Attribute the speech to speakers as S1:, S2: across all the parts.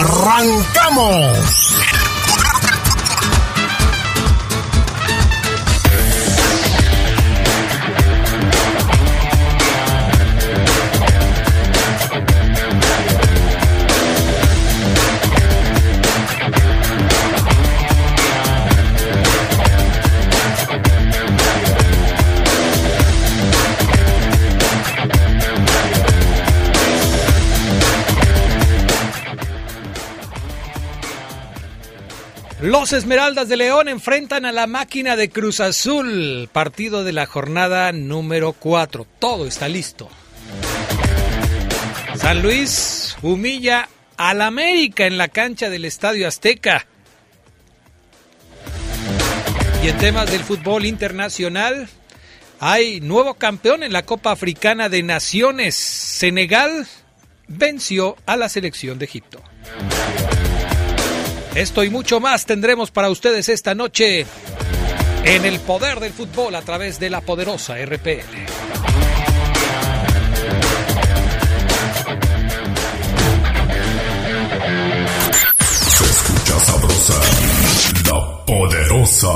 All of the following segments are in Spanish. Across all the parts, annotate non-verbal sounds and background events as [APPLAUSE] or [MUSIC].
S1: ¡Arrancamos!
S2: Los Esmeraldas de León enfrentan a la máquina de Cruz Azul, partido de la jornada número 4. Todo está listo. San Luis humilla al América en la cancha del Estadio Azteca. Y en temas del fútbol internacional, hay nuevo campeón en la Copa Africana de Naciones. Senegal venció a la selección de Egipto. Esto y mucho más tendremos para ustedes esta noche en el poder del fútbol a través de la poderosa RPL.
S1: Se escucha sabrosa, la poderosa.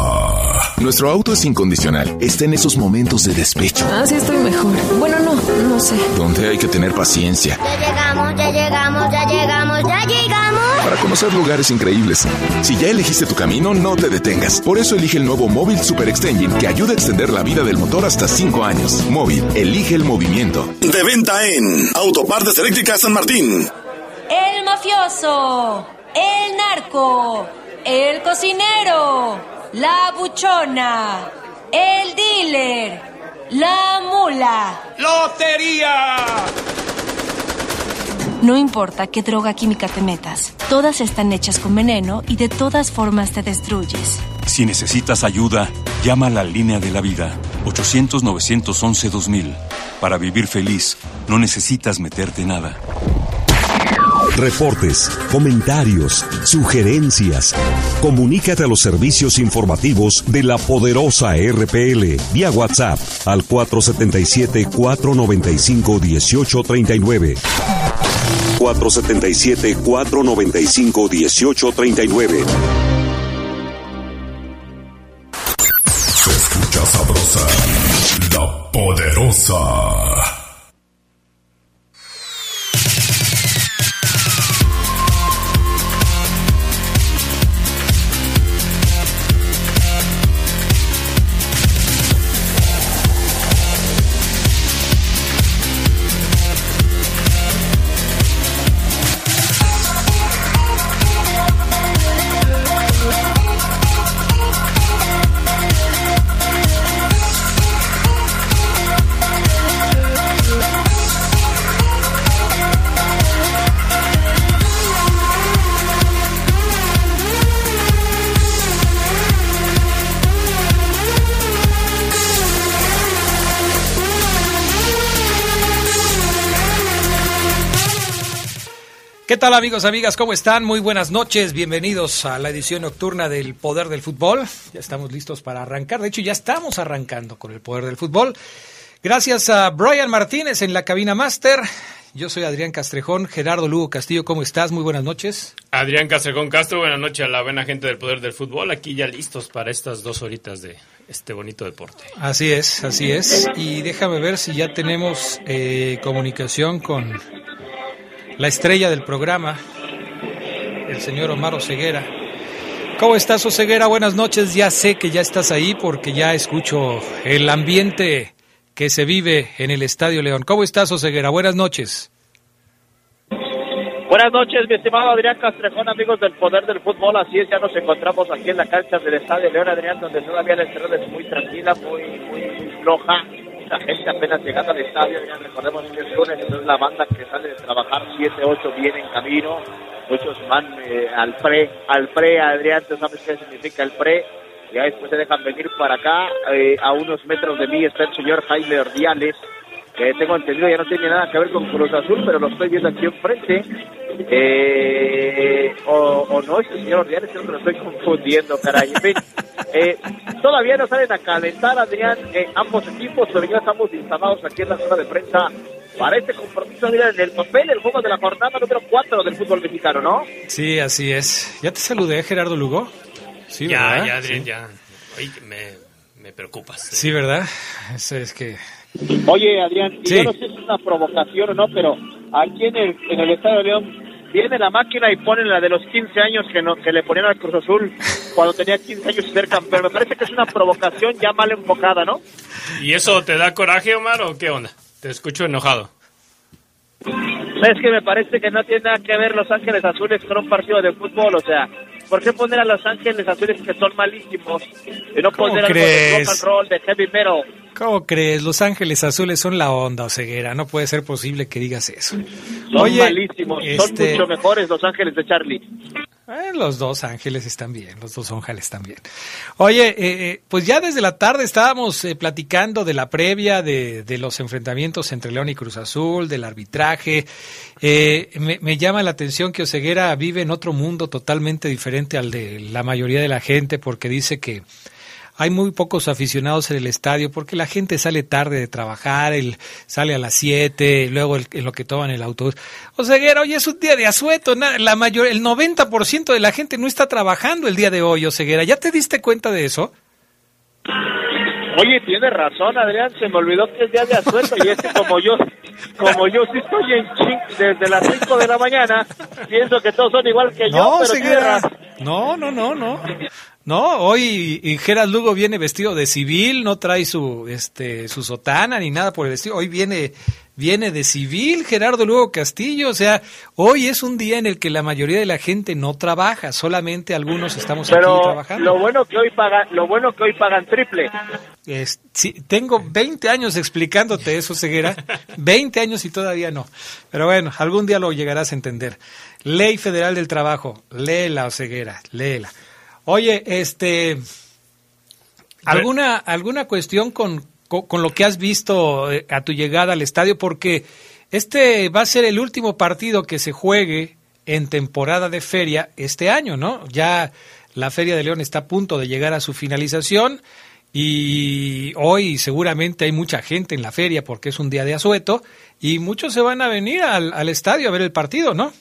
S3: Nuestro auto es incondicional. Está en esos momentos de despecho.
S4: Ah, sí, estoy mejor. Bueno, no, no sé.
S3: Donde hay que tener paciencia.
S5: Ya llegamos, ya llegamos, ya llegamos, ya llegamos.
S3: Para conocer lugares increíbles. Si ya elegiste tu camino, no te detengas. Por eso elige el nuevo Móvil Super Extension que ayuda a extender la vida del motor hasta 5 años. Móvil, elige el movimiento.
S1: De venta en Autopartes Eléctricas San Martín.
S6: El mafioso, el narco, el cocinero, la buchona, el dealer, la mula.
S2: ¡Lotería!
S6: No importa qué droga química te metas, todas están hechas con veneno y de todas formas te destruyes.
S7: Si necesitas ayuda, llama a la línea de la vida, 800-911-2000. Para vivir feliz, no necesitas meterte nada.
S8: Reportes, comentarios, sugerencias. Comunícate a los servicios informativos de la poderosa RPL vía WhatsApp al 477-495-1839. 477-495-1839.
S1: Se escucha sabrosa, la poderosa.
S2: ¿Qué tal amigos, amigas? ¿Cómo están? Muy buenas noches. Bienvenidos a la edición nocturna del Poder del Fútbol. Ya estamos listos para arrancar. De hecho, ya estamos arrancando con el Poder del Fútbol. Gracias a Brian Martínez en la cabina máster. Yo soy Adrián Castrejón. Gerardo Lugo Castillo, ¿cómo estás? Muy buenas noches.
S9: Adrián Castrejón Castro, buenas noches a la buena gente del Poder del Fútbol. Aquí ya listos para estas dos horitas de este bonito deporte.
S2: Así es, así es. Y déjame ver si ya tenemos eh, comunicación con la estrella del programa, el señor Omar Oseguera. ¿Cómo estás, Oseguera? Buenas noches. Ya sé que ya estás ahí porque ya escucho el ambiente que se vive en el Estadio León. ¿Cómo estás, Oseguera? Buenas noches.
S10: Buenas noches, mi estimado Adrián Castrejón, amigos del Poder del Fútbol. Así es, ya nos encontramos aquí en la cancha del Estadio León, Adrián, donde todavía la entrada es muy tranquila, muy, muy floja. La gente apenas llegando al estadio, ya recordemos que es lunes, entonces la banda que sale de trabajar 7, 8 viene en camino. muchos van eh, al pre, al pre, Adrián, ¿tú sabes qué significa el pre? Ya después se dejan venir para acá, eh, a unos metros de mí está el señor Jaime Ordiales, que tengo entendido ya no tiene nada que ver con Cruz Azul, pero lo estoy viendo aquí enfrente. Eh, o, o, no, este señor Ordiales, creo que lo estoy confundiendo, caray. En fin, [LAUGHS] eh, todavía no salen a calentar, Adrián, eh, ambos equipos, pero ya estamos instalados aquí en la zona de prensa para este compromiso, Adrián, en el papel, el juego de la jornada número 4 del fútbol mexicano, ¿no?
S2: Sí, así es. ¿Ya te saludé, Gerardo Lugo?
S9: Sí, ya, ¿verdad? ya, Adrián, sí. ya. Oye, me, me preocupas.
S2: Sí, ¿verdad? Eso es que...
S10: Oye, Adrián, sí. yo no sé si es una provocación o no, pero aquí en el, en el Estado de León viene la máquina y ponen la de los 15 años que, no, que le ponían al Cruz Azul cuando tenía 15 años y ser campeón. Me parece que es una provocación ya mal enfocada, ¿no?
S9: ¿Y eso te da coraje, Omar, o qué onda? Te escucho enojado.
S10: Es que me parece que no tiene nada que ver Los Ángeles Azules con un partido de fútbol, o sea, ¿por qué poner a Los Ángeles Azules que son malísimos y no poner algo de rock and roll, de heavy metal?
S2: ¿Cómo crees? Los Ángeles Azules son la onda, ceguera. No puede ser posible que digas eso.
S10: Son Oye, malísimos. Este... Son mucho mejores Los Ángeles de Charlie.
S2: Eh, los dos ángeles están bien, los dos ángeles están bien. Oye, eh, eh, pues ya desde la tarde estábamos eh, platicando de la previa de, de, los enfrentamientos entre León y Cruz Azul, del arbitraje. Me, me, llama la atención que Oseguera vive en otro mundo totalmente diferente al de la mayoría de la gente porque dice que hay muy pocos aficionados en el estadio porque la gente sale tarde de trabajar, el, sale a las 7, luego el, en lo que toman el autobús. O sea, hoy es un día de asueto, la mayor, el 90% de la gente no está trabajando el día de hoy, Oseguera. ¿Ya te diste cuenta de eso?
S10: Oye, tiene razón, Adrián, se me olvidó que es día de asueto y es que como yo, como yo sí estoy en ching desde las 5 de la mañana, pienso que todos son igual que
S2: no,
S10: yo, pero
S2: Ceguera. No, no, no, no. No, hoy y Gerard Lugo viene vestido de civil, no trae su este su sotana ni nada por el estilo. Hoy viene viene de civil Gerardo Lugo Castillo, o sea, hoy es un día en el que la mayoría de la gente no trabaja, solamente algunos estamos
S10: Pero
S2: aquí trabajando.
S10: Lo bueno que hoy pagan, lo bueno que hoy pagan triple.
S2: Es, sí, tengo 20 años explicándote eso, Ceguera. 20 años y todavía no. Pero bueno, algún día lo llegarás a entender. Ley Federal del Trabajo, léela, Ceguera, léela. Oye, este, ¿alguna, alguna cuestión con, con, lo que has visto eh, a tu llegada al estadio? Porque este va a ser el último partido que se juegue en temporada de feria este año, ¿no? Ya la Feria de León está a punto de llegar a su finalización y hoy seguramente hay mucha gente en la feria porque es un día de asueto y muchos se van a venir al, al estadio a ver el partido, ¿no?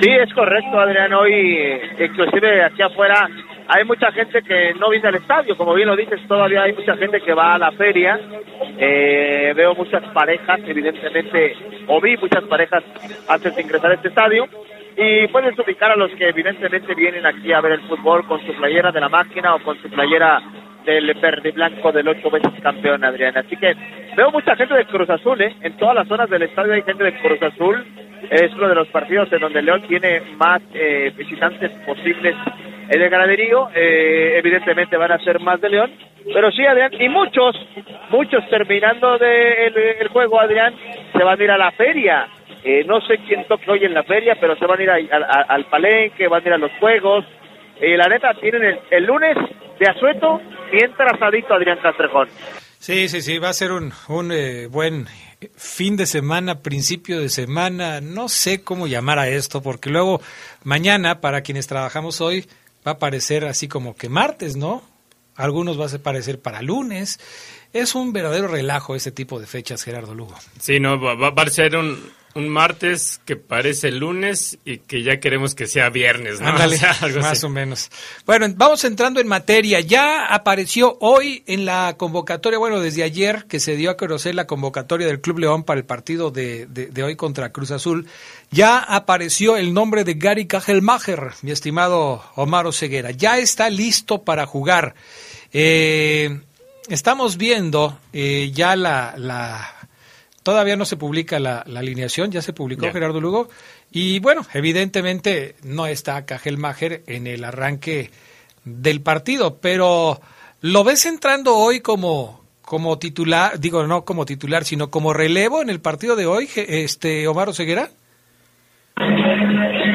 S10: Sí, es correcto, Adrián. Hoy, inclusive aquí afuera, hay mucha gente que no viene al estadio. Como bien lo dices, todavía hay mucha gente que va a la feria. Eh, veo muchas parejas, evidentemente, o vi muchas parejas antes de ingresar a este estadio. Y puedes ubicar a los que evidentemente vienen aquí a ver el fútbol con su playera de la máquina o con su playera del verde blanco del ocho veces campeón, Adrián. Así que veo mucha gente de Cruz Azul, ¿eh? En todas las zonas del estadio hay gente de Cruz Azul es uno de los partidos en donde León tiene más eh, visitantes posibles en el ganaderío. Eh, evidentemente van a ser más de León. Pero sí, Adrián, y muchos, muchos terminando de el, juego, Adrián, se van a ir a la feria. Eh, no sé quién toque hoy en la feria, pero se van a ir a, a, al palenque, van a ir a los juegos. Eh, la neta, tienen el, el lunes de asueto bien trazadito, Adrián Castrejón.
S2: Sí, sí, sí, va a ser un, un eh, buen fin de semana, principio de semana, no sé cómo llamar a esto, porque luego mañana, para quienes trabajamos hoy, va a parecer así como que martes, ¿no? Algunos va a parecer para lunes. Es un verdadero relajo ese tipo de fechas, Gerardo Lugo.
S9: Sí, no, va, va a parecer un, un martes que parece lunes y que ya queremos que sea viernes, ¿no?
S2: Ándale, [LAUGHS] o sea, más así. o menos. Bueno, vamos entrando en materia. Ya apareció hoy en la convocatoria, bueno, desde ayer que se dio a conocer la convocatoria del Club León para el partido de, de, de hoy contra Cruz Azul, ya apareció el nombre de Gary Kajelmacher, mi estimado Omar Ceguera. Ya está listo para jugar. Eh, estamos viendo eh, ya la, la Todavía no se publica la, la alineación, ya se publicó yeah. Gerardo Lugo. Y bueno, evidentemente no está Kajelmacher en el arranque del partido, pero ¿lo ves entrando hoy como, como titular, digo no como titular, sino como relevo en el partido de hoy, este Omar Oseguera?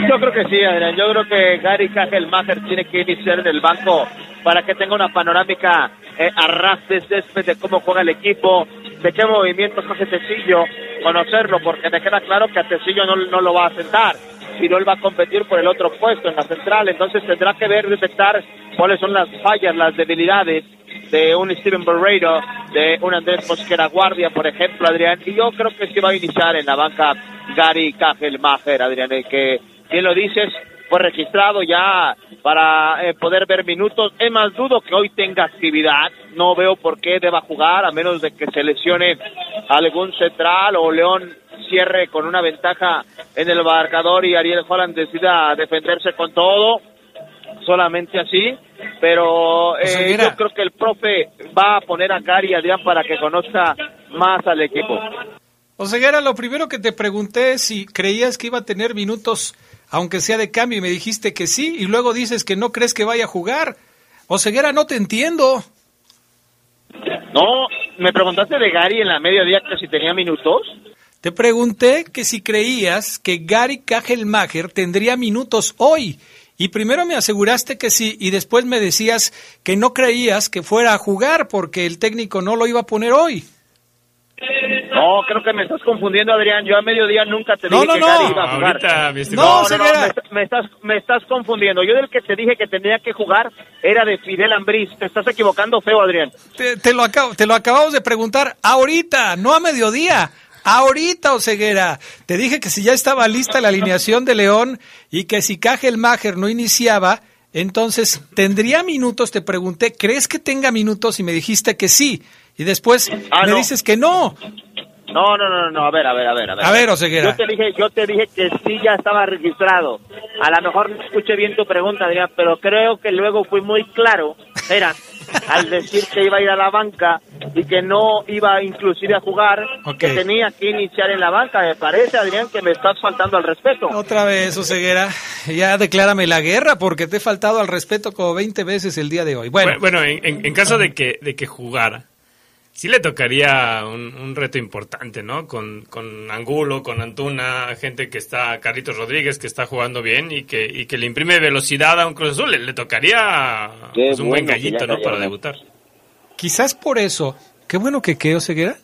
S10: Yo creo que sí, Adrián. Yo creo que Gary Kagelmacher tiene que iniciar en el banco para que tenga una panorámica eh, a ras de césped de cómo juega el equipo, de qué movimientos hace Tecillo, conocerlo, porque me queda claro que a Tecillo no, no lo va a sentar, sino él va a competir por el otro puesto en la central, entonces tendrá que ver, detectar cuáles son las fallas, las debilidades de un Steven Barreiro, de un Andrés Mosquera Guardia, por ejemplo, Adrián, y yo creo que sí va a iniciar en la banca Gary Kagelmacher, Adrián, que, bien lo dices, fue registrado ya para eh, poder ver minutos. Es más, dudo que hoy tenga actividad. No veo por qué deba jugar, a menos de que se lesione algún central o León cierre con una ventaja en el marcador y Ariel Holland decida defenderse con todo. Solamente así. Pero eh, yo creo que el profe va a poner a Gary Adrián para que conozca más al equipo.
S2: Oseguera, lo primero que te pregunté es si creías que iba a tener minutos aunque sea de cambio, y me dijiste que sí, y luego dices que no crees que vaya a jugar. Oseguera, no te entiendo.
S10: No, me preguntaste de Gary en la mediodía que si tenía minutos.
S2: Te pregunté que si creías que Gary Kagelmacher tendría minutos hoy. Y primero me aseguraste que sí, y después me decías que no creías que fuera a jugar porque el técnico no lo iba a poner hoy.
S10: No, creo que me estás confundiendo, Adrián. Yo a mediodía nunca te dije
S2: no,
S10: que
S2: no.
S10: Gary iba a jugar.
S9: Ahorita,
S10: no, no, no, me, me, estás, me estás confundiendo. Yo del que te dije que tenía que jugar era de Fidel Ambriz. Te estás equivocando feo, Adrián.
S2: Te, te, lo acabo, te lo acabamos de preguntar ahorita, no a mediodía. Ahorita, Oseguera, te dije que si ya estaba lista la alineación de León y que si Mager no iniciaba, entonces tendría minutos. Te pregunté, ¿crees que tenga minutos? Y me dijiste que sí. Y después
S10: Ah,
S2: me
S10: no.
S2: dices que no.
S10: No, no, no, no, a ver, a ver, a ver, a ver.
S2: A ver, Oseguera.
S10: Yo te dije, yo te dije que sí ya estaba registrado. A lo mejor no escuché bien tu pregunta, Adrián, pero creo que luego fui muy claro, era, al decir que iba a ir a la banca y que no iba inclusive a jugar, que tenía que iniciar en la banca. Me parece, Adrián, que me estás faltando al respeto.
S2: Otra vez, Oseguera, ya declárame la guerra porque te he faltado al respeto como 20 veces el día de hoy. Bueno,
S9: Bueno, bueno, en, en- en caso de que, de que jugara, sí le tocaría un, un reto importante, ¿no? Con, con Angulo, con Antuna, gente que está, Carlitos Rodríguez, que está jugando bien y que, y que le imprime velocidad a un Cruz Azul. Le, le tocaría pues, un buen
S10: bueno
S9: gallito, ¿no? Para debutar.
S2: quizás por eso, qué bueno que qué, Oseguera.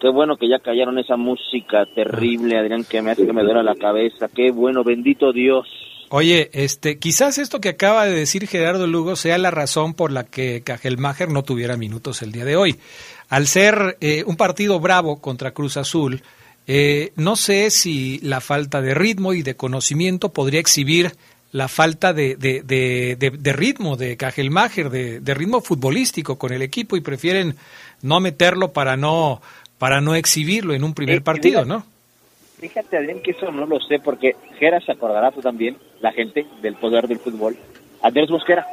S10: Qué bueno que ya callaron esa música terrible, Adrián, que me hace que me duela la cabeza. Qué bueno, bendito Dios.
S2: Oye, este, quizás esto que acaba de decir Gerardo Lugo sea la razón por la que Cajelmacher no tuviera minutos el día de hoy. Al ser eh, un partido bravo contra Cruz Azul, eh, no sé si la falta de ritmo y de conocimiento podría exhibir la falta de, de, de, de- ritmo de Cajelmacher, de, de ritmo futbolístico con el equipo y prefieren no meterlo para no para no exhibirlo en un primer
S10: Eh,
S2: partido, ¿no?
S10: Fíjate, Adrián, que eso no lo sé, porque Gera se acordará tú también, la gente del poder del fútbol. Andrés Mosquera.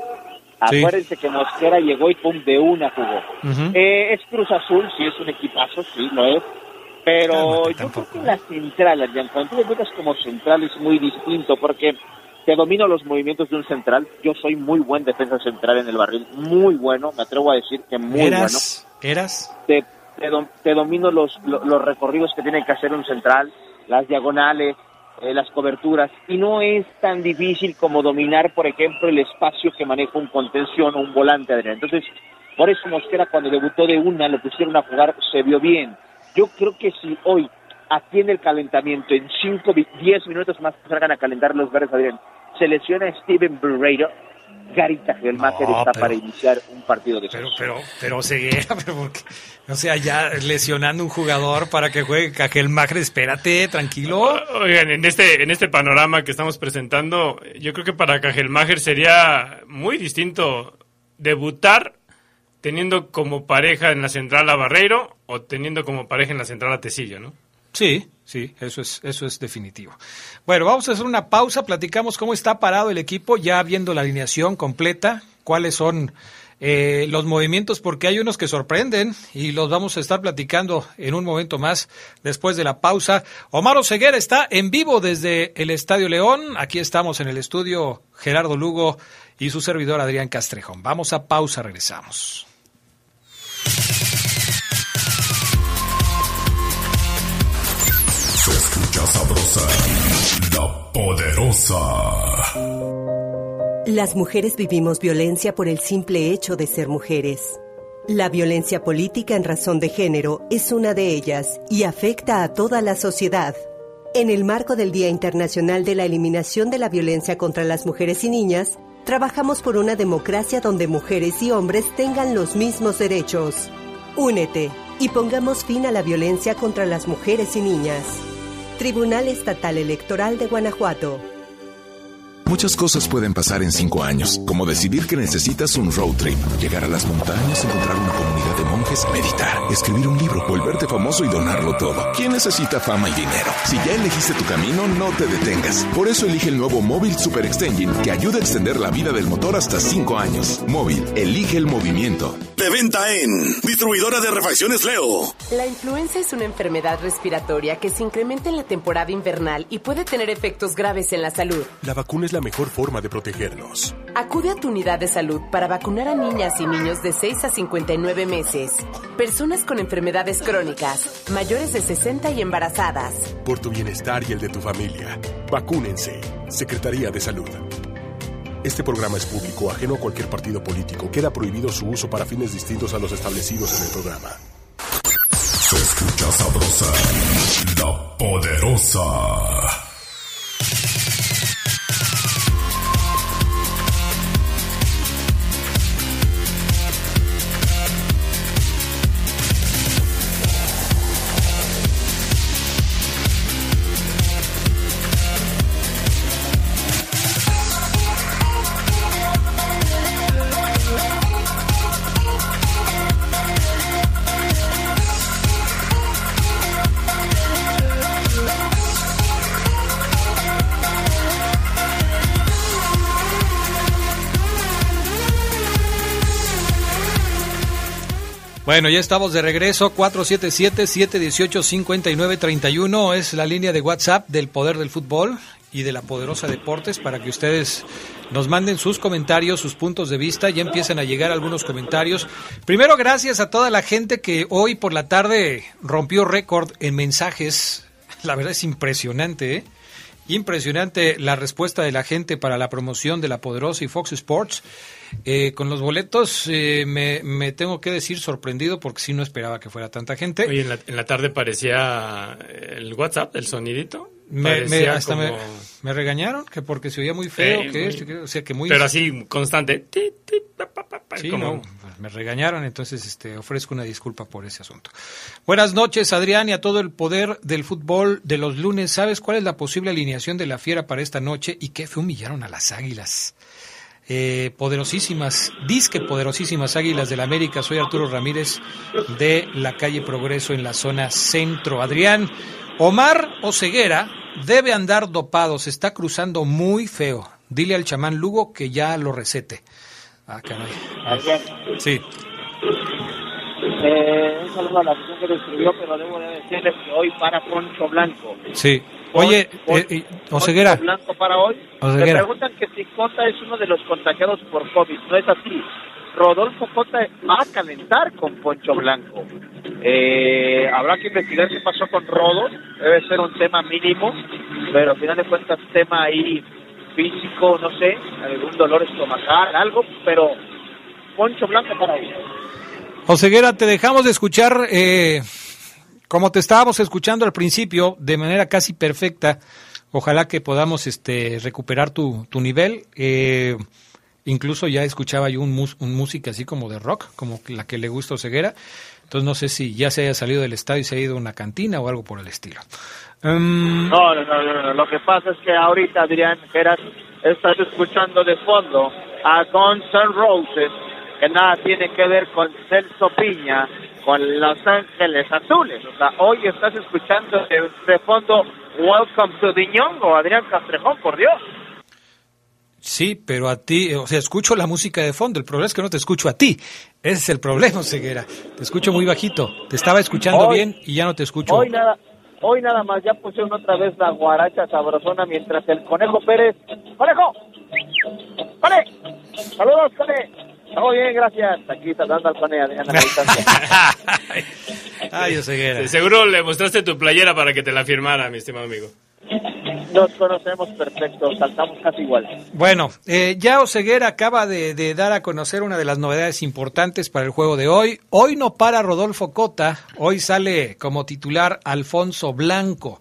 S2: Sí.
S10: Acuérdense que Mosquera llegó y pum, de una jugó. Eh, es Cruz Azul, sí es un equipazo, sí lo es. Pero
S2: Cálmate,
S10: yo
S2: tampoco,
S10: creo que la central, Adrián, cuando tú debutas como central es muy distinto, porque te domino los movimientos de un central. Yo soy muy buen defensa central en el barril, muy bueno, me atrevo a decir que muy bueno
S2: ¿Eras? ¿Eras?
S10: te, te, dom- te domino los, lo- los, recorridos que tiene que hacer un central, las diagonales, eh, las coberturas, y no es tan difícil como dominar, por ejemplo, el espacio que maneja un contención o un volante, Adrián. Entonces, por eso Mosquera cuando debutó de una, lo pusieron a jugar, se vio bien. Yo creo que si hoy, aquí el calentamiento, en 5, 10 minutos más salgan a calentar los verdes, Adrián, se lesiona Steven Barreiro, Gary Cajelmacher
S2: No,
S10: está
S2: pero-
S10: para iniciar un partido de
S2: Pero, pero, pero ceguera, [LAUGHS] pero porque, o sea, ya lesionando un jugador para que juegue Cajelmacher, espérate, tranquilo.
S9: Oigan, en este, en este panorama que estamos presentando, yo creo que para Cajelmacher sería muy distinto debutar teniendo como pareja en la central a Barreiro o teniendo como pareja en la central a Tecillo, ¿no?
S2: Sí, sí, eso es, eso es definitivo. Bueno, vamos a hacer una pausa, platicamos cómo está parado el equipo, ya viendo la alineación completa, cuáles son eh, los movimientos, porque hay unos que sorprenden y los vamos a estar platicando en un momento más después de la pausa. Omar Ceguera está en vivo desde el Estadio León, aquí estamos en el estudio Gerardo Lugo y su servidor Adrián Castrejón. Vamos a pausa, regresamos.
S1: Escucha sabrosa, la poderosa.
S11: Las mujeres vivimos violencia por el simple hecho de ser mujeres. La violencia política en razón de género es una de ellas y afecta a toda la sociedad. En el marco del Día Internacional de la Eliminación de la Violencia contra las Mujeres y Niñas, trabajamos por una democracia donde mujeres y hombres tengan los mismos derechos. Únete y pongamos fin a la violencia contra las mujeres y niñas. Tribunal Estatal Electoral de Guanajuato.
S3: Muchas cosas pueden pasar en cinco años, como decidir que necesitas un road trip, llegar a las montañas, encontrar una comunidad de monjes, meditar, escribir un libro, volverte famoso y donarlo todo. ¿Quién necesita fama y dinero? Si ya elegiste tu camino, no te detengas. Por eso elige el nuevo Móvil Super Extension que ayuda a extender la vida del motor hasta cinco años. Móvil, elige el movimiento.
S1: De venta en Distribuidora de Refacciones Leo.
S12: La influenza es una enfermedad respiratoria que se incrementa en la temporada invernal y puede tener efectos graves en la salud.
S13: La vacuna es la mejor forma de protegernos.
S12: Acude a tu unidad de salud para vacunar a niñas y niños de 6 a 59 meses, personas con enfermedades crónicas, mayores de 60 y embarazadas.
S13: Por tu bienestar y el de tu familia, vacúnense. Secretaría de Salud. Este programa es público, ajeno a cualquier partido político. Queda prohibido su uso para fines distintos a los establecidos en el programa.
S1: Se escucha sabrosa, la poderosa.
S2: Bueno, ya estamos de regreso. 477-718-5931 es la línea de WhatsApp del Poder del Fútbol y de la Poderosa Deportes para que ustedes nos manden sus comentarios, sus puntos de vista. Ya empiezan a llegar algunos comentarios. Primero, gracias a toda la gente que hoy por la tarde rompió récord en mensajes. La verdad es impresionante, ¿eh? Impresionante la respuesta de la gente para la promoción de la Poderosa y Fox Sports. Eh, con los boletos eh, me, tengo que decir sorprendido porque sí no esperaba que fuera tanta gente.
S9: Oye, en la, en la tarde parecía el WhatsApp, el sonidito.
S2: Me, hasta me, regañaron que porque se oía muy feo, que, o sea, que muy...
S9: Pero así, constante.
S2: Sí, no, me regañaron, entonces este, ofrezco una disculpa por ese asunto. Buenas noches, Adrián, y a todo el poder del fútbol de los lunes. ¿Sabes cuál es la posible alineación de la fiera para esta noche y qué fue humillaron a las águilas? Eh, poderosísimas, disque poderosísimas águilas del América. Soy Arturo Ramírez de la calle Progreso en la zona centro. Adrián, Omar Oceguera debe andar dopado, se está cruzando muy feo. Dile al chamán Lugo que ya lo recete. Ah, caray. Sí.
S10: Eh, un saludo a la persona que lo escribió, pero debo de decirles que hoy para Poncho Blanco.
S2: Sí. Oye, eh, Oseguera.
S10: Blanco para hoy. Me preguntan que si Cota es uno de los contagiados por COVID. No es así. Rodolfo Cota va a calentar con Poncho Blanco. Eh, habrá que investigar qué pasó con Rodo. Debe ser un tema mínimo, pero al final de cuentas, tema ahí físico, no sé, algún dolor estomacal, algo, pero Poncho Blanco para hoy.
S2: Oseguera, te dejamos de escuchar. Eh como te estábamos escuchando al principio, de manera casi perfecta, ojalá que podamos este, recuperar tu, tu nivel. Eh, incluso ya escuchaba yo un, música así como de rock, como la que le gusta Ceguera. Entonces no sé si ya se haya salido del estadio y se ha ido a una cantina o algo por el estilo.
S10: No, no, no, no, lo que pasa es que ahorita, Adrián Geras, estás escuchando de fondo a Guns N' Roses, que nada tiene que ver con Celso Piña, con Los Ángeles Azules. O sea, hoy estás escuchando de, fondo Welcome to Diñongo, Adrián Castrejón, por Dios.
S2: Sí, pero a ti, o sea, escucho la música de fondo. El problema es que no te escucho a ti. Ese es el problema, Ceguera. Te escucho muy bajito. Te estaba escuchando bien y ya no te escucho.
S10: Hoy nada, hoy nada más ya pusieron otra vez la guaracha sabrosona mientras el Conejo Pérez. ¡Conejo! ¡Cone! ¡Saludos, Cone! Todo bien, gracias. Aquí tratando al panea, de la distancia. [LAUGHS]
S2: Ay, yo
S9: Seguro le mostraste tu playera para que te la firmara, mi estimado amigo.
S10: Nos conocemos perfecto, saltamos casi igual.
S2: Bueno, eh, ya Oseguera acaba de, de, dar a conocer una de las novedades importantes para el juego de hoy. Hoy no para Rodolfo Cota, hoy sale como titular Alfonso Blanco.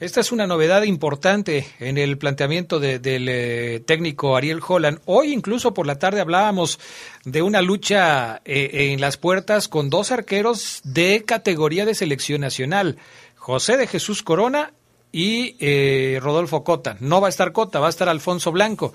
S2: Esta es una novedad importante en el planteamiento de, del eh, técnico Ariel Holland. Hoy incluso por la tarde hablábamos de una lucha eh, en las puertas con dos arqueros de categoría de selección nacional. José de Jesús Corona y eh, Rodolfo Cota. No va a estar Cota, va a estar Alfonso Blanco.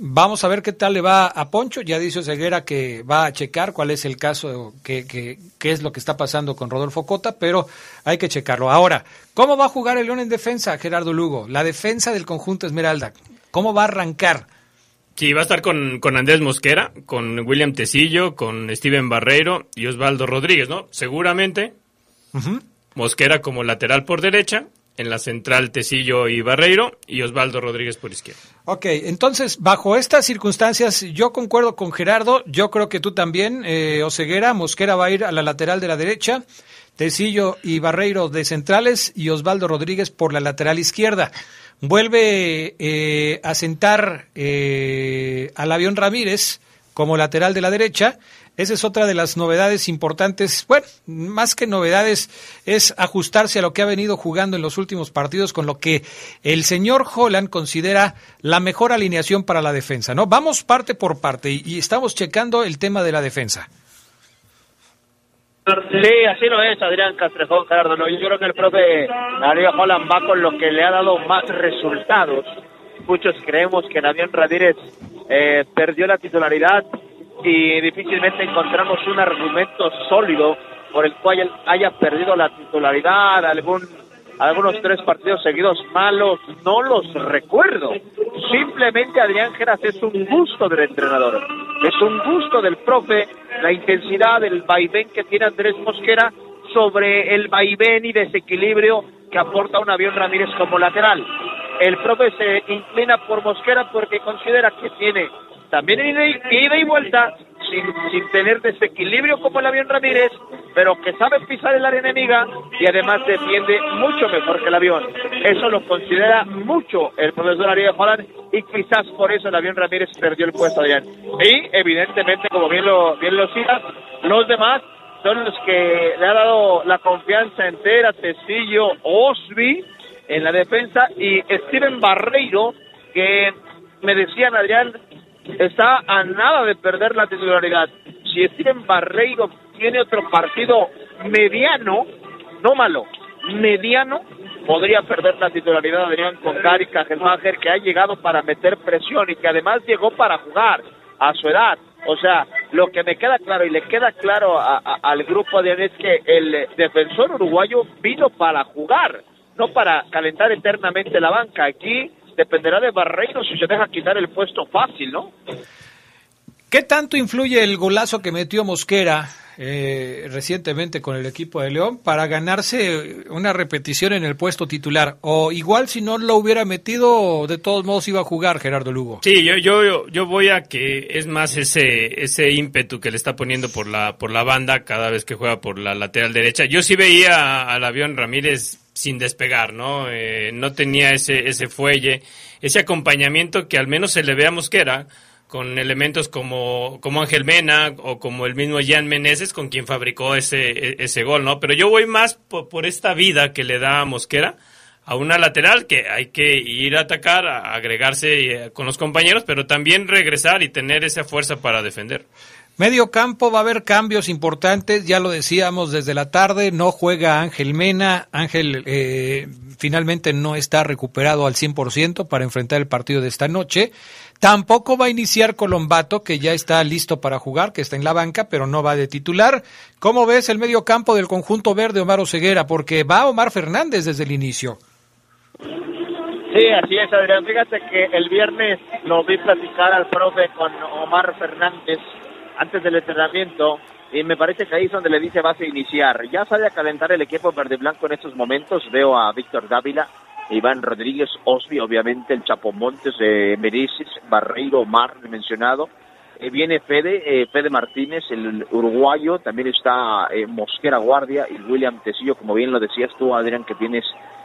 S2: Vamos a ver qué tal le va a Poncho. Ya dice Ceguera que va a checar cuál es el caso, qué que, que, es lo que está pasando con Rodolfo Cota, pero hay que checarlo. Ahora, ¿cómo va a jugar el León en defensa, Gerardo Lugo? La defensa del conjunto Esmeralda. ¿Cómo va a arrancar?
S9: Sí, va a estar con, con Andrés Mosquera, con William Tecillo, con Steven Barreiro y Osvaldo Rodríguez, ¿no? Seguramente. Uh -huh. Mosquera como lateral por derecha, en la central Tecillo y Barreiro y Osvaldo Rodríguez por izquierda.
S2: Ok, entonces, bajo estas circunstancias, yo concuerdo con Gerardo, yo creo que tú también, eh, Oseguera, Mosquera va a ir a la lateral de la derecha, Tecillo y Barreiro de centrales y Osvaldo Rodríguez por la lateral izquierda. Vuelve eh, a sentar eh, al avión Ramírez como lateral de la derecha esa es otra de las novedades importantes. Bueno, más que novedades, es ajustarse a lo que ha venido jugando en los últimos partidos con lo que el señor Holland considera la mejor alineación para la defensa, ¿no? Vamos parte por parte y, estamos checando el tema de la defensa.
S10: Sí, así lo es, Adrián Castrejón, Gerardo. Yo creo que el profe Darío Holland va con lo que le ha dado más resultados. Muchos creemos que Navión Ramírez eh, perdió la titularidad y difícilmente encontramos un argumento sólido por el cual haya perdido la titularidad, algún algunos tres partidos seguidos malos, no los recuerdo. Simplemente Adrián Geras es un gusto del entrenador, es un gusto del profe, la intensidad, el vaivén que tiene Andrés Mosquera sobre el vaivén y desequilibrio que aporta un avión Ramírez como lateral. El profe se inclina por Mosquera porque considera que tiene también ida y, vuelta sin, sin tener desequilibrio como el avión Ramírez, pero que sabe pisar el área enemiga y además defiende mucho mejor que el avión. Eso lo considera mucho el profesor Ariel Holland y quizás por eso el avión Ramírez perdió el puesto allá. Y evidentemente, como bien lo, bien lo citas, los demás son los que le ha dado la confianza entera, Tecillo, Osby en la defensa y Steven Barreiro, que me decían Adrián, está a nada de perder la titularidad. Si Steven Barreiro tiene otro partido mediano, no malo, mediano, podría perder la titularidad Adrián con Gary que ha llegado para meter presión y que además llegó para jugar a su edad. O sea, lo que me queda claro y le queda claro a, al grupo de es que el defensor uruguayo vino para jugar, no para calentar eternamente la banca. Aquí dependerá de Barreiro si se deja quitar el puesto fácil, ¿no?
S2: ¿Qué tanto influye el golazo que metió Mosquera eh, recientemente con el equipo de León para ganarse una repetición en el puesto titular? O igual si no lo hubiera metido, de todos modos iba a jugar Gerardo Lugo.
S9: Sí, yo, yo, yo voy a que es más ese, ese ímpetu que le está poniendo por la, por la banda cada vez que juega por la lateral derecha. Yo sí veía al avión Ramírez sin despegar, ¿no? Eh, no tenía ese, ese fuelle, ese acompañamiento que al menos se le ve a Mosquera con elementos como, como Ángel Mena o como el mismo Jan Meneses con quien fabricó ese, ese gol, ¿no? Pero yo voy más por, por esta vida que le da a Mosquera a una lateral que hay que ir a atacar, a agregarse con los compañeros, pero también regresar y tener esa fuerza para defender.
S2: Medio campo va a haber cambios importantes, ya lo decíamos desde la tarde, no juega Ángel Mena, Ángel eh, finalmente no está recuperado al 100% para enfrentar el partido de esta noche, tampoco va a iniciar Colombato, que ya está listo para jugar, que está en la banca, pero no va de titular. ¿Cómo ves el medio campo del conjunto verde Omar Oseguera? Porque va Omar Fernández desde el inicio.
S10: Sí, así es, Adrián. Fíjate que el viernes lo vi platicar al profe con Omar Fernández antes del entrenamiento y me parece que ahí es donde le dice vas a iniciar. Ya sale a calentar el equipo verde blanco en estos momentos. Veo a Víctor Dávila, Iván Rodríguez, Osby, obviamente el Chapo Montes, eh, Mereces, Barreiro, Omar, mencionado. Eh, viene Fede, eh, Fede Martínez, el uruguayo, también está eh, Mosquera Guardia y William Tecillo, como bien lo decías tú, Adrián, que tienes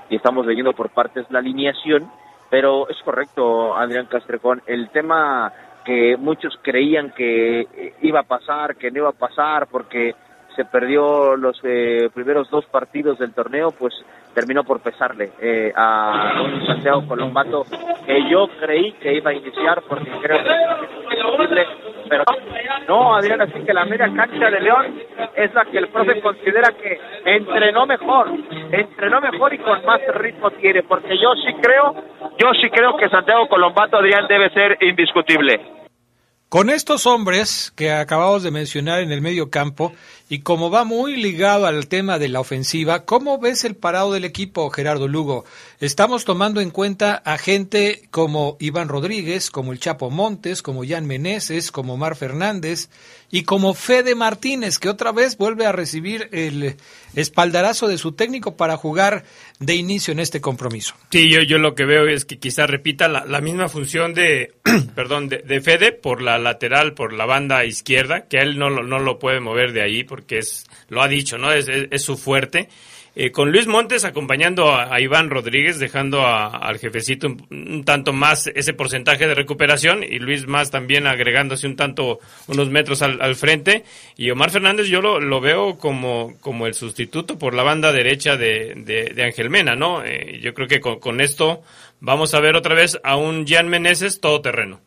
S10: y estamos leyendo por partes la alineación. Pero es correcto, Adrián Castrejón, el tema que muchos creían que iba a pasar, que no iba a pasar, porque se perdió los eh, primeros dos partidos del torneo, pues terminó por pesarle eh, a un Santiago Colombato que yo creí que iba a iniciar porque creo que pero no, Adrián, así que la media cancha de León es la que el profe considera que entrenó mejor, entrenó mejor y con más ritmo tiene, porque yo sí creo, yo sí creo que Santiago Colombato, Adrián, debe ser indiscutible.
S2: Con estos hombres que acabamos de mencionar en el medio campo, y como va muy ligado al tema de la ofensiva, ¿cómo ves el parado del equipo, Gerardo Lugo? Estamos tomando en cuenta a gente como Iván Rodríguez, como el Chapo Montes, como Jan Meneses, como Mar Fernández y como Fede Martínez, que otra vez vuelve a recibir el espaldarazo de su técnico para jugar de inicio en este compromiso.
S9: Sí, yo, yo lo que veo es que quizá repita la, misma función de, [CLEARS THROAT] perdón, de, Fede por la lateral, por la banda izquierda, que él no, no lo puede mover de ahí porque es, lo ha dicho, ¿no? Es, es, su fuerte. Eh, con Luis Montes acompañando a, Iván Rodríguez, dejando al jefecito un, tanto más ese porcentaje de recuperación y Luis más también agregándose un tanto unos metros al, frente. Y Omar Fernández yo lo, lo, veo como, como el sustituto por la banda derecha de, de, Ángel Mena, ¿no? Eh, yo creo que con, esto vamos a ver otra vez a un Jan Meneses todoterreno.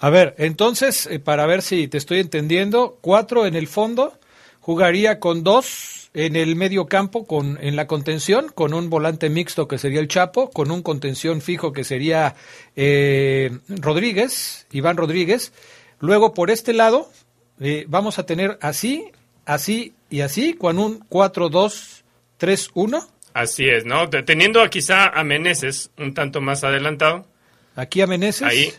S2: A ver, entonces, eh, para ver si te estoy entendiendo, cuatro en el fondo jugaría con dos en el medio campo con, en la contención, con un volante mixto que sería el Chapo, con un contención fijo que sería eh, Rodríguez, Iván Rodríguez. Luego por este lado eh, vamos a tener así, así y así, con un 4-2-3-1.
S9: Así es, ¿no? Teniendo quizá a Meneses un tanto más adelantado.
S2: Aquí a Meneses.
S9: Ahí.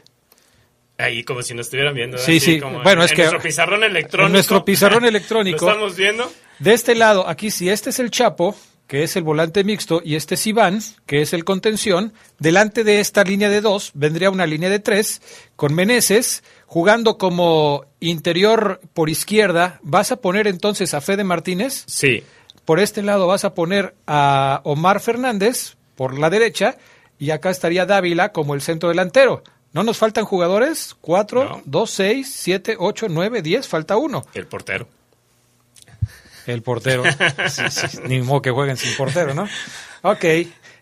S9: Ahí como si nos estuvieran viendo.
S2: Sí, sí. bueno, es que
S9: nuestro pizarrón electrónico. En
S2: nuestro pizarrón electrónico. [LAUGHS]
S9: ¿Lo estamos viendo?
S2: De este lado, aquí si este es el Chapo, que es el volante mixto, y este es Iván, que es el contención, delante de esta línea de dos vendría una línea de tres con Meneses jugando como interior por izquierda. ¿Vas a poner entonces a Fede Martínez?
S9: Sí.
S2: Por este lado vas a poner a Omar Fernández por la derecha y acá estaría Dávila como el centro delantero. ¿No nos faltan jugadores? ¿Cuatro, dos, seis, siete, ocho, nueve, diez? Falta uno.
S9: El portero.
S2: El portero. [LAUGHS] Ni modo que jueguen sin portero, ¿no? Ok.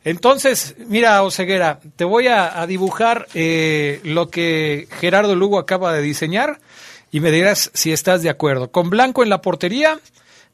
S2: Entonces, mira, Oseguera, te voy a, dibujar eh, lo que Gerardo Lugo acaba de diseñar y me dirás si estás de acuerdo. Con Blanco en la portería,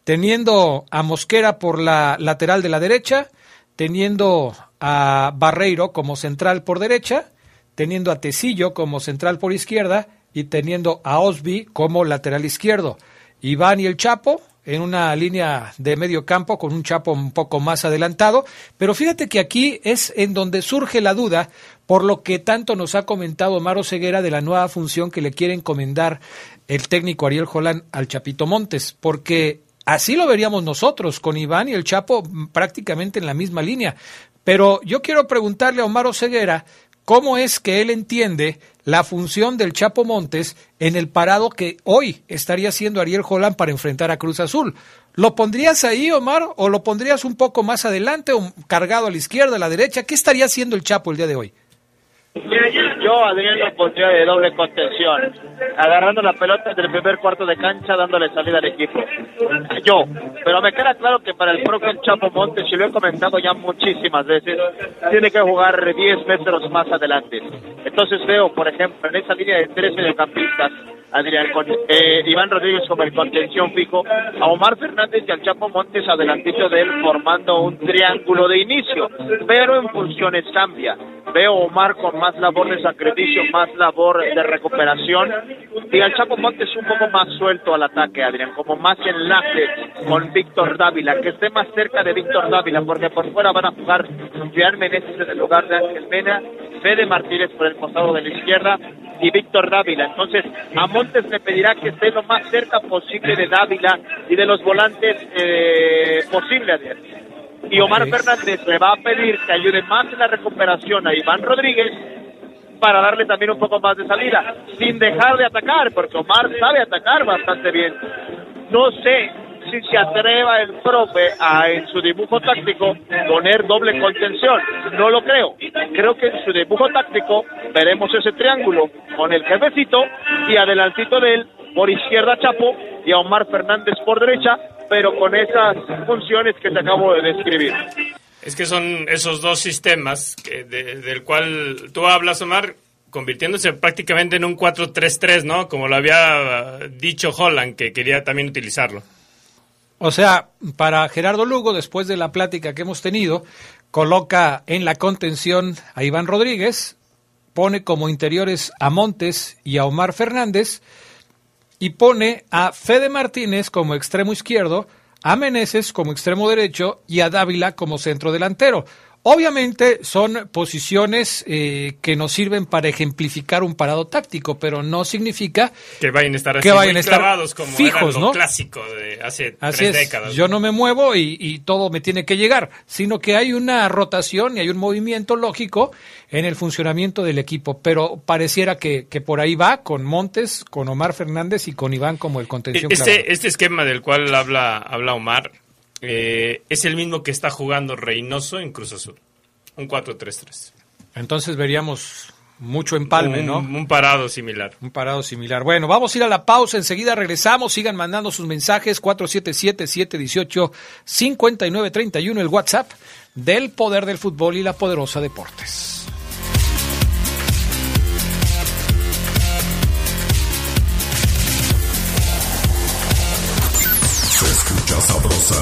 S2: teniendo a Mosquera por la lateral de la derecha, teniendo a Barreiro como central por derecha, teniendo a Tecillo como central por izquierda y teniendo a Osby como lateral izquierdo. Iván y el Chapo en una línea de medio campo con un Chapo un poco más adelantado, pero fíjate que aquí es en donde surge la duda por lo que tanto nos ha comentado Maro Ceguera de la nueva función que le quiere encomendar el técnico Ariel Jolán al Chapito Montes, porque así lo veríamos nosotros, con Iván y el Chapo prácticamente en la misma línea. Pero yo quiero preguntarle a Omar Ceguera cómo es que él entiende la función del Chapo Montes en el parado que hoy estaría haciendo Ariel Holland para enfrentar a Cruz Azul. ¿Lo pondrías ahí, Omar, o lo pondrías un poco más adelante o cargado a la izquierda, a la derecha? ¿Qué estaría haciendo el Chapo el día de hoy?
S10: Yo, Adrián, lo pondría de doble contención, agarrando la pelota del primer cuarto de cancha, dándole salida al equipo. Yo, pero me queda claro que para el propio Chapo Montes, y lo he comentado ya muchísimas veces, tiene que jugar 10 metros más adelante. Entonces veo, por ejemplo, en esa línea de 13 campistas, Adrián, con eh, Iván Rodríguez como el contención fijo, a Omar Fernández y al Chapo Montes adelantito de él formando un triángulo de inicio, pero en funciones cambia. Veo a Omar con más labor de sacrificio, más labor de recuperación y al Chapo Montes un poco más suelto al ataque, Adrián, como más enlace con Víctor Dávila, que esté más cerca de Víctor Dávila, porque por fuera van a jugar Jean Meneses en el lugar de Ángel Mena, Fede Martínez por el costado de la izquierda y Víctor Dávila. Entonces, a Montes le pedirá que esté lo más cerca posible de Dávila y de los volantes eh, posible, Y Omar Fernández le va a pedir que ayude más en la recuperación a Iván Rodríguez para darle también un poco más de salida, sin dejar de atacar, porque Omar sabe atacar bastante bien. No sé si se atreva el profe a en su dibujo táctico poner doble contención. No lo creo. Creo que en su dibujo táctico veremos ese triángulo con el jefecito y adelantito de él por izquierda Chapo y a Omar Fernández por derecha, pero con esas funciones que te acabo de describir.
S9: Es que son esos dos sistemas que del cual tú hablas, Omar, convirtiéndose prácticamente en un 4-3-3, ¿no? Como lo había dicho Holland, que quería también utilizarlo.
S2: O sea, para Gerardo Lugo, después de la plática que hemos tenido, coloca en la contención a Iván Rodríguez, pone como interiores a Montes y a Omar Fernández, y pone a Fede Martínez como extremo izquierdo, a Meneses como extremo derecho y a Dávila como centro delantero. Obviamente son posiciones eh, que nos sirven para ejemplificar un parado táctico, pero no significa
S9: que vayan a estar,
S2: así vayan a estar
S9: como
S2: fijos, ¿no?
S9: clásico de hace
S2: así
S9: tres
S2: es.
S9: décadas.
S2: Yo no me muevo y, y, todo me tiene que llegar, sino que hay una rotación y hay un movimiento lógico en el funcionamiento del equipo, pero pareciera que, que por ahí va con Montes, con Omar Fernández y con Iván como el contención.
S9: Este, este esquema del cual habla, habla Omar eh, es el mismo que está jugando Reynoso en Cruz Azul. Un 4-3-3.
S2: Entonces veríamos mucho empalme,
S9: un,
S2: ¿no?
S9: Un parado similar.
S2: Un parado similar. Bueno, vamos a ir a la pausa, enseguida regresamos, sigan mandando sus mensajes 477-718-5931, el WhatsApp del Poder del Fútbol y la Poderosa Deportes.
S1: Se escucha sabrosa,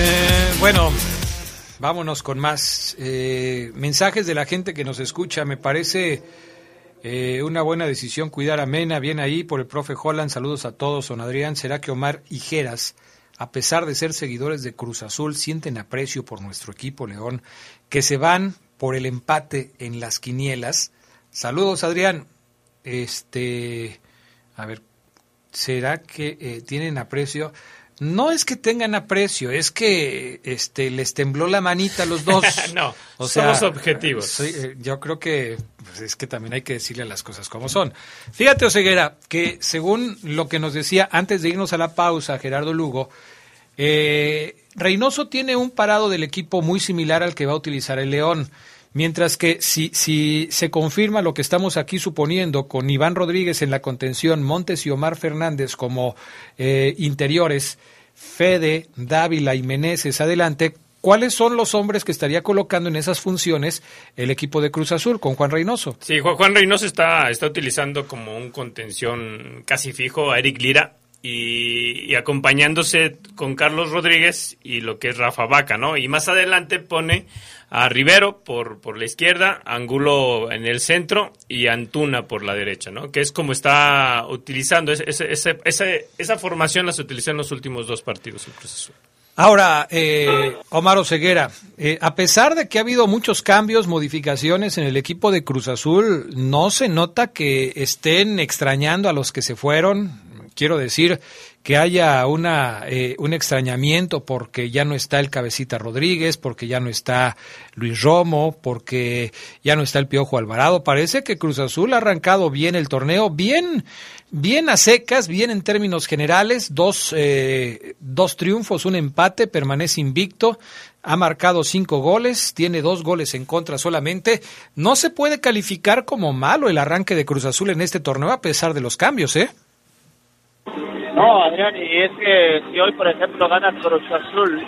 S2: Eh, bueno, vámonos con más eh, mensajes de la gente que nos escucha. Me parece eh, una buena decisión cuidar a Mena. Bien ahí por el profe Holland. Saludos a todos. Don Adrián, ¿será que Omar y Geras, a pesar de ser seguidores de Cruz Azul, sienten aprecio por nuestro equipo León, que se van por el empate en las quinielas? Saludos, Adrián. Este, a ver, ¿será que eh, tienen aprecio? No es que tengan aprecio, es que este les tembló la manita a los dos. [LAUGHS]
S9: no, somos objetivos.
S2: Soy, eh, yo creo que pues es que también hay que decirle las cosas como son. Fíjate, Oseguera, que según lo que nos decía antes de irnos a la pausa, Gerardo Lugo, eh, Reynoso tiene un parado del equipo muy similar al que va a utilizar el León. Mientras que si, si se confirma lo que estamos aquí suponiendo con Iván Rodríguez en la contención, Montes y Omar Fernández como eh, interiores, Fede, Dávila y Meneses adelante, ¿cuáles son los hombres que estaría colocando en esas funciones el equipo de Cruz Azul con Juan Reynoso?
S9: Sí, Juan, Reynoso está, está utilizando como un contención casi fijo a Eric Lira. Y, acompañándose con Carlos Rodríguez y lo que es Rafa Vaca, ¿no? Y más adelante pone a Rivero por, por la izquierda, Angulo en el centro y Antuna por la derecha, ¿no? Que es como está utilizando, ese, ese, esa, esa formación la se utilizó en los últimos dos partidos Cruz Azul.
S2: Ahora, eh, Omar Oseguera, eh, a pesar de que ha habido muchos cambios, modificaciones en el equipo de Cruz Azul, ¿no se nota que estén extrañando a los que se fueron? Quiero decir que haya una, eh, un extrañamiento porque ya no está el Cabecita Rodríguez, porque ya no está Luis Romo, porque ya no está el Piojo Alvarado. Parece que Cruz Azul ha arrancado bien el torneo, bien, bien a secas, bien en términos generales, dos, eh, dos triunfos, un empate, permanece invicto, ha marcado cinco goles, tiene dos goles en contra solamente. No se puede calificar como malo el arranque de Cruz Azul en este torneo a pesar de los cambios, ¿eh?
S10: No, Adrián, y es que si hoy, por ejemplo, gana Cruz Azul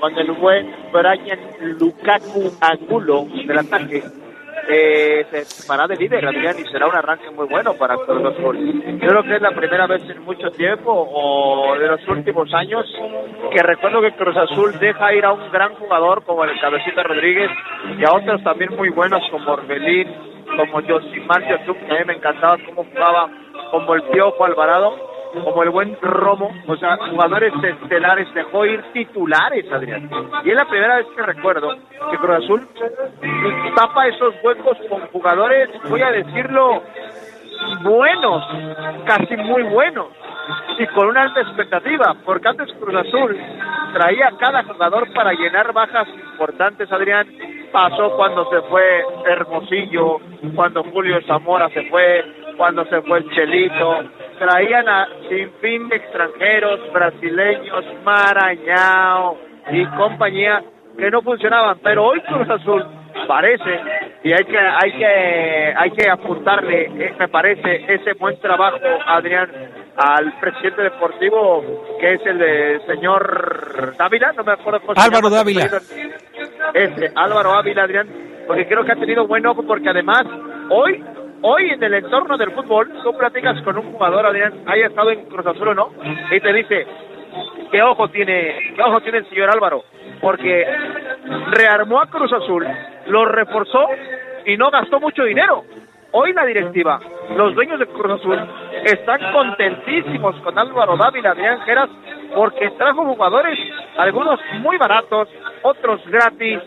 S10: con el buen Brian Lukaku Angulo del ataque, eh, se fará de líder, Adrián, y será un arranque muy bueno para Cruz Azul. Yo creo que es la primera vez en mucho tiempo o de los últimos años que recuerdo que Cruz Azul deja ir a un gran jugador como el Cabecita Rodríguez y a otros también muy buenos como Orbelín, como Josimar Yotun, que a mí me encantaba cómo jugaba, como el Piojo Alvarado como el buen Romo, o sea, jugadores estelares, dejó ir titulares, Adrián. Y es la primera vez que recuerdo que Cruz Azul tapa esos huecos con jugadores, voy a decirlo, buenos, casi muy buenos, y con una alta expectativa, porque antes Cruz Azul traía cada jugador para llenar bajas importantes, Adrián. Pasó cuando se fue Hermosillo, cuando Julio Zamora se fue, cuando se fue el Chelito, traían a sin fin de extranjeros, brasileños, Marañao y compañía que no funcionaban, pero hoy Cruz Azul parece y hay que hay que hay que apuntarle eh, me parece ese buen trabajo Adrián al presidente deportivo que es el de señor Dávila no me acuerdo cómo
S2: Álvaro Dávila.
S10: ese Álvaro Ávila Adrián porque creo que ha tenido buen ojo porque además hoy Hoy en el entorno del fútbol, tú platicas con un jugador, Adrián, haya estado en Cruz Azul o no, y te dice, ¿qué ojo tiene, qué ojo tiene el señor Álvaro? Porque rearmó a Cruz Azul, lo reforzó y no gastó mucho dinero. Hoy la directiva, los dueños de Cruz Azul, están contentísimos con Álvaro Dávila, Adrián Geras, porque trajo jugadores, algunos muy baratos, otros gratis.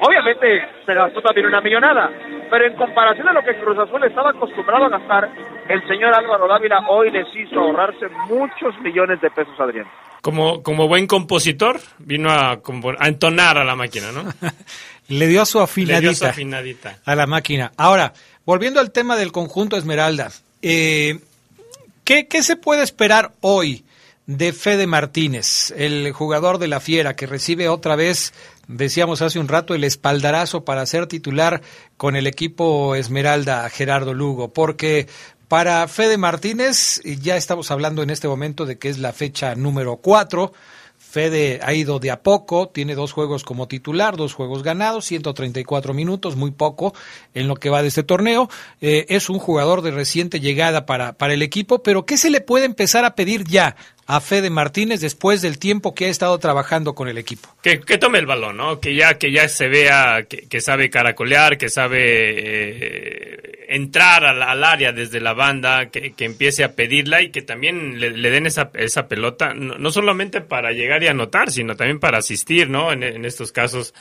S10: Obviamente se gastó también una millonada, pero en comparación a lo que Cruz Azul estaba acostumbrado a gastar, el señor Álvaro Dávila hoy les hizo ahorrarse muchos millones de pesos, Adrián.
S9: Como, como buen compositor, vino a, a entonar a la máquina, ¿no? [LAUGHS]
S2: Le dio su afinadita,
S9: Le dio su afinadita.
S2: a la máquina. Ahora, volviendo al tema del conjunto Esmeralda, eh, ¿qué, ¿qué se puede esperar hoy de Fede Martínez, el jugador de la Fiera, que recibe otra vez decíamos hace un rato, el espaldarazo para ser titular con el equipo Esmeralda Gerardo Lugo, porque para Fede Martínez ya estamos hablando en este momento de que es la fecha número cuatro. Fede ha ido de a poco, tiene dos juegos como titular, dos juegos ganados, 134 minutos, muy poco en lo que va de este torneo. Eh, es un jugador de reciente llegada para, para el equipo, pero ¿qué se le puede empezar a pedir ya a Fede Martínez después del tiempo que ha estado trabajando con el equipo.
S9: Que, tome el balón, ¿no? Que ya, que ya se vea que, sabe caracolear, que sabe eh, entrar al, área desde la banda, que, empiece a pedirla y que también le, den esa, esa pelota, no, solamente para llegar y anotar, sino también para asistir, ¿no? En estos casos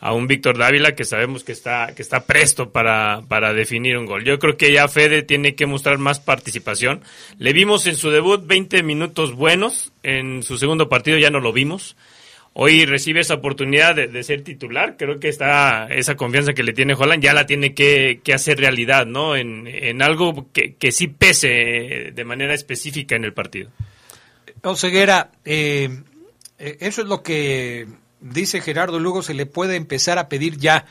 S9: a un Víctor Dávila que sabemos que está, que está presto para, para definir un gol. Yo creo que ya Fede tiene que mostrar más participación. Le vimos en su debut 20 minutos buenos, en su segundo partido ya no lo vimos. Hoy recibe esa oportunidad de, ser titular. Creo que está esa confianza que le tiene Holland ya la tiene que, hacer realidad, ¿no? En, en algo que, que, sí pese de manera específica en el partido.
S2: Oseguera, eh, eh, eso es lo que dice Gerardo Lugo, se le puede empezar a pedir ya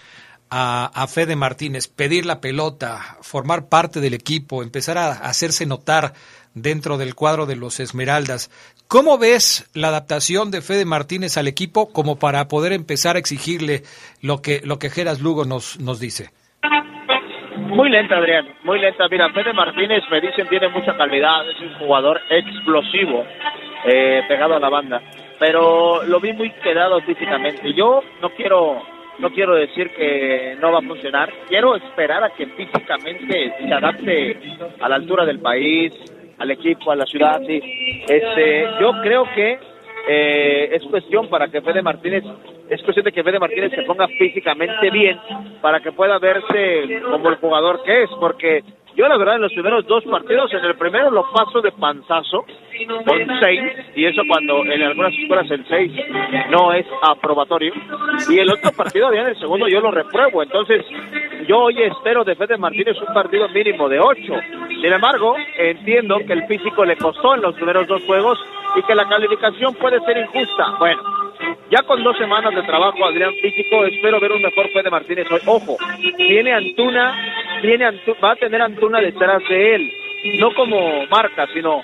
S2: a, a, Fede Martínez, pedir la pelota, formar parte del equipo, empezar a hacerse notar dentro del cuadro de los Esmeraldas. ¿Cómo ves la adaptación de Fede Martínez al equipo como para poder empezar a exigirle lo que, lo que Geras Lugo nos, nos dice?
S10: Muy lenta, Adrián, muy lenta. Mira, Fede Martínez me dicen tiene mucha calidad, es un jugador explosivo, eh, pegado a la banda pero lo vi muy quedado físicamente. Yo no quiero no quiero decir que no va a funcionar, quiero esperar a que físicamente se adapte a la altura del país, al equipo, a la ciudad. Sí. Este, yo creo que eh, es cuestión para que Fede Martínez, es cuestión de que Fede Martínez se ponga físicamente bien para que pueda verse como el jugador que es, porque yo la verdad en los primeros dos partidos, en el primero lo paso de panzazo con seis, y eso cuando en algunas escuelas el seis no es aprobatorio, y el otro partido ya en el segundo yo lo repruebo, entonces yo hoy espero de Fede Martínez un partido mínimo de ocho. Sin embargo, entiendo que el físico le costó en los primeros dos juegos y que la calificación puede ser injusta. Bueno, ya con dos semanas de trabajo, Adrián Físico, espero ver un mejor Fede Martínez hoy. Ojo, tiene Antuna, tiene va a tener Antuna detrás de él, no como marca, sino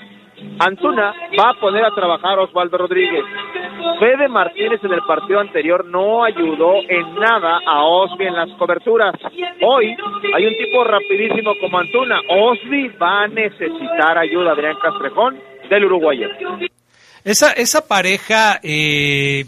S10: Antuna va a poner a trabajar a Osvaldo Rodríguez. Fede Martínez en el partido anterior no ayudó en nada a Osby en las coberturas. Hoy hay un tipo rapidísimo como Antuna. Osby va a necesitar ayuda, Adrián Castrejón, del uruguayo.
S2: Esa, esa pareja, eh,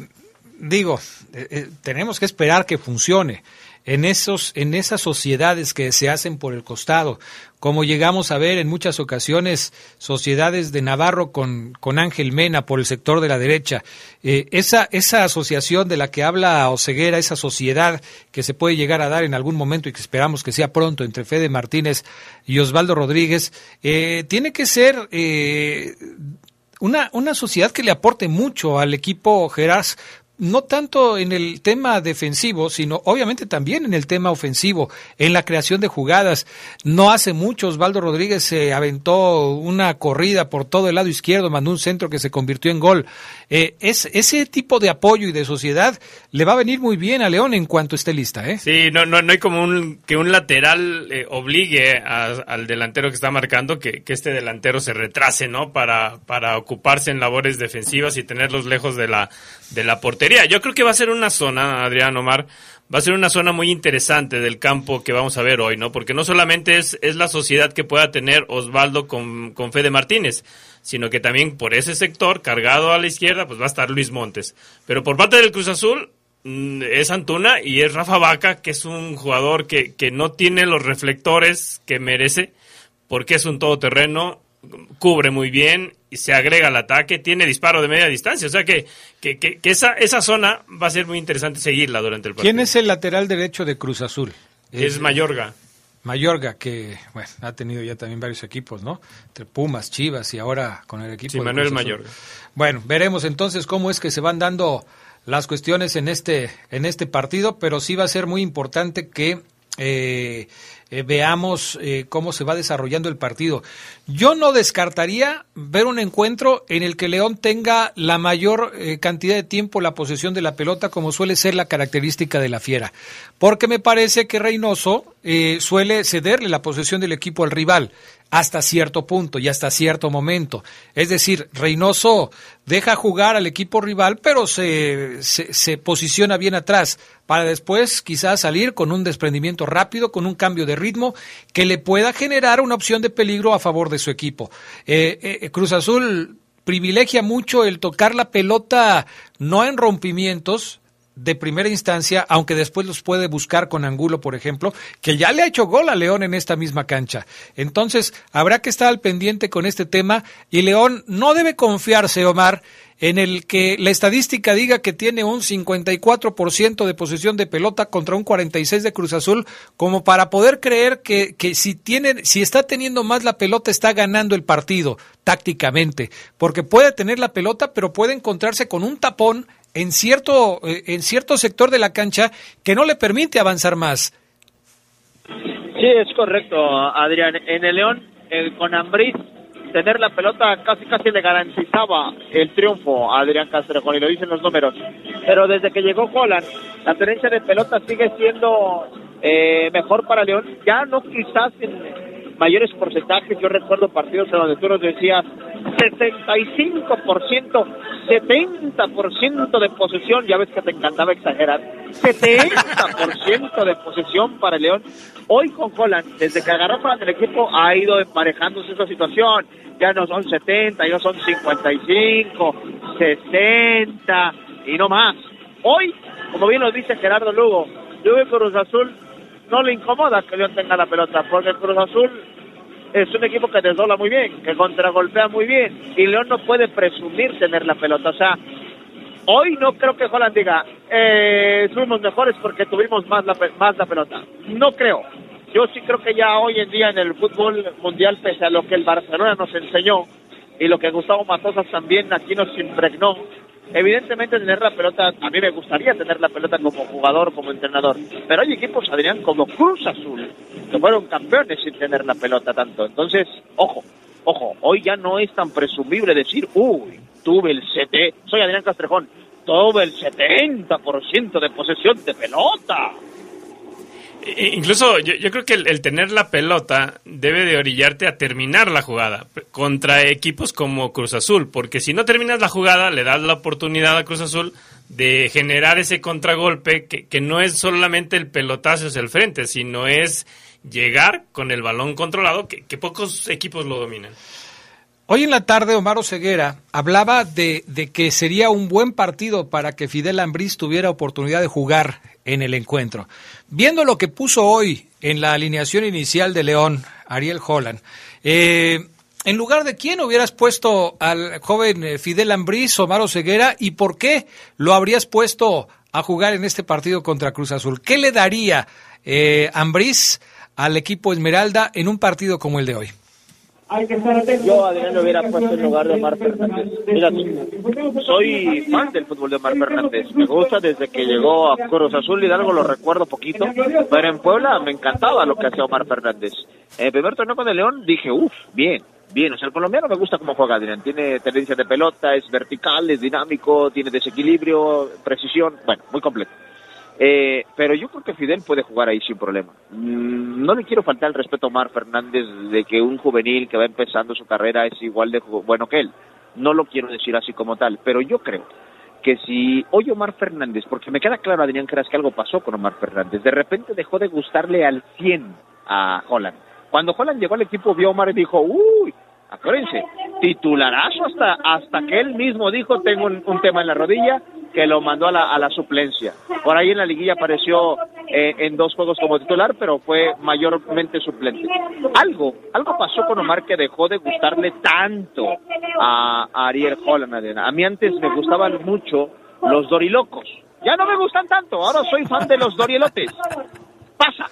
S2: digo, eh, eh, tenemos que esperar que funcione en, esos, en esas sociedades que se hacen por el costado, como llegamos a ver en muchas ocasiones sociedades de Navarro con, con Ángel Mena por el sector de la derecha. Eh, esa, esa asociación de la que habla Oceguera, esa sociedad que se puede llegar a dar en algún momento y que esperamos que sea pronto entre Fede Martínez y Osvaldo Rodríguez, eh, tiene que ser eh, una, una sociedad que le aporte mucho al equipo Geras no tanto en el tema defensivo, sino obviamente también en el tema ofensivo, en la creación de jugadas. No hace mucho Osvaldo Rodríguez se aventó una corrida por todo el lado izquierdo, mandó un centro que se convirtió en gol. Eh, es, ese tipo de apoyo y de sociedad le va a venir muy bien a León en cuanto esté lista. ¿eh?
S9: Sí, no, no, no hay como un, que un lateral eh, obligue al delantero que está marcando que, que, este delantero se retrase, ¿no? Para, para ocuparse en labores defensivas y tenerlos lejos de la, de la portería. Yo creo que va a ser una zona, Adrián Omar, va a ser una zona muy interesante del campo que vamos a ver hoy, ¿no? Porque no solamente es, es la sociedad que pueda tener Osvaldo con, con Fede Martínez, sino que también por ese sector, cargado a la izquierda, pues va a estar Luis Montes. Pero por parte del Cruz Azul, mm, es Antuna y es Rafa Vaca, que es un jugador que, que no tiene los reflectores que merece, porque es un todoterreno, cubre muy bien y se agrega al ataque, tiene disparo de media distancia. O sea que, que, que, esa, esa zona va a ser muy interesante seguirla durante el partido.
S2: ¿Quién es el lateral derecho de Cruz Azul?
S9: Es, Mayorga.
S2: Mayorga, que bueno, ha tenido ya también varios equipos, ¿no? Entre Pumas, Chivas y ahora con el equipo.
S9: Sí, Manuel Mayorga.
S2: Bueno, veremos entonces cómo es que se van dando las cuestiones en este, en este partido, pero sí va a ser muy importante que eh, eh, veamos eh, cómo se va desarrollando el partido. Yo no descartaría ver un encuentro en el que León tenga la mayor eh, cantidad de tiempo la posesión de la pelota, como suele ser la característica de la fiera, porque me parece que Reynoso suele cederle la posesión del equipo al rival hasta cierto punto y hasta cierto momento. Es decir, Reynoso deja jugar al equipo rival, pero se, se, posiciona bien atrás para después quizás salir con un desprendimiento rápido, con un cambio de ritmo que le pueda generar una opción de peligro a favor de su equipo. Eh, eh, Cruz Azul privilegia mucho el tocar la pelota no en rompimientos, de primera instancia, aunque después los puede buscar con Angulo, por ejemplo, que ya le ha hecho gol a León en esta misma cancha. Entonces, habrá que estar al pendiente con este tema y León no debe confiarse, Omar, en el que la estadística diga que tiene un 54% de posesión de pelota contra un 46 de Cruz Azul, como para poder creer que, que si tiene, si está teniendo más la pelota está ganando el partido tácticamente, porque puede tener la pelota, pero puede encontrarse con un tapón en cierto, eh, en cierto sector de la cancha que no le permite avanzar más.
S10: Sí, es correcto, Adrián. En el León, el, con Ambris, tener la pelota casi casi le garantizaba el triunfo a Adrián Castrejón, y lo dicen los números. Pero desde que llegó Holland, la tenencia de pelota sigue siendo eh, mejor para León. Ya no quizás mayores porcentajes. Yo recuerdo partidos en donde tú nos decías 75%, 70% de posesión. Ya ves que te encantaba exagerar. 70% de posesión para León. Hoy con Holland, desde que agarró para el equipo, ha ido emparejándose esa situación. Ya no son 70, ya son 55, 60 y no más. Hoy, como bien nos dice Gerardo Lugo, yo veo Cruz Azul no le incomoda que León tenga la pelota, porque Cruz Azul es un equipo que desdobla muy bien, que contragolpea muy bien, y León no puede presumir tener la pelota. O sea, hoy no creo que Holland diga, eh, fuimos mejores porque tuvimos más la, más la pelota. No creo. Yo sí creo que ya hoy en día en el fútbol mundial, pese a lo que el Barcelona nos enseñó, y lo que Gustavo Matosas también aquí nos impregnó, Evidentemente tener la pelota, a mí me gustaría tener la pelota como jugador, como entrenador, pero hay equipos, Adrián, como Cruz Azul, que fueron campeones sin tener la pelota tanto. Entonces, ojo, ojo, hoy ya no es tan presumible decir, uy, tuve el soy Adrián Castrejón, tuve el 70% de posesión de pelota.
S9: Incluso yo, creo que el, tener la pelota debe de orillarte a terminar la jugada contra equipos como Cruz Azul, porque si no terminas la jugada le das la oportunidad a Cruz Azul de generar ese contragolpe que, que no es solamente el pelotazo hacia el frente, sino es llegar con el balón controlado, que, que pocos equipos lo dominan.
S2: Hoy en la tarde Omar Ceguera hablaba de, de, que sería un buen partido para que Fidel Ambriz tuviera oportunidad de jugar en el encuentro. Viendo lo que puso hoy en la alineación inicial de León, Ariel Holland, eh, en lugar de quién hubieras puesto al joven Fidel Ambriz, Omar Ceguera, y por qué lo habrías puesto a jugar en este partido contra Cruz Azul. ¿Qué le daría eh, Ambriz al equipo Esmeralda en un partido como el de hoy?
S10: Yo, Adrián, lo hubiera puesto en lugar de Omar Fernández. Mira, soy fan del fútbol de Omar Fernández. Me gusta desde que llegó a Cruz Azul Hidalgo, lo recuerdo poquito. Pero en Puebla me encantaba lo que hacía Omar Fernández. En el primer torneo con el León dije, uff, bien, bien. O sea, el colombiano me gusta cómo juega, Adrián. Tiene tendencia de pelota, es vertical, es dinámico, tiene desequilibrio, precisión. Bueno, muy completo. Eh, pero yo creo que Fidel puede jugar ahí sin problema. Mm, no le quiero faltar el respeto a Omar Fernández de que un juvenil que va empezando su carrera es igual de bueno que él. No lo quiero decir así como tal, pero yo creo que si hoy Omar Fernández, porque me queda claro, Adrián Caras, que algo pasó con Omar Fernández, de repente dejó de gustarle al 100 a Holland. Cuando Holland llegó al equipo, vio a Omar y dijo, uy, acuérdense, titularazo hasta, hasta que él mismo dijo, tengo un, un tema en la rodilla, que lo mandó a la, a la suplencia. Por ahí en la liguilla apareció eh, en dos juegos como titular, pero fue mayormente suplente. Algo, algo pasó con Omar que dejó de gustarle tanto a, a Ariel Holland. A mí antes me gustaban mucho los dorilocos. Ya no me gustan tanto, ahora soy fan de los dorielotes. Pasa.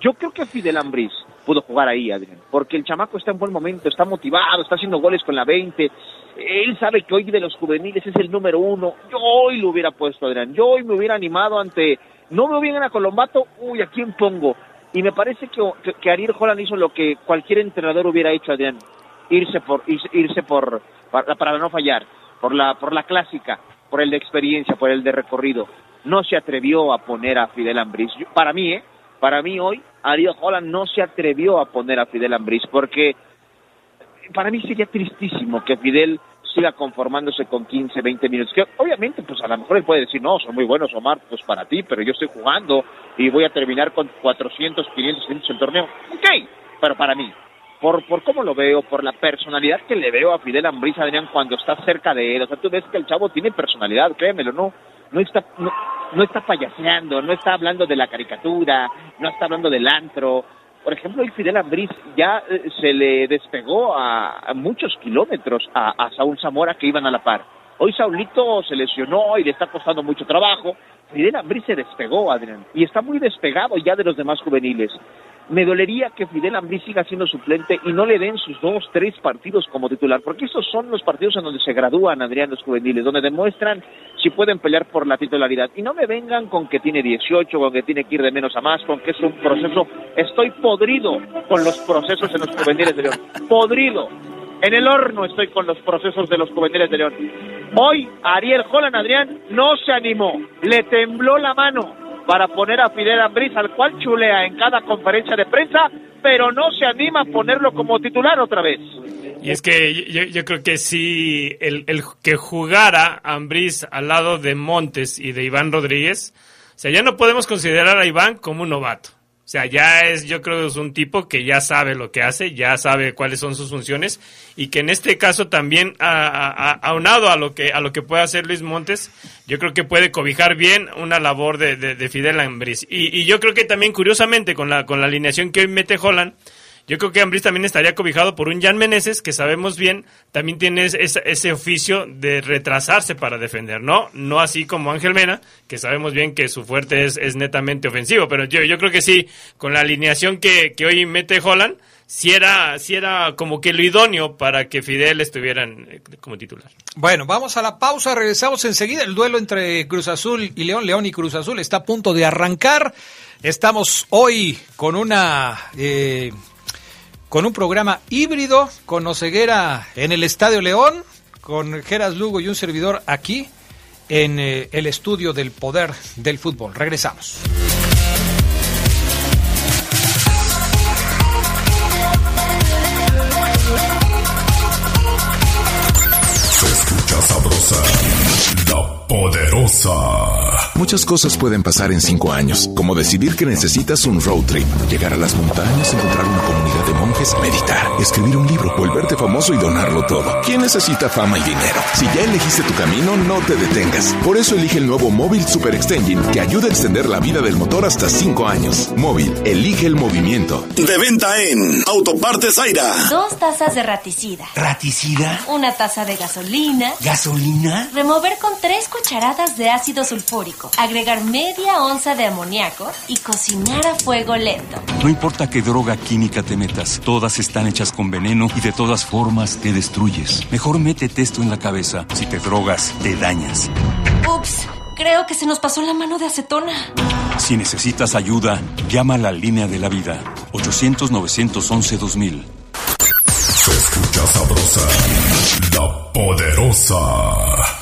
S10: Yo creo que Fidel Ambriz pudo jugar ahí, Adrián, porque el chamaco está en buen momento, está motivado, está haciendo goles con la 20, él sabe que hoy de los juveniles es el número uno, yo hoy lo hubiera puesto, Adrián, yo hoy me hubiera animado ante, no me bien a Colombato, uy, ¿a quién pongo? Y me parece que, que, que Ariel Holland hizo lo que cualquier entrenador hubiera hecho, Adrián, irse por, irse por, para, para no fallar, por la, por la clásica, por el de experiencia, por el de recorrido. No se atrevió a poner a Fidel Ambriz. Para mí, ¿eh? Para mí hoy, Ariel Holland no se atrevió a poner a Fidel Ambriz porque para mí sería tristísimo que Fidel siga conformándose con 15, 20 minutos. Que obviamente, pues a lo mejor él puede decir, no, son muy buenos, Omar, pues para ti, pero yo estoy jugando y voy a terminar con 400, 500 minutos el torneo. Ok, pero para mí, por, por cómo lo veo, por la personalidad que le veo a Fidel Ambriz, Adrián, cuando está cerca de él, o sea, tú ves que el chavo tiene personalidad, créemelo, no, no está, no, no está payaseando, no está hablando de la caricatura, no está hablando del antro. Por ejemplo, el Fidel Ambriz ya eh, se le despegó a, muchos kilómetros a, a, Saúl Zamora que iban a la par. Hoy Saulito se lesionó y le está costando mucho trabajo. Fidel Ambriz se despegó, Adrián, y está muy despegado ya de los demás juveniles. Me dolería que Fidel Ambriz siga siendo suplente y no le den sus dos, tres partidos como titular, porque estos son los partidos en donde se gradúan, Adrián, los juveniles, donde demuestran si pueden pelear por la titularidad. Y no me vengan con que tiene 18, con que tiene que ir de menos a más, con que es un proceso. Estoy podrido con los procesos en los juveniles de León. Podrido. En el horno estoy con los procesos de los juveniles de León. Hoy Ariel Holland Adrián no se animó, le tembló la mano para poner a Fidel Ambriz, al cual chulea en cada conferencia de prensa, pero no se anima a ponerlo como titular otra vez.
S9: Y es que yo, creo que si el, el que jugara Ambriz al lado de Montes y de Iván Rodríguez, o sea, ya no podemos considerar a Iván como un novato. O sea, ya es, yo creo que es un tipo que ya sabe lo que hace, ya sabe cuáles son sus funciones y que en este caso también a, aunado a lo que a lo que puede hacer Luis Montes, yo creo que puede cobijar bien una labor de, de, de Fidel Ambriz. Y, y, yo creo que también curiosamente con la con la alineación que hoy mete Holland, yo creo que Ambriz también estaría cobijado por un Jan Meneses, que sabemos bien, también tiene ese, ese, oficio de retrasarse para defender, ¿no? No así como Ángel Mena, que sabemos bien que su fuerte es, es netamente ofensivo, pero yo, yo creo que sí, con la alineación que, que hoy mete Holland, si era, si era como que lo idóneo para que Fidel estuviera como titular.
S2: Bueno, vamos a la pausa, regresamos enseguida. El duelo entre Cruz Azul y León, León y Cruz Azul está a punto de arrancar. Estamos hoy con una eh, con un programa híbrido con Oceguera en el Estadio León, con Geras Lugo y un servidor aquí en eh, el estudio del poder del fútbol. Regresamos.
S1: Se escucha sabrosa, la poderosa.
S3: Muchas cosas pueden pasar en cinco años, como decidir que necesitas un road trip, llegar a las montañas, encontrar una comunidad de monjes, meditar, escribir un libro, volverte famoso y donarlo todo. ¿Quién necesita fama y dinero? Si ya elegiste tu camino, no te detengas. Por eso elige el nuevo Móvil Super Extension que ayuda a extender la vida del motor hasta cinco años. Móvil, elige el movimiento.
S1: De venta en Autopartes Aira.
S6: Dos tazas de raticida.
S14: ¿Raticida?
S6: Una taza de gasolina.
S14: ¿Gasolina?
S6: Remover con tres cucharadas de ácido sulfúrico. Agregar media onza de amoníaco y cocinar a fuego lento.
S7: No importa qué droga química te metas, todas están hechas con veneno y de todas formas te destruyes. Mejor métete esto en la cabeza. Si te drogas, te dañas.
S6: Ups, creo que se nos pasó la mano de acetona.
S7: Si necesitas ayuda, llama a la línea de la vida. 800-911-2000.
S1: Se escucha sabrosa, la poderosa.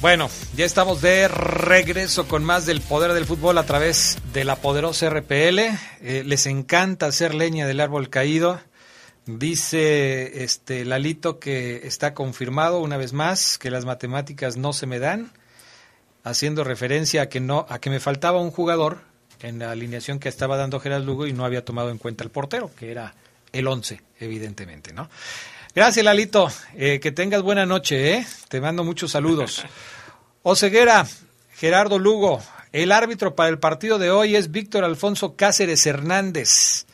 S2: Bueno, ya estamos de regreso con más del poder del fútbol a través de la poderosa RPL. Eh, les encanta hacer leña del árbol caído. Dice este Lalito que está confirmado una vez más que las matemáticas no se me dan, haciendo referencia a que no a que me faltaba un jugador en la alineación que estaba dando Gerard Lugo y no había tomado en cuenta el portero, que era el 11, evidentemente, ¿no? Gracias, Lalito. Eh, que tengas buena noche, ¿eh? Te mando muchos saludos. [LAUGHS] Oceguera, Gerardo Lugo. El árbitro para el partido de hoy es Víctor Alfonso Cáceres Hernández.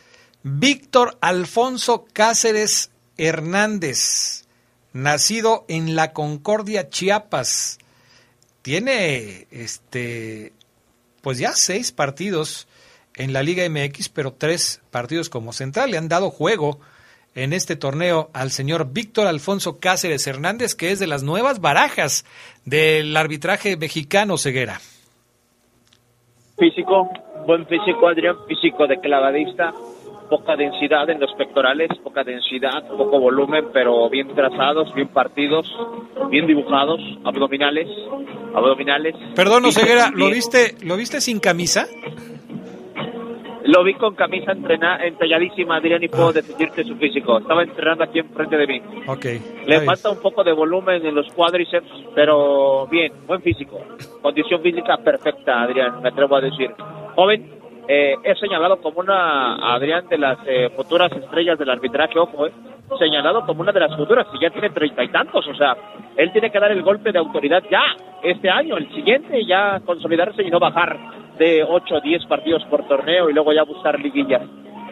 S2: Víctor Alfonso Cáceres Hernández, nacido en La Concordia, Chiapas. Tiene, este, pues ya seis partidos en la Liga MX, pero tres partidos como central. Le han dado juego en este torneo al señor Víctor Alfonso Cáceres Hernández, que es de las nuevas barajas del arbitraje mexicano, Ceguera.
S10: Físico, buen físico, Adrián, físico de clavadista, poca densidad en los pectorales, poca densidad, poco volumen, pero bien trazados, bien partidos, bien dibujados, abdominales, abdominales.
S2: Perdón, Ceguera, ¿lo viste, ¿lo viste sin camisa?
S10: Lo vi con camisa entrena, entalladísima, Adrián, y puedo decirte su físico. Estaba entrenando aquí enfrente de mí.
S2: Ok.
S10: Le falta un poco de volumen en los cuádriceps, pero bien, buen físico. Condición física perfecta, Adrián, me atrevo a decir. Joven, eh, es señalado como una, Adrián, de las eh, futuras estrellas del arbitraje, ojo, eh. Señalado como una de las futuras, y ya tiene treinta y tantos, o sea, él tiene que dar el golpe de autoridad ya, este año, el siguiente, ya consolidarse y no bajar de 8 o 10 partidos por torneo y luego ya buscar liguillas.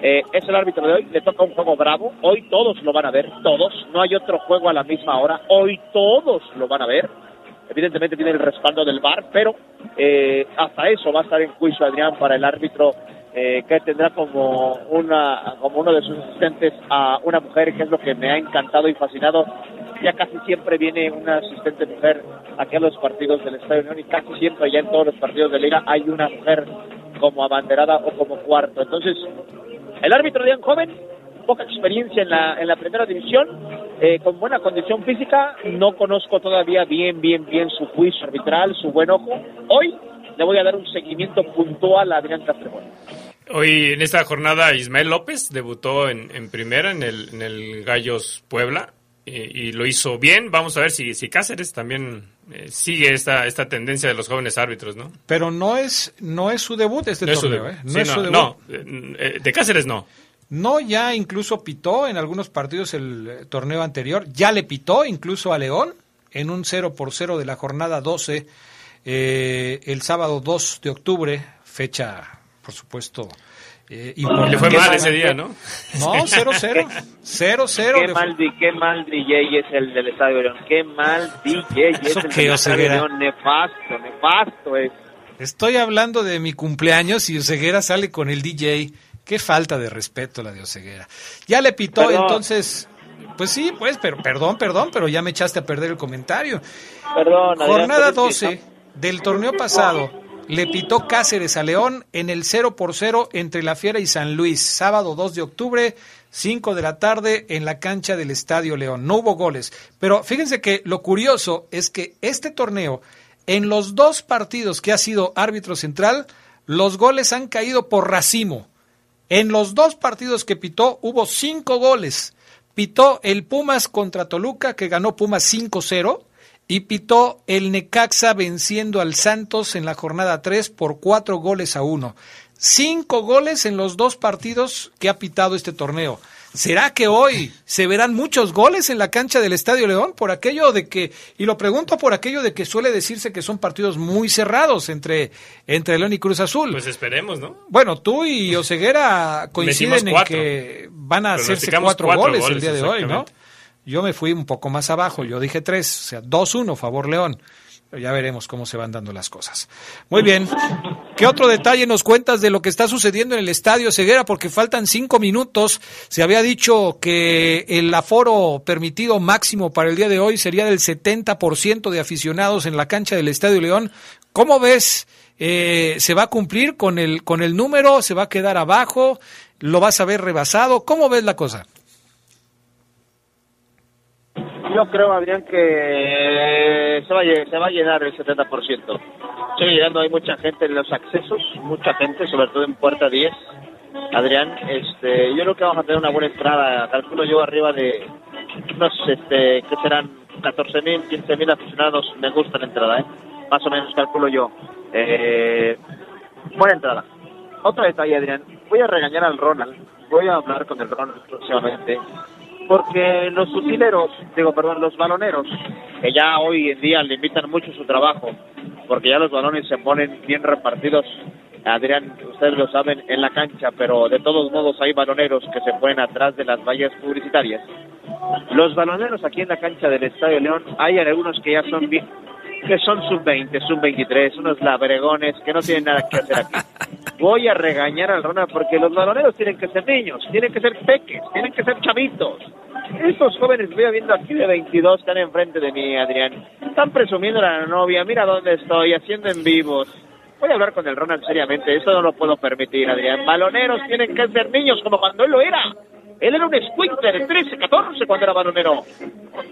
S10: Eh, es el árbitro de hoy, le toca un juego bravo. Hoy todos lo van a ver, todos. No hay otro juego a la misma hora. Hoy todos lo van a ver. Evidentemente tiene el respaldo del VAR, pero eh, hasta eso va a estar en juicio Adrián para el árbitro eh, que tendrá como una como uno de sus asistentes a una mujer, que es lo que me ha encantado y fascinado. Ya casi siempre viene una asistente mujer aquí a los partidos del Estadio Unión y casi siempre ya en todos los partidos de liga hay una mujer como abanderada o como cuarto. Entonces, el árbitro de joven, poca experiencia en la, en la primera división, eh, con buena condición física, no conozco todavía bien, bien, bien su juicio arbitral, su buen ojo. Hoy le voy a dar un seguimiento puntual a Adrián Castrejón.
S9: Hoy en esta jornada Ismael López debutó en, en primera en el, en el Gallos Puebla y, y lo hizo bien. Vamos a ver si, si Cáceres también eh, sigue esta, esta tendencia de los jóvenes árbitros, ¿no?
S2: Pero no es, no es su debut este
S9: No es su
S2: torneo,
S9: debut.
S2: ¿eh? No
S9: Sí,
S2: es su
S9: no,
S2: debut.
S9: no, eh, eh, de Cáceres no.
S2: No, ya incluso pitó en algunos partidos el torneo anterior. Ya le pitó incluso a León en un 0 por 0 de la jornada 12 eh, el sábado 2 de octubre, fecha, por supuesto, eh, importante.
S9: Le fue mal ese día, ¿no?
S2: No, [LAUGHS] 0-0. 0-0.
S10: Qué mal, di- qué mal DJ es el del Estadio León. Qué mal DJ es
S2: ¿Eso
S10: el del Estadio? León. Nefasto, nefasto es.
S2: Estoy hablando de mi cumpleaños y Oseguera sale con el DJ. Qué falta de respeto la de Oseguera. Ya le pitó,
S10: Perdón.
S2: entonces. Pues sí, pues, pero perdón, perdón, pero ya me echaste a perder el comentario.
S10: Perdón,
S2: Jornada
S10: pero es que
S2: 12 del torneo pasado. Le pitó Cáceres a León en el 0 por 0 entre La Fiera y San Luis, sábado 2 de octubre, 5 de la tarde en la cancha del Estadio León. No hubo goles, pero fíjense que lo curioso es que este torneo en los dos partidos que ha sido árbitro central, los goles han caído por racimo. En los dos partidos que pitó hubo cinco goles. Pitó el Pumas contra Toluca, que ganó Pumas 5-0, y pitó el Necaxa venciendo al Santos en la jornada 3 por cuatro goles a uno. Cinco goles en los dos partidos que ha pitado este torneo. ¿Será que hoy se verán muchos goles en la cancha del Estadio León? Por aquello de que, y lo pregunto por aquello de que suele decirse que son partidos muy cerrados entre, entre León y Cruz Azul.
S9: Pues esperemos, ¿no?
S2: Bueno, tú y Oseguera coinciden en que van a hacerse cuatro,
S9: cuatro
S2: goles,
S9: goles,
S2: el día de hoy, ¿no? Yo me fui un poco más abajo, yo dije tres, o sea, 2-1, favor León. Pero ya veremos cómo se van dando las cosas. Muy bien. ¿Qué otro detalle nos cuentas de lo que está sucediendo en el estadio Ceguera? Porque faltan cinco minutos. Se había dicho que el aforo permitido máximo para el día de hoy sería del 70% de aficionados en la cancha del Estadio León. ¿Cómo ves? Eh, ¿Se va a cumplir con el, con el número? ¿Se va a quedar abajo? ¿Lo vas a ver rebasado? ¿Cómo ves la cosa?
S10: Yo creo, Adrián, que se va, a, lle- se va a llenar el 70%. Sigue llegando, hay mucha gente en los accesos, mucha gente, sobre todo en puerta 10. Adrián, este, yo creo que vamos a tener una buena entrada. Calculo yo arriba de unos, este, que serán 14.000, 15.000 aficionados. Me gusta la entrada, ¿eh? Más o menos calculo yo. Eh, buena entrada. Otro detalle, Adrián. Voy a regañar al Ronald. Voy a hablar con el Ronald próximamente. Porque los utileros, digo, perdón, los baloneros, que ya hoy en día limitan mucho su trabajo, porque ya los balones se ponen bien repartidos, Adrián, ustedes lo saben, en la cancha, pero de todos modos hay baloneros que se ponen atrás de las vallas publicitarias. Los baloneros aquí en la cancha del Estadio León, hay algunos que ya son bien, que son sub-20, sub-23, unos labregones que no tienen nada que hacer aquí. Voy a regañar al Ronald porque los baloneros tienen que ser niños, tienen que ser peques, tienen que ser chavitos. Estos jóvenes que voy viendo aquí de 22 están enfrente de mí, Adrián. Están presumiendo a la novia, mira dónde estoy, haciendo en vivos. Voy a hablar con el Ronald seriamente, eso no lo puedo permitir, Adrián. Baloneros tienen que ser niños como cuando él lo era. Él era un escuincle de 13, 14 cuando era balonero.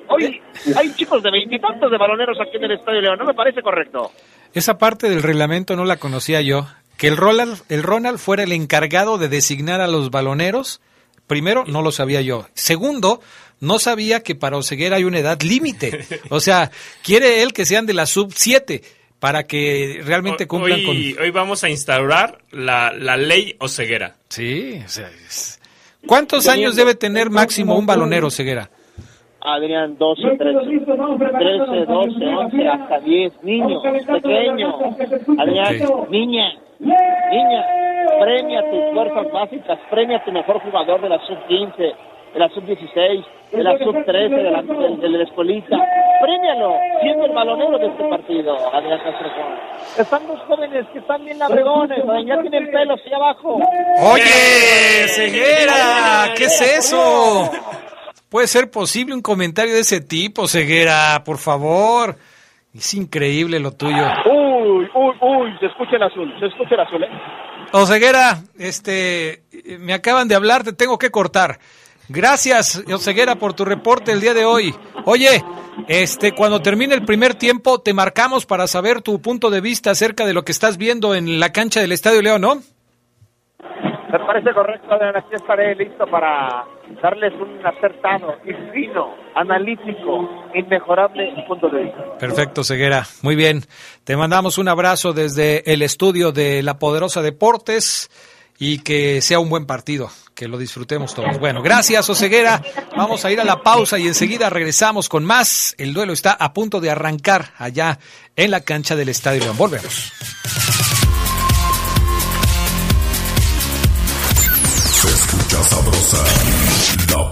S10: Hoy hay chicos de veintitantos de baloneros aquí en el Estadio León, no me parece correcto.
S2: Esa parte del reglamento no la conocía yo. Que el Ronald, el Ronald fuera el encargado de designar a los baloneros, primero, no lo sabía yo. Segundo, no sabía que para Oseguera hay una edad límite. O sea, quiere él que sean de la sub 7 para que realmente cumplan
S9: Hoy, hoy vamos a instaurar la, la ley Oseguera.
S2: Sí, o sea, es- ¿Cuántos años debe tener máximo un balonero, Ceguera?
S10: Adrián, 12, 13, 13, 12, 11, hasta 10, niños, pequeños. Adrián, niña, niña, premia tus fuerzas básicas, premia a tu mejor jugador de la sub-15, de la sub-16, de la sub-13, de la, de, de la escuelita. Premialo, siendo el balonero de este partido, Adrián Castrejón. Están dos jóvenes que están bien labregones, ya tienen pelos allá abajo.
S2: Oye, Ceguera, ¿qué es eso? ¿Puede ser posible un comentario de ese tipo, Ceguera? Por favor. Es increíble lo tuyo.
S10: Uy, uy, uy, se escucha el azul, se escucha el azul, ¿eh?
S2: Oseguera, este, eh, me acaban de hablar, te tengo que cortar. Gracias, Oseguera, por tu reporte el día de hoy. Oye, este, cuando termine el primer tiempo, te marcamos para saber tu punto de vista acerca de lo que estás viendo en la cancha del Estadio León, ¿no?
S10: Me parece correcto, Adrián. Aquí estaré listo para darles un acertado y fino, analítico, inmejorable punto de vista.
S2: Perfecto, Ceguera. Muy bien. Te mandamos un abrazo desde el estudio de La Poderosa Deportes y que sea un buen partido, que lo disfrutemos todos. Bueno, gracias, Oseguera. Vamos a ir a la pausa y enseguida regresamos con más. El duelo está a punto de arrancar allá en la cancha del Estadio León. Volvemos.
S1: Se escucha sabrosa, la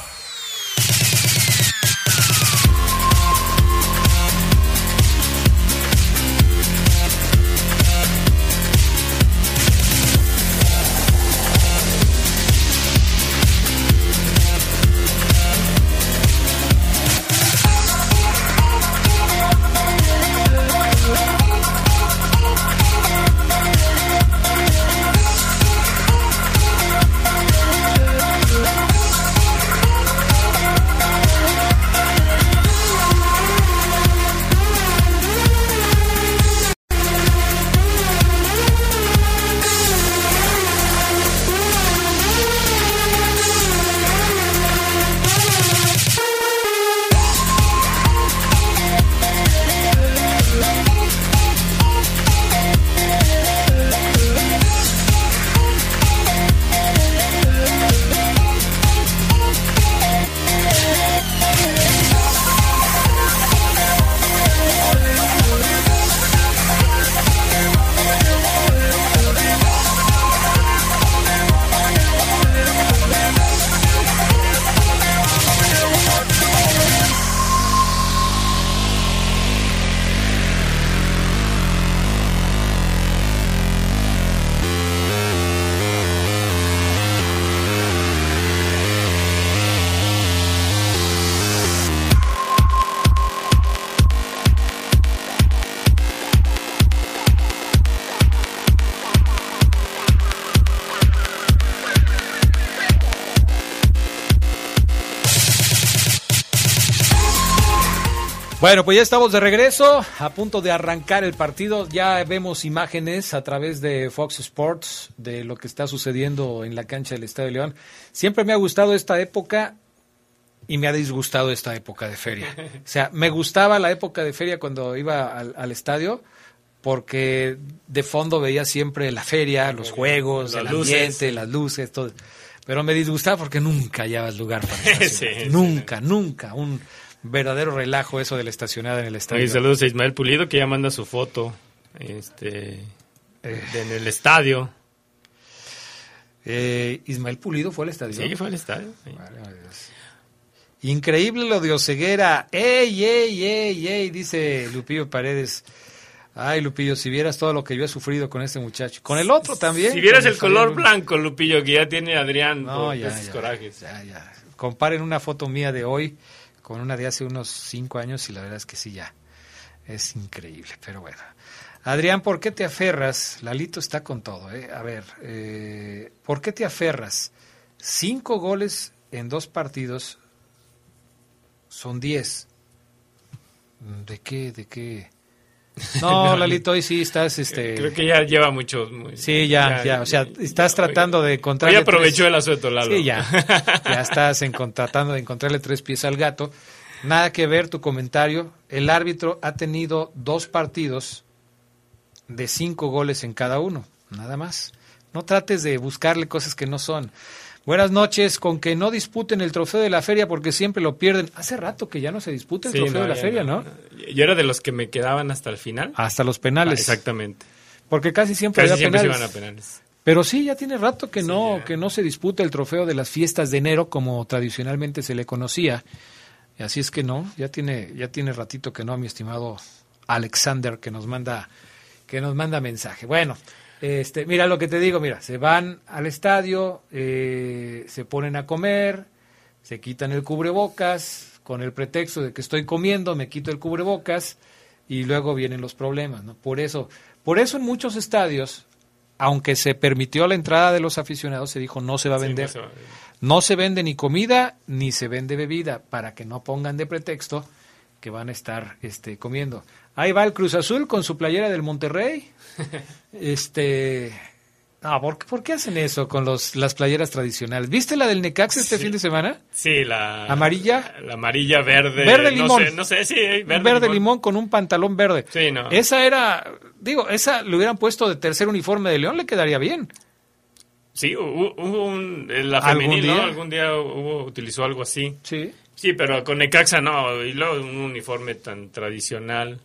S2: Bueno, pues ya estamos de regreso, a punto de arrancar el partido. Ya vemos imágenes a través de Fox Sports de lo que está sucediendo en la cancha del Estadio León. Siempre me ha gustado esta época y me ha disgustado esta época de feria. O sea, me gustaba la época de feria cuando iba al, al estadio porque de fondo veía siempre la feria, los juegos,
S9: Las
S2: el
S9: luces.
S2: ambiente, las luces, todo. Pero me disgustaba porque nunca hallabas lugar para. [LAUGHS]
S9: Sí, sí.
S2: nunca, nunca. Un verdadero relajo eso de la estacionada en el estadio.
S9: Saludos a Ismael Pulido que ya manda su foto este, de- en el estadio.
S2: Eh, Ismael Pulido fue al estadio.
S9: Sí, fue al estadio. sí.
S2: Increíble lo de Oceguera. ¡Ey, ey, ey, ey! Dice Lupillo Paredes. Ay, Lupillo, si vieras todo lo que yo he sufrido con este muchacho. Con el otro también.
S9: Si vieras el color blanco, Lupillo, que ya tiene Adrián
S2: No,
S9: por
S2: ya,
S9: esos
S2: ya,
S9: corajes.
S2: ya, ya. Comparen una foto mía de hoy con una de hace unos cinco años y la verdad es que sí, ya. Es increíble, pero bueno. Adrián, ¿por qué te aferras? Lalito está con todo, ¿eh? A ver, eh, ¿por qué te aferras? Cinco goles en dos partidos son diez. ¿De qué? ¿De qué? [LAUGHS] No, Lalito, hoy sí estás, este...
S9: Creo que ya lleva mucho. muy-
S2: Sí, ya, ya, o sea, estás tratando de encontrar.
S9: Hoy aprovechó el asueto, Lalo.
S2: Sí, ya. [LAUGHS] Ya estás en- tratando de encontrarle tres pies al gato. Nada que ver tu comentario. El árbitro ha tenido dos partidos de cinco goles en cada uno, nada más. No trates de buscarle cosas que no son. Buenas noches, con que no disputen el trofeo de la feria porque siempre lo pierden. Hace rato que ya no se disputa el
S9: Sí,
S2: trofeo
S9: no,
S2: de la feria,
S9: no,
S2: ¿no?
S9: Yo era de los que me quedaban hasta el final.
S2: Hasta los penales.
S9: Ah, exactamente.
S2: Porque casi siempre
S9: Casi siempre se
S2: penales.
S9: iban a penales.
S2: Pero sí, ya tiene rato que no que no se disputa el trofeo de las fiestas de enero como tradicionalmente se le conocía. Y así es que no, ya tiene ya tiene ratito que no, mi estimado Alexander que nos manda que nos manda mensaje. Bueno, este, mira lo que te digo, mira, se van al estadio, eh, se ponen a comer, se quitan el cubrebocas con el pretexto de que estoy comiendo, me quito el cubrebocas y luego vienen los problemas, ¿no? Por eso, por eso en muchos estadios, aunque se permitió la entrada de los aficionados, se dijo no se va a
S9: Sí, no
S2: vender.
S9: se va a vender.
S2: No se vende ni comida ni se vende bebida para que no pongan de pretexto que van a estar este, comiendo. Ahí va el Cruz Azul con su playera del Monterrey. [LAUGHS] Este No, ¿por, qué- por qué hacen eso con los, las playeras tradicionales? ¿Viste la del Necaxa este fin de semana?
S9: Sí, la...
S2: ¿Amarilla?
S9: La amarilla verde.
S2: Verde
S9: no
S2: limón.
S9: sé, no sé, sí, verde,
S2: Verde, limón. con un pantalón verde.
S9: Sí, no.
S2: Esa era, digo, esa le hubieran puesto de tercer uniforme de León, le quedaría bien.
S9: Sí, hubo, hubo un... La
S2: ¿Algún
S9: femenil, ¿no? Algún día hubo, utilizó algo así.
S2: Sí.
S9: Sí, pero con Necaxa no. Y luego un uniforme tan tradicional.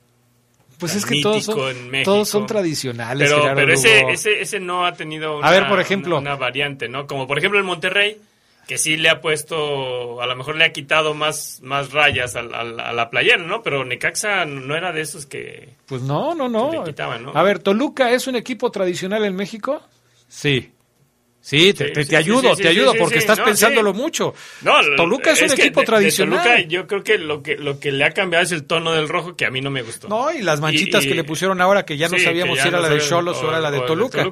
S2: Pues es que todos son, todos son tradicionales.
S9: Pero, ese, ese, ese no ha tenido una,
S2: A ver, por ejemplo.
S9: una, una variante, ¿no? Como por ejemplo el Monterrey, que sí le ha puesto, a lo mejor le ha quitado más, más rayas a, la playera, ¿no? Pero Necaxa no era de esos que...
S2: Pues no, no, no.
S9: Que le quitaban, ¿no?
S2: A ver, ¿Toluca es un equipo tradicional en México? Sí. Sí, te, te- te ayudo,
S9: sí,
S2: te ayudo, porque estás
S9: no,
S2: pensándolo mucho.
S9: No,
S2: Toluca es, un equipo
S9: de- de
S2: tradicional.
S9: Toluca, yo creo que lo que lo que le ha cambiado es el tono del rojo que a mí no me gustó.
S2: No, y las manchitas
S9: Y-
S2: que le pusieron ahora que ya no sabíamos
S9: ya
S2: si era la de Cholos o, era la de Toluca.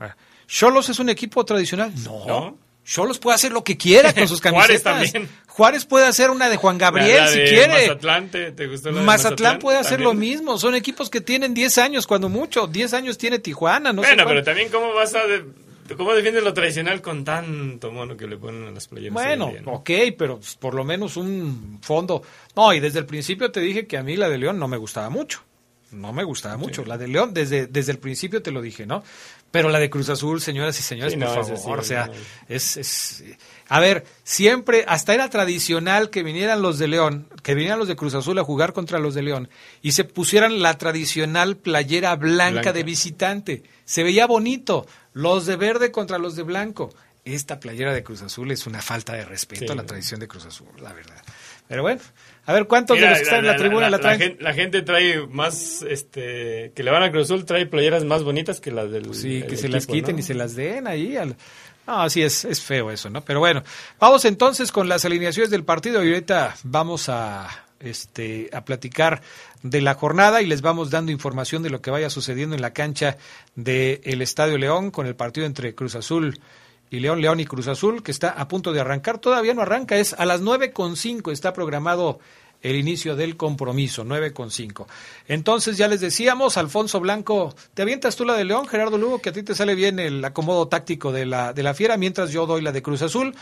S2: Ah, ¿Cholos es un equipo tradicional? No.
S9: ¿No?
S2: Cholos puede hacer lo que quiera con sus [LAUGHS]
S9: Juárez
S2: camisetas.
S9: también.
S2: Juárez puede hacer una de Juan Gabriel si quiere.
S9: Mazatlán, ¿te, te gustó la de
S2: Mazatlán, puede hacer lo mismo. Son equipos que tienen 10 años, cuando mucho. 10 años tiene Tijuana. No sé
S9: bueno, pero también cómo vas a... de- ¿Cómo defiendes lo tradicional con tanto mono que le ponen a las playeras?
S2: Bueno,
S9: día, ¿no?
S2: ok, pero pues, por lo menos un fondo. No, y desde el principio te dije que a mí la de León no me gustaba mucho. No me gustaba mucho. La de León, desde, desde el principio te lo dije, ¿no? Pero la de Cruz Azul, señoras y señores,
S9: Sí,
S2: por
S9: no,
S2: favor,
S9: sí,
S2: o sea, es... A ver, siempre, hasta era tradicional que vinieran los de León, que vinieran los de Cruz Azul a jugar contra los de León y se pusieran la tradicional playera blanca,
S9: Blanca.
S2: de visitante. Se veía bonito. Los de verde contra los de blanco. Esta playera de Cruz Azul es una falta de respeto
S9: Sí.
S2: a la tradición de Cruz Azul, la verdad. Pero bueno, a ver cuántos
S9: Mira,
S2: de los que están en la, tribuna la, traen.
S9: gen- la gente trae más, este, que le van a Cruz Azul, trae playeras más bonitas que las del
S2: Sí, que se las quiten
S9: ¿no?
S2: y se las den ahí. Al... No, sí, es, es feo eso, ¿no? Pero bueno, vamos entonces con las alineaciones del partido y ahorita vamos a, este, a platicar de la jornada y les vamos dando información de lo que vaya sucediendo en la cancha del Estadio León con el partido entre Cruz Azul y León, León y Cruz Azul, que está a punto de arrancar. Todavía no arranca, es a las nueve con cinco está programado el inicio del compromiso, nueve con cinco. Entonces ya les decíamos, Alfonso Blanco, ¿te avientas tú la de León, Gerardo Lugo, que a ti te sale bien el acomodo táctico de la, de la fiera, mientras yo doy la de Cruz Azul?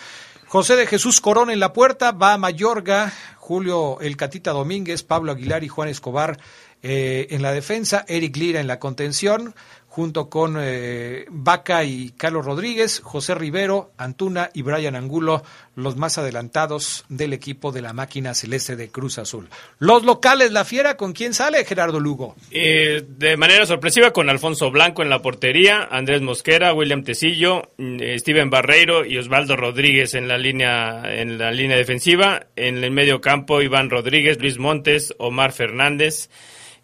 S2: José de Jesús Corona en la puerta, va a Mayorga, Julio El Catita Domínguez, Pablo Aguilar y Juan Escobar eh, en la defensa, Eric Lira en la contención, junto con eh, Vaca y Carlos Rodríguez, José Rivero, Antuna y Brian Angulo, los más adelantados del equipo de la máquina celeste de Cruz Azul. Los locales, la fiera, ¿con quién sale Gerardo Lugo?
S9: Eh, de manera sorpresiva con Alfonso Blanco en la portería, Andrés Mosquera, William Tecillo, mm, eh, Steven Barreiro y Osvaldo Rodríguez en la línea en la línea defensiva, en el medio campo Iván Rodríguez, Luis Montes, Omar Fernández,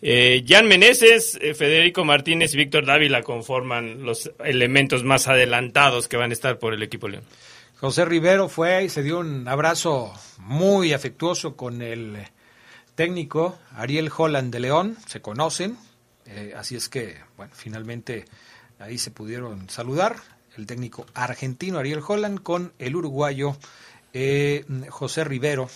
S9: eh, Jan Meneses, eh, Federico Martínez y Víctor Dávila conforman los elementos más adelantados que van a estar por el equipo León.
S2: José Rivero fue y se dio un abrazo muy afectuoso con el técnico Ariel Holland de León, se conocen, eh, así es que, bueno, finalmente ahí se pudieron saludar el técnico argentino Ariel Holland con el uruguayo eh, José Rivero.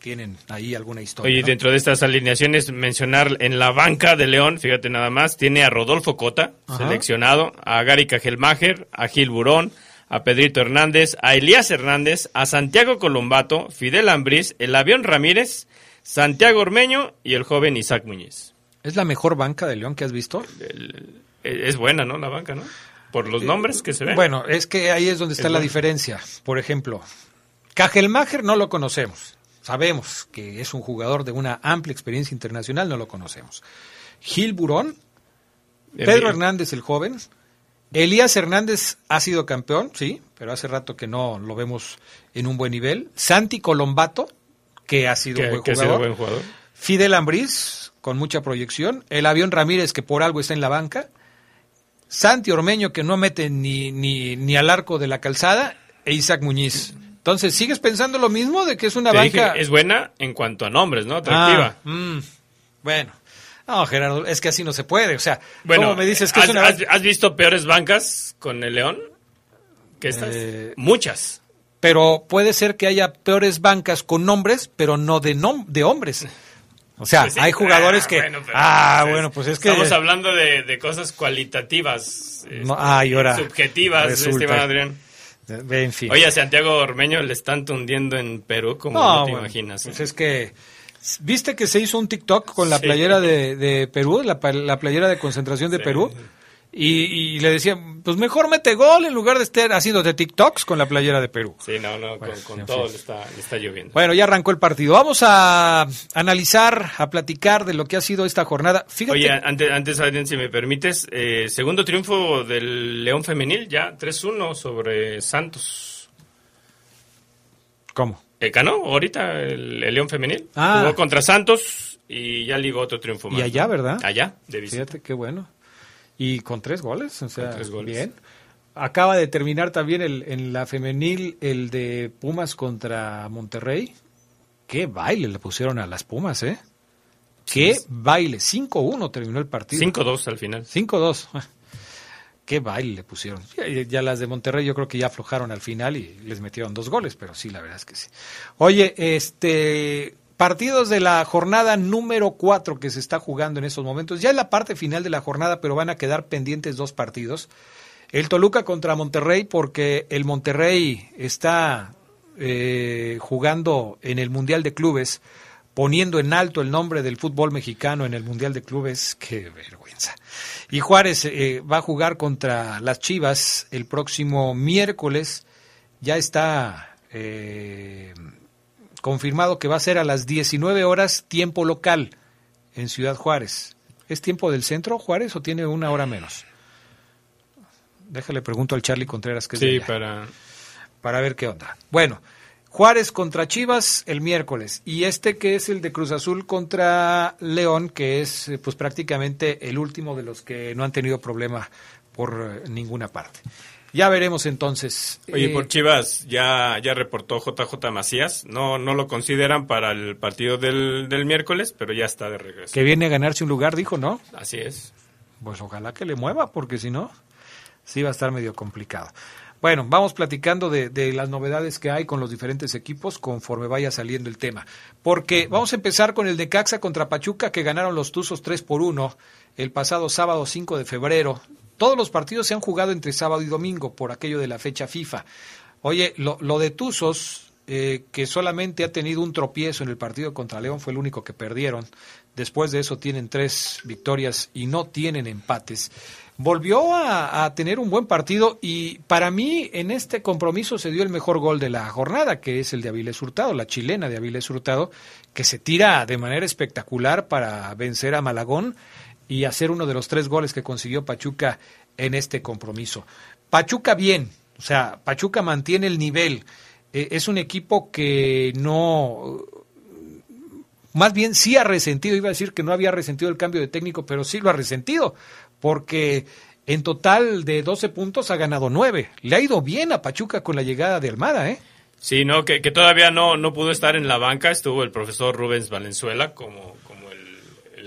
S2: Tienen ahí alguna historia.
S9: Oye,
S2: ¿no?
S9: dentro de estas alineaciones, mencionar en la banca de León, fíjate nada más, tiene a Rodolfo Cota,
S2: Ajá.
S9: seleccionado, a Gary Cajelmacher, a Gil Burón, a Pedrito Hernández, a Elías Hernández, a Santiago Colombato, Fidel Ambriz, el avión Ramírez, Santiago Ormeño y el joven Isaac Muñiz.
S2: ¿Es la mejor banca de León que has visto?
S9: Eh, Es buena, ¿no? La banca, ¿no? Por los nombres que se ven.
S2: Bueno, es que ahí es donde está
S9: Es
S2: la
S9: bueno.
S2: diferencia. Por ejemplo, Cajelmacher no lo conocemos. Sabemos que es un jugador de una amplia experiencia internacional, no lo conocemos. Gil Burón, Pedro Hernández el joven, Elías Hernández ha sido campeón, sí, pero hace rato que no lo vemos en un buen nivel. Santi Colombato, que ha sido un buen
S9: que ha sido
S2: jugador.
S9: buen jugador.
S2: Fidel Ambriz, con mucha proyección. El avión Ramírez, que por algo está en la banca. Santi Ormeño, que no mete ni, ni, ni al arco de la calzada. E Isaac Muñiz. Entonces, ¿sigues pensando lo mismo de que es una
S9: Te dije,
S2: banca?
S9: es buena en cuanto a nombres, ¿no? Atractiva.
S2: Ah, mm, bueno. No, Gerardo, es que así no se puede. O sea,
S9: Bueno,
S2: ¿cómo me dices que
S9: ¿has,
S2: es una
S9: has-
S2: banca?
S9: has visto peores bancas con el León? que estas?
S2: Eh,
S9: Muchas.
S2: Pero puede ser que haya peores bancas con nombres, pero no de, nom de hombres. O sea,
S9: Pues sí.
S2: hay jugadores
S9: Ah,
S2: que...
S9: bueno,
S2: ah,
S9: entonces,
S2: bueno, pues es que...
S9: Estamos hablando de, de cosas cualitativas.
S2: No,
S9: este,
S2: ah, y ahora
S9: Subjetivas,
S2: resulta-
S9: estimado Adrián.
S2: En fin.
S9: Oye, Santiago Ormeño le están tundiendo en Perú como
S2: No,
S9: no, te
S2: bueno,
S9: imaginas. ¿eh?
S2: pues es que... ¿Viste que se hizo un TikTok con la
S9: Sí.
S2: playera de, de Perú, la playera de concentración de
S9: Sí.
S2: Perú? Y, y le decían, pues mejor mete gol en lugar de estar haciéndote TikToks con la playera de Perú.
S9: Sí, no, no,
S2: Bueno,
S9: con, con
S2: en
S9: todo le está, le está lloviendo.
S2: Bueno, ya arrancó el partido. Vamos a analizar, a platicar de lo que ha sido esta jornada. Fíjate,
S9: Oye, antes, antes Adrián, si me permites, eh, segundo triunfo del León Femenil, ya 3-1 sobre Santos.
S2: ¿cómo?
S9: Eh, ganó ahorita el, el León Femenil.
S2: Ah.
S9: Jugó contra Santos y ya ligó otro triunfo más.
S2: Y allá. ¿verdad?
S9: Allá, de visita.
S2: Fíjate qué bueno. Y con tres goles, o sea,
S9: Con tres goles.
S2: bien. Acaba de terminar también el, en la femenil el de Pumas contra Monterrey. Qué baile le pusieron a las Pumas, ¿eh? Qué
S9: Sí.
S2: baile. 5-1 terminó el partido.
S9: 5-2 al final.
S2: 5-2. Qué baile le pusieron. Ya, ya las de Monterrey yo creo que ya aflojaron al final y les metieron dos goles, pero sí, la verdad es que sí. Oye, este partidos de la jornada número 4 que se está jugando en estos momentos. Ya es la parte final de la jornada, pero van a quedar pendientes dos partidos. El Toluca contra Monterrey, porque el Monterrey está eh, jugando en el Mundial de Clubes, poniendo en alto el nombre del fútbol mexicano en el Mundial de Clubes. Qué vergüenza. Y Juárez eh, va a jugar contra las Chivas el próximo miércoles. Ya está eh, confirmado que va a ser a las 19 horas tiempo local en Ciudad Juárez. ¿Es tiempo del centro Juárez o tiene una hora menos? Déjale pregunto al Charlie Contreras que es de allá,
S9: para...
S2: para ver qué onda. Bueno, Juárez contra Chivas el miércoles y este que es el de Cruz Azul contra León, que es eh, pues prácticamente el último de los que no han tenido problema por eh, ninguna parte. Ya veremos entonces.
S9: Oye,
S2: Eh,
S9: por Chivas ya, ya reportó JJ Macías. No, no lo consideran para el partido del, del miércoles, pero ya está de regreso.
S2: que viene a ganarse un lugar, dijo, ¿no?
S9: Así es.
S2: Pues ojalá que le mueva, porque si no, sí va a estar medio complicado. Bueno, vamos platicando de, de las novedades que hay con los diferentes equipos conforme vaya saliendo el tema. Porque vamos a empezar con el de Caxa contra Pachuca, que ganaron los Tuzos 3 por 1 el pasado sábado 5 de febrero. Todos los partidos se han jugado entre sábado y domingo por aquello de la fecha FIFA. Oye, lo, lo de Tuzos, eh, que solamente ha tenido un tropiezo en el partido contra León, fue el único que perdieron. Después de eso tienen tres victorias y no tienen empates. Volvió a, tener un buen partido y para mí en este compromiso se dio el mejor gol de la jornada, que es el de Avilés Hurtado, la chilena de Avilés Hurtado, que se tira de manera espectacular para vencer a Malagón y hacer uno de los tres goles que consiguió Pachuca en este compromiso. Pachuca bien, o sea, Pachuca mantiene el nivel. Eh, es un equipo que no, más bien sí ha resentido, iba a decir que no había resentido el cambio de técnico, pero sí lo ha resentido, porque en total de 12 puntos ha ganado 9. Le ha ido bien a Pachuca con la llegada de Almada, ¿eh?
S9: Sí, no, que, que todavía no, no pudo estar en la banca. Estuvo el profesor Rubens Valenzuela como,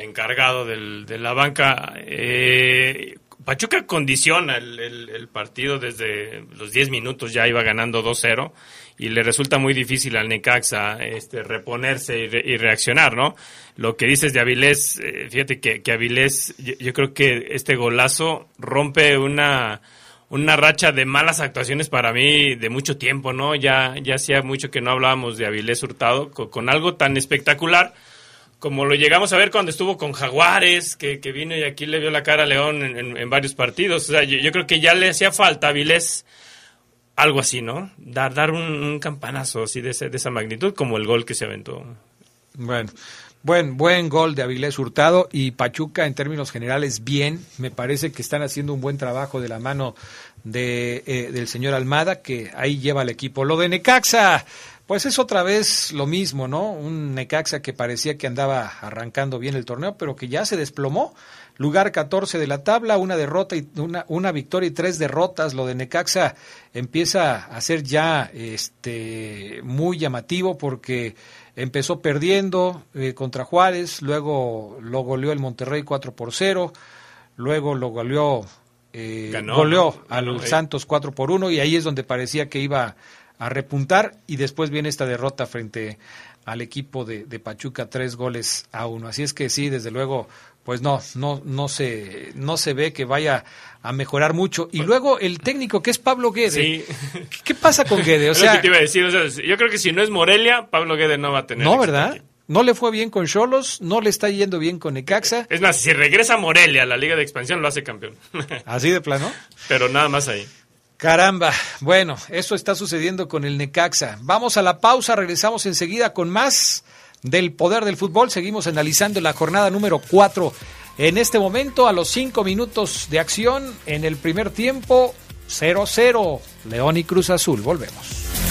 S9: encargado del- de la banca. Eh, Pachuca condiciona el, partido desde los 10 minutos, ya iba ganando 2-0 y le resulta muy difícil al Necaxa este, reponerse y, re- y reaccionar, ¿no? Lo que dices de Avilés, eh, fíjate que, Avilés, yo, creo que este golazo rompe una una racha de malas actuaciones para mí de mucho tiempo, ¿no? Ya, ya hacía mucho que no hablábamos de Avilés Hurtado con algo tan espectacular como lo llegamos a ver cuando estuvo con Jaguares, que, que vino y aquí le vio la cara a León en, en- varios partidos. O sea, yo, creo que ya le hacía falta a algo así, ¿no? Dar, dar un, un campanazo así de, ese- de esa magnitud como el gol que se aventó.
S2: Bueno, buen, buen gol de Avilés Hurtado y Pachuca en términos generales bien. Me parece que están haciendo un buen trabajo de la mano de, eh, del señor Almada, que ahí lleva al equipo. Lo de Necaxa, pues es otra vez lo mismo, ¿no? Un Necaxa que parecía que andaba arrancando bien el torneo, pero que ya se desplomó. Lugar 14 de la tabla, una derrota y una, una victoria y tres derrotas. Lo de Necaxa empieza a ser ya este muy llamativo porque empezó perdiendo eh, contra Juárez, luego lo goleó el Monterrey 4 por 0, luego lo goleó eh,
S9: Ganó,
S2: goleó al
S9: eh.
S2: Santos 4 por 1 y ahí es donde parecía que iba a repuntar y después viene esta derrota frente al equipo de, de Pachuca tres goles a uno. Así es que sí, desde luego, pues no, no, no se, no se ve que vaya a mejorar mucho. Y luego el técnico que es Pablo Guede.
S9: Sí.
S2: ¿Qué, qué pasa con Guede? O sea,
S9: que te iba a decir. o sea, yo creo que si no es Morelia, Pablo Guede no va a tener.
S2: no, ¿verdad?
S9: aquí.
S2: No le fue bien con Cholos, no le está yendo bien con Necaxa.
S9: Es más, si regresa Morelia a la Liga de Expansión, lo hace campeón.
S2: Así de plano.
S9: Pero nada más ahí.
S2: Caramba, bueno, eso está sucediendo con el Necaxa. Vamos a la pausa, regresamos enseguida con más del poder del fútbol. Seguimos analizando la jornada número 4. En este momento, a los 5 minutos de acción, en el primer tiempo, 0-0, León y Cruz Azul. Volvemos.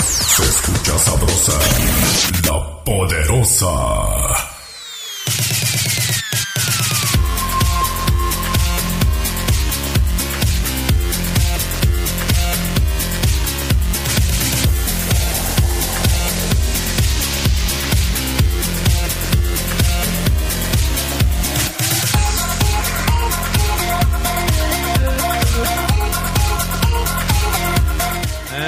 S1: Escucha sabrosa, la poderosa.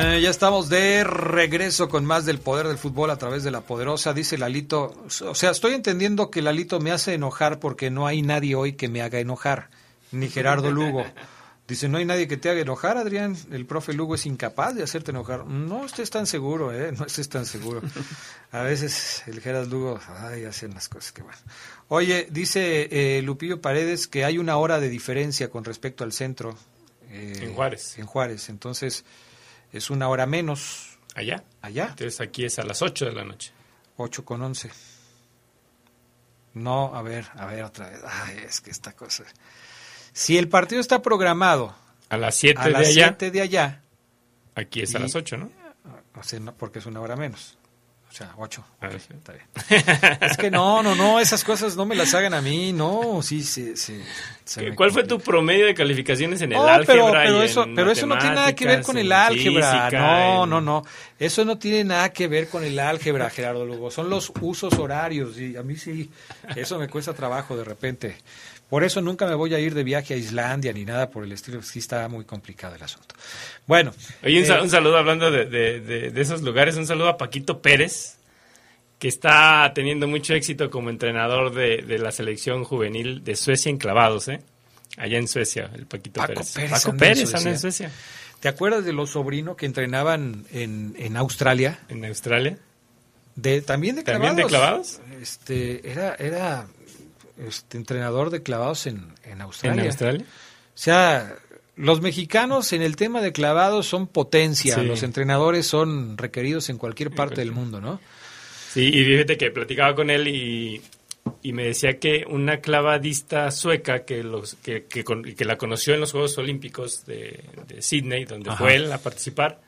S2: Eh, ya estamos de regreso con más del poder del fútbol a través de la poderosa, dice Lalito. O sea, estoy entendiendo que Lalito me hace enojar porque no hay nadie hoy que me haga enojar, ni Gerardo Lugo. [LAUGHS] Dice, no hay nadie que te haga enojar, Adrián. El profe Lugo es incapaz de hacerte enojar. No estés tan seguro, ¿eh? No estés tan seguro. A veces el Gerardo Lugo, ay, hacen las cosas que van. Oye, dice eh, Lupillo Paredes que hay una hora de diferencia con respecto al centro. eh,
S9: En Juárez.
S2: En Juárez. Entonces, es una hora menos.
S9: Allá.
S2: Allá.
S9: Entonces aquí es a las 8 de la noche.
S2: 8 con 11. No, a ver, a ver otra vez. Ay, es que esta cosa. Si el partido está programado
S9: A las 7
S2: a
S9: de
S2: las
S9: allá.
S2: 7 de allá,
S9: Aquí es a las 8, ¿no?
S2: o sea, no, porque es una hora menos. O sea, 8.
S9: A ver, sí.
S2: Está bien. [LAUGHS] Es que no, no, no, esas cosas no me las hagan a mí, no, sí, sí, sí.
S9: ¿Cuál fue tu promedio de calificaciones en el
S2: No,
S9: álgebra?
S2: pero, pero
S9: y
S2: eso,
S9: en
S2: pero eso no tiene nada que ver con el álgebra. No,
S9: en-
S2: no, no. Eso no tiene nada que ver con el álgebra, Gerardo Lugo. Son los usos horarios y a mí sí, eso me cuesta trabajo de repente. Por eso nunca me voy a ir de viaje a Islandia ni nada por el estilo. Sí está muy complicado el asunto. Bueno.
S9: Oye, un,
S2: eh,
S9: un saludo hablando de, de- de- de esos lugares, un saludo a Paquito Pérez, que está teniendo mucho éxito como entrenador de, de la selección juvenil de Suecia en clavados, ¿eh? Allá en Suecia, el Paquito
S2: Paco
S9: Pérez.
S2: Pérez
S9: Paco
S2: anda
S9: Pérez anda en Suecia.
S2: ¿Te acuerdas de los sobrinos que entrenaban en, en Australia?
S9: En Australia.
S2: De, también de clavados.
S9: ¿También de clavados?
S2: Este, era, era este, entrenador de clavados en, en Australia.
S9: ¿En Australia?
S2: O sea, los mexicanos en el tema de clavados son potencia,
S9: Sí.
S2: los entrenadores son requeridos en cualquier parte del mundo, ¿no?
S9: Sí, y fíjate que platicaba con él y, y me decía que una clavadista sueca que, los, que, que, con- que la conoció en los Juegos Olímpicos de, de Sydney, donde
S2: Ajá.
S9: fue él a participar,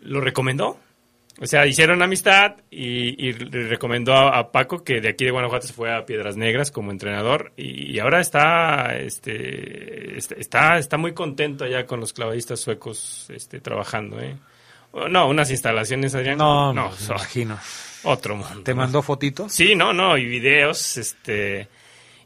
S9: lo recomendó. O sea, hicieron amistad y, y le recomendó a, a Paco que de aquí de Guanajuato se fue a Piedras Negras como entrenador y, y ahora está, este, está, está, está muy contento allá con los clavadistas suecos este, trabajando. ¿eh? No, unas instalaciones, Adrián.
S2: No,
S9: no,
S2: me imagino. [LAUGHS]
S9: otro mundo.
S2: ¿Te mandó fotitos?
S9: Sí, no, no, y videos, este,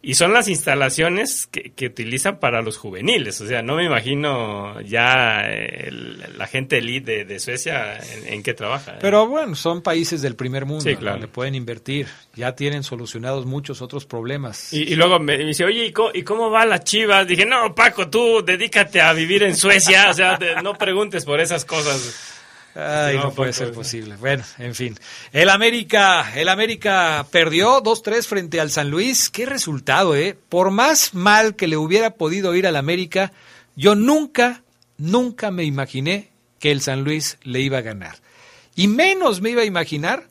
S9: y son las instalaciones que, que utilizan para los juveniles, o sea, no me imagino ya el- la gente elite de, de Suecia en, en qué trabaja. ¿eh?
S2: Pero bueno, son países del primer mundo,
S9: Sí, claro.
S2: donde pueden invertir, ya tienen solucionados muchos otros problemas.
S9: Y, y luego me, me dice, oye, ¿y cómo, ¿y cómo va la chivas? Dije, no, Paco, tú dedícate a vivir en Suecia, o sea, te- no preguntes por esas cosas.
S2: Ay,
S9: No,
S2: no, puede ser
S9: no.
S2: posible. Bueno, en fin. El América, el América perdió 2-3 frente al San Luis. Qué resultado, ¿eh? Por más mal que le hubiera podido ir al América, yo nunca, nunca me imaginé que el San Luis le iba a ganar. Y menos me iba a imaginar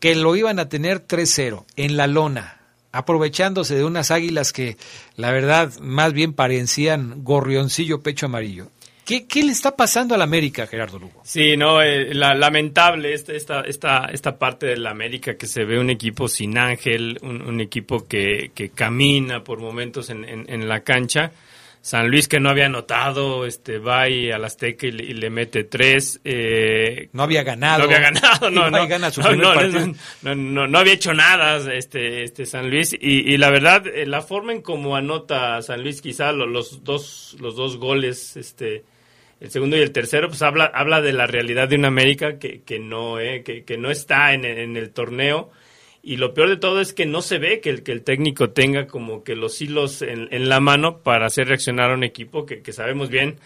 S2: que lo iban a tener 3-0 en la lona, aprovechándose de unas águilas que, la verdad, más bien parecían gorrioncillo pecho amarillo. ¿Qué, ¿Qué, le está pasando al América, Gerardo Lugo?
S9: Sí, no, eh, la, lamentable esta, esta, esta, esta parte del América que se ve un equipo sin ángel, un, un equipo que, que, camina por momentos en, en, en la cancha San Luis que no había anotado, este, va y al Azteca y, y le mete tres. Eh,
S2: no había ganado.
S9: No había ganado, no, [LAUGHS] no,
S2: gana su
S9: no, no, no, no, había hecho nada este, este San Luis. Y, y la verdad, eh, la forma en cómo anota San Luis, quizá los, los, dos, los dos goles, este, el segundo y el tercero, pues habla, habla de la realidad de una América que, que no, eh, que, no está en, en el torneo. Y lo peor de todo es que no se ve que el, que el técnico tenga como que los hilos en, en la mano para hacer reaccionar a un equipo que, que sabemos bien,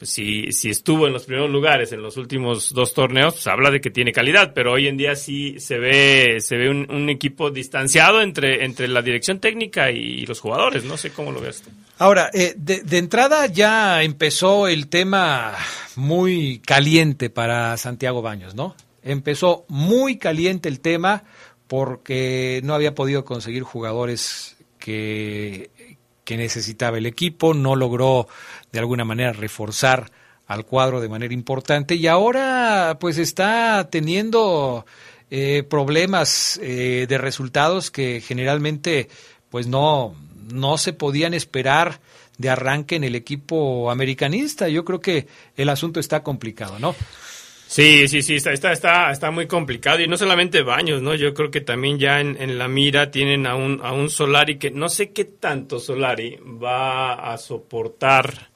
S9: pues si, si estuvo en los primeros lugares en los últimos dos torneos, pues habla de que tiene calidad, pero hoy en día sí se ve, se ve un, equipo distanciado entre, entre la dirección técnica y, los jugadores, no sé cómo lo ves tú.
S2: Ahora, eh, de, de entrada ya empezó el tema muy caliente para Santiago Baños, ¿no? Empezó muy caliente el tema porque no había podido conseguir jugadores que, que, necesitaba el equipo, no logró de alguna manera reforzar al cuadro de manera importante y ahora pues está teniendo eh, problemas eh, de resultados que generalmente pues no, no se podían esperar de arranque en el equipo americanista. Yo creo que el asunto está complicado, ¿no?
S9: Sí, sí, sí, está, está, está, está muy complicado y no solamente Baños, ¿no? Yo creo que también ya en, en, la mira tienen a un, a un Solari que no sé qué tanto Solari va a soportar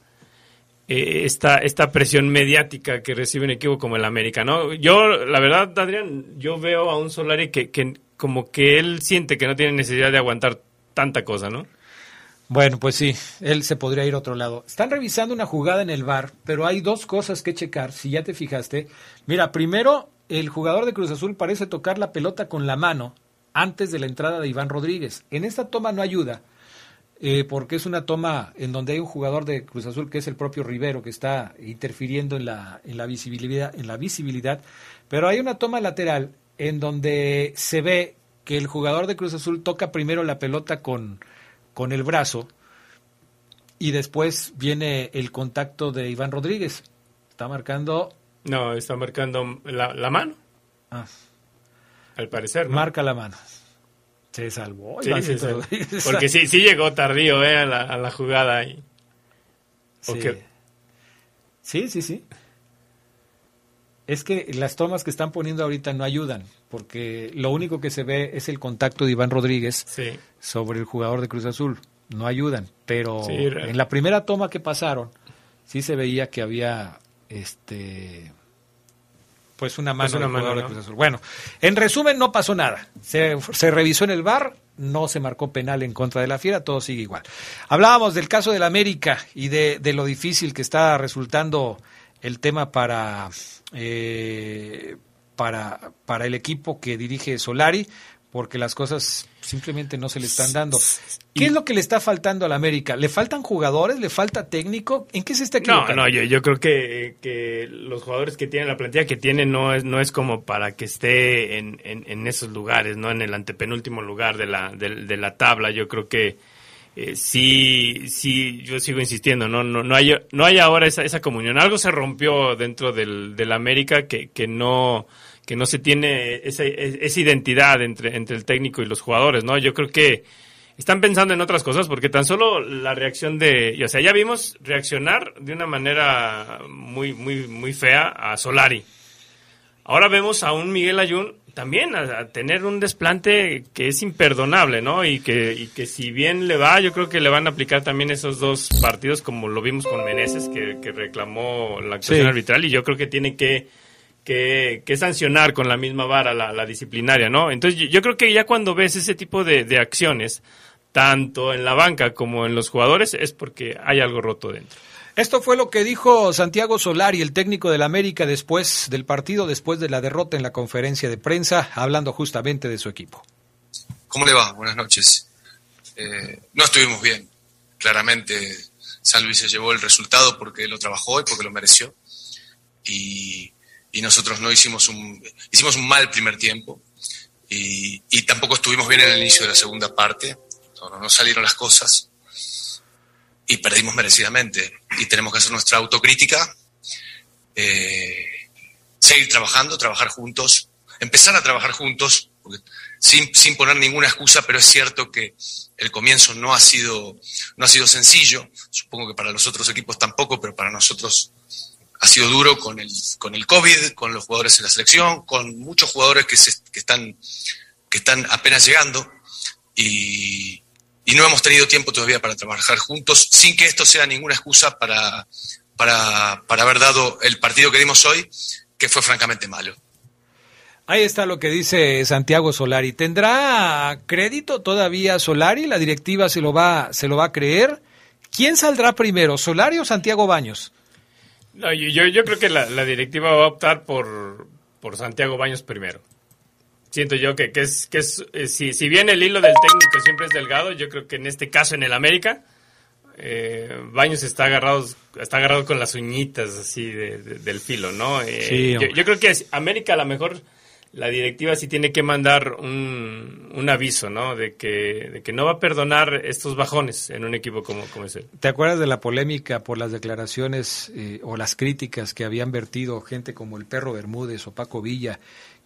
S9: eh, esta, esta presión mediática que recibe un equipo como el América, ¿no? Yo, la verdad, Adrián, yo veo a un Solari que, que como que él siente que no tiene necesidad de aguantar tanta cosa, ¿no?
S2: Bueno, pues sí, él se podría ir a otro lado. Están revisando una jugada en el bar, pero hay dos cosas que checar, si ya te fijaste. Mira, primero, el jugador de Cruz Azul parece tocar la pelota con la mano antes de la entrada de Iván Rodríguez. En esta toma no ayuda, eh, porque es una toma en donde hay un jugador de Cruz Azul que es el propio Rivero que está interfiriendo en la, en la visibilidad, en la visibilidad, pero hay una toma lateral en donde se ve que el jugador de Cruz Azul toca primero la pelota con con el brazo y después viene el contacto de Iván Rodríguez. Está marcando...
S9: No, está marcando la, la mano.
S2: Ah.
S9: Al parecer. ¿no?
S2: Marca la mano. Se salvó.
S9: Sí. [LAUGHS] Porque sí, sí llegó tardío eh, a, la, a la jugada. ahí.
S2: Sí. sí, sí, sí. Es que las tomas que están poniendo ahorita no ayudan, porque lo único que se ve es el contacto de Iván Rodríguez
S9: sí.
S2: sobre el jugador de Cruz Azul. No ayudan, pero sí, en la primera toma que pasaron, sí se veía que había este pues una mano,
S9: pues una mano
S2: de. Cruz Azul. Bueno, en resumen no pasó nada. Se, se revisó en el bar, no se marcó penal en contra de la Fiera, todo sigue igual. Hablábamos del caso del América y de, de lo difícil que está resultando el tema para, eh, para, para el equipo que dirige Solari, porque las cosas simplemente no se le están dando. ¿Qué es lo que le está faltando a la América? ¿Le faltan jugadores? ¿Le falta técnico? ¿En qué se está equivocando?
S9: No, no, yo, yo creo que, que, los jugadores que tienen, la plantilla que tienen, no es, no es como para que esté en, en, en esos lugares, no en el antepenúltimo lugar de la, de, de la tabla. Yo creo que eh, sí, sí, yo sigo insistiendo, no, no, no hay, no hay ahora esa, esa comunión. Algo se rompió dentro del, del América que, que no, que no se tiene esa, esa identidad entre, entre el técnico y los jugadores, ¿no? Yo creo que están pensando en otras cosas porque tan solo la reacción de, o sea, ya vimos reaccionar de una manera muy, muy, muy fea a Solari. Ahora vemos a un Miguel Ayun también a, a, tener un desplante que es imperdonable, ¿no? Y que, y que si bien le va, yo creo que le van a aplicar también esos dos partidos, como lo vimos con Meneses, que, que reclamó la actuación
S2: Sí.
S9: arbitral, y yo creo que tiene que, que, que sancionar con la misma vara la, la disciplinaria, ¿no? Entonces yo, yo creo que ya cuando ves ese tipo de, de acciones, tanto en la banca como en los jugadores, es porque hay algo roto dentro.
S2: Esto fue lo que dijo Santiago Solari, el técnico del América, después del partido, después de la derrota en la conferencia de prensa, hablando justamente de su equipo.
S15: ¿Cómo le va? Buenas noches. Eh, no estuvimos bien. Claramente San Luis se llevó el resultado porque lo trabajó y porque lo mereció. Y, y nosotros no hicimos un, hicimos un mal primer tiempo. Y, y tampoco estuvimos bien en el inicio de la segunda parte. No, salieron las cosas. y perdimos merecidamente. Y tenemos que hacer nuestra autocrítica, eh, seguir trabajando, trabajar juntos, empezar a trabajar juntos, sin, sin poner ninguna excusa, pero es cierto que el comienzo no ha sido, no ha sido sencillo, supongo que para los otros equipos tampoco, pero para nosotros ha sido duro con el, con el COVID, con los jugadores en la selección, con muchos jugadores que, están, que están apenas llegando y, y, no hemos tenido tiempo todavía para trabajar juntos sin que esto sea ninguna excusa para, para, para haber dado el partido que dimos hoy, que fue francamente malo.
S2: Ahí está lo que dice Santiago Solari. ¿Tendrá crédito todavía Solari? ¿La directiva se lo va, se lo va a creer? ¿Quién saldrá primero, Solari o Santiago Baños?
S9: No, yo, yo creo que la, directiva va a optar por, por Santiago Baños primero. Siento yo que, que es, que es eh, si, si bien el hilo del técnico siempre es delgado, yo creo que en este caso en el América, eh, Baños está agarrado, está agarrado con las uñitas así del filo, ¿no? Eh, yo, yo, creo que América a lo mejor la directiva sí tiene que mandar un, un aviso, ¿no? De que, de que no va a perdonar estos bajones en un equipo como, como ese.
S2: ¿Te acuerdas de la polémica por las declaraciones eh, o las críticas que habían vertido gente como el Perro Bermúdez o Paco Villa,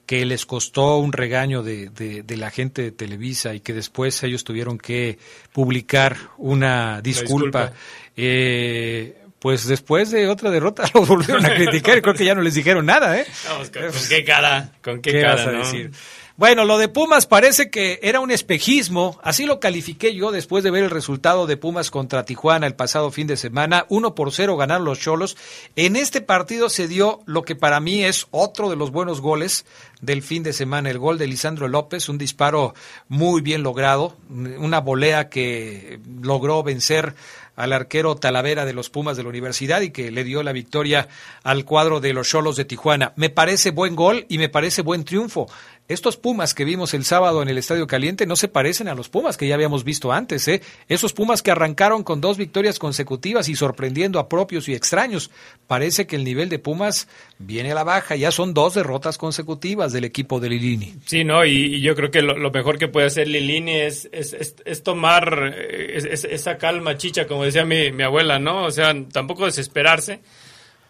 S2: que les costó un regaño de, de, la gente de Televisa y que después ellos tuvieron que publicar una disculpa? disculpa. Eh, pues después de otra derrota [LAUGHS] los volvieron a criticar y creo que ya no les dijeron nada, ¿eh?
S9: Vamos, ¿con, qué cara? ¿Con qué, cara, decir?
S2: Bueno, lo de Pumas parece que era un espejismo, así lo califiqué yo después de ver el resultado de Pumas contra Tijuana el pasado fin de semana, uno por cero ganar los Cholos. En este partido se dio lo que para mí es otro de los buenos goles del fin de semana, el gol de Lisandro López, un disparo muy bien logrado, una volea que logró vencer al arquero Talavera de los Pumas de la Universidad y que le dio la victoria al cuadro de los Cholos de Tijuana. Me parece buen gol y me parece buen triunfo. Estos Pumas que vimos el sábado en el Estadio Caliente no se parecen a los Pumas que ya habíamos visto antes, ¿eh? Esos Pumas que arrancaron con dos victorias consecutivas y sorprendiendo a propios y extraños. Parece que el nivel de Pumas viene a la baja, ya son dos derrotas consecutivas del equipo de Lilini.
S9: Sí, no, y, yo creo que lo, mejor que puede hacer Lilini es, es, tomar esa calma chicha, como decía mi, mi abuela, ¿no? O sea, tampoco desesperarse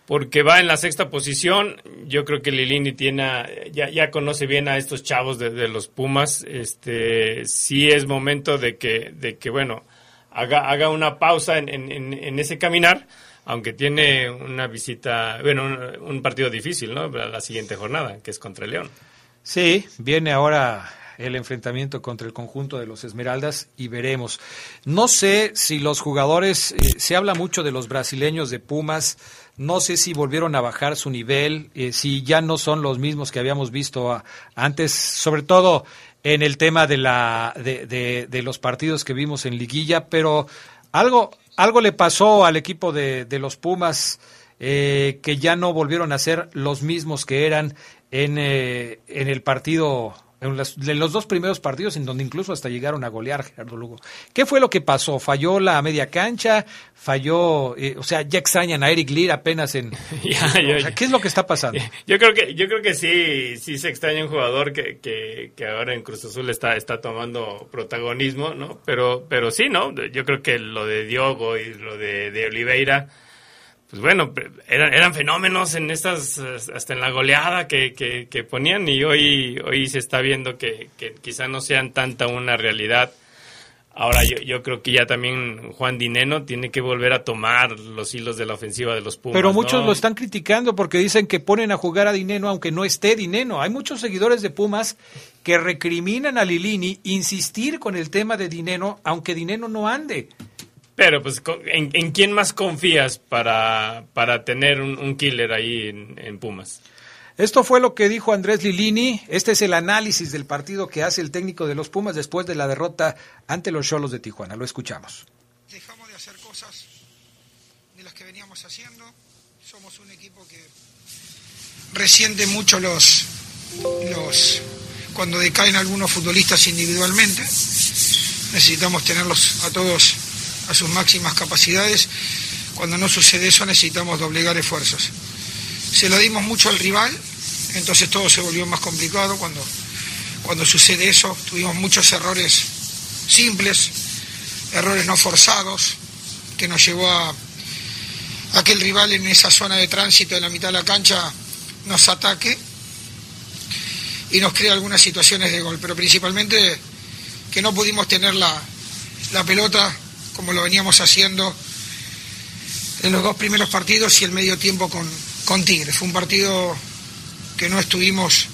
S9: porque va en la sexta posición. Yo creo que Lilini tiene, ya, ya conoce bien a estos chavos de, los Pumas. Este, sí es momento de que, de que bueno, haga, haga una pausa en, en, ese caminar, aunque tiene una visita, bueno, un, partido difícil, ¿no? La siguiente jornada, que es contra el León.
S2: Sí, viene ahora el enfrentamiento contra el conjunto de los Esmeraldas y veremos. No sé si los jugadores, eh, se habla mucho de los brasileños de Pumas, no sé si volvieron a bajar su nivel, eh, si ya no son los mismos que habíamos visto antes, sobre todo en el tema de, la, de, de, los partidos que vimos en liguilla, pero algo, algo le pasó al equipo de, de los Pumas eh, que ya no volvieron a ser los mismos que eran en, eh, en el partido en, los dos primeros partidos en donde incluso hasta llegaron a golear Gerardo Lugo. ¿Qué fue lo que pasó? ¿Falló la media cancha? ¿Falló? Eh, o sea, ya extrañan a Eric Lear apenas en... [LAUGHS] ¿Qué es lo que está pasando? [LAUGHS]
S9: Yo creo que, yo creo que sí, sí se extraña un jugador que, que, que ahora en Cruz Azul está, está tomando protagonismo, ¿no? Pero, pero sí, ¿no? Yo creo que lo de Diogo y lo de, de Oliveira pues bueno, eran, eran fenómenos en estas, hasta en la goleada que, que, ponían y hoy, hoy se está viendo que, que, quizá no sean tanta una realidad. Ahora yo, yo creo que ya también Juan Dineno tiene que volver a tomar los hilos de la ofensiva de los Pumas.
S2: Pero muchos lo están criticando porque dicen que ponen a jugar a Dineno aunque no esté Dineno. Hay muchos seguidores de Pumas que recriminan a Lilini insistir con el tema de Dineno aunque Dineno no ande.
S9: Pero, pues, ¿en, quién más confías para, para tener un, killer ahí en, Pumas?
S2: Esto fue lo que dijo Andrés Lilini. Este es el análisis del partido que hace el técnico de los Pumas después de la derrota ante los Cholos de Tijuana. Lo escuchamos.
S16: Dejamos de hacer cosas de las que veníamos haciendo. Somos un equipo que resiente mucho los, los cuando decaen algunos futbolistas individualmente. Necesitamos tenerlos a todos a sus máximas capacidades. Cuando no sucede eso necesitamos doblegar esfuerzos. Se lo dimos mucho al rival, entonces todo se volvió más complicado. Cuando, cuando sucede eso tuvimos muchos errores simples, errores no forzados, que nos llevó a, a que el rival en esa zona de tránsito de la mitad de la cancha nos ataque y nos crea algunas situaciones de gol, pero principalmente que no pudimos tener la, la pelota como lo veníamos haciendo en los dos primeros partidos y el medio tiempo con, Tigre. Fue un partido que no estuvimos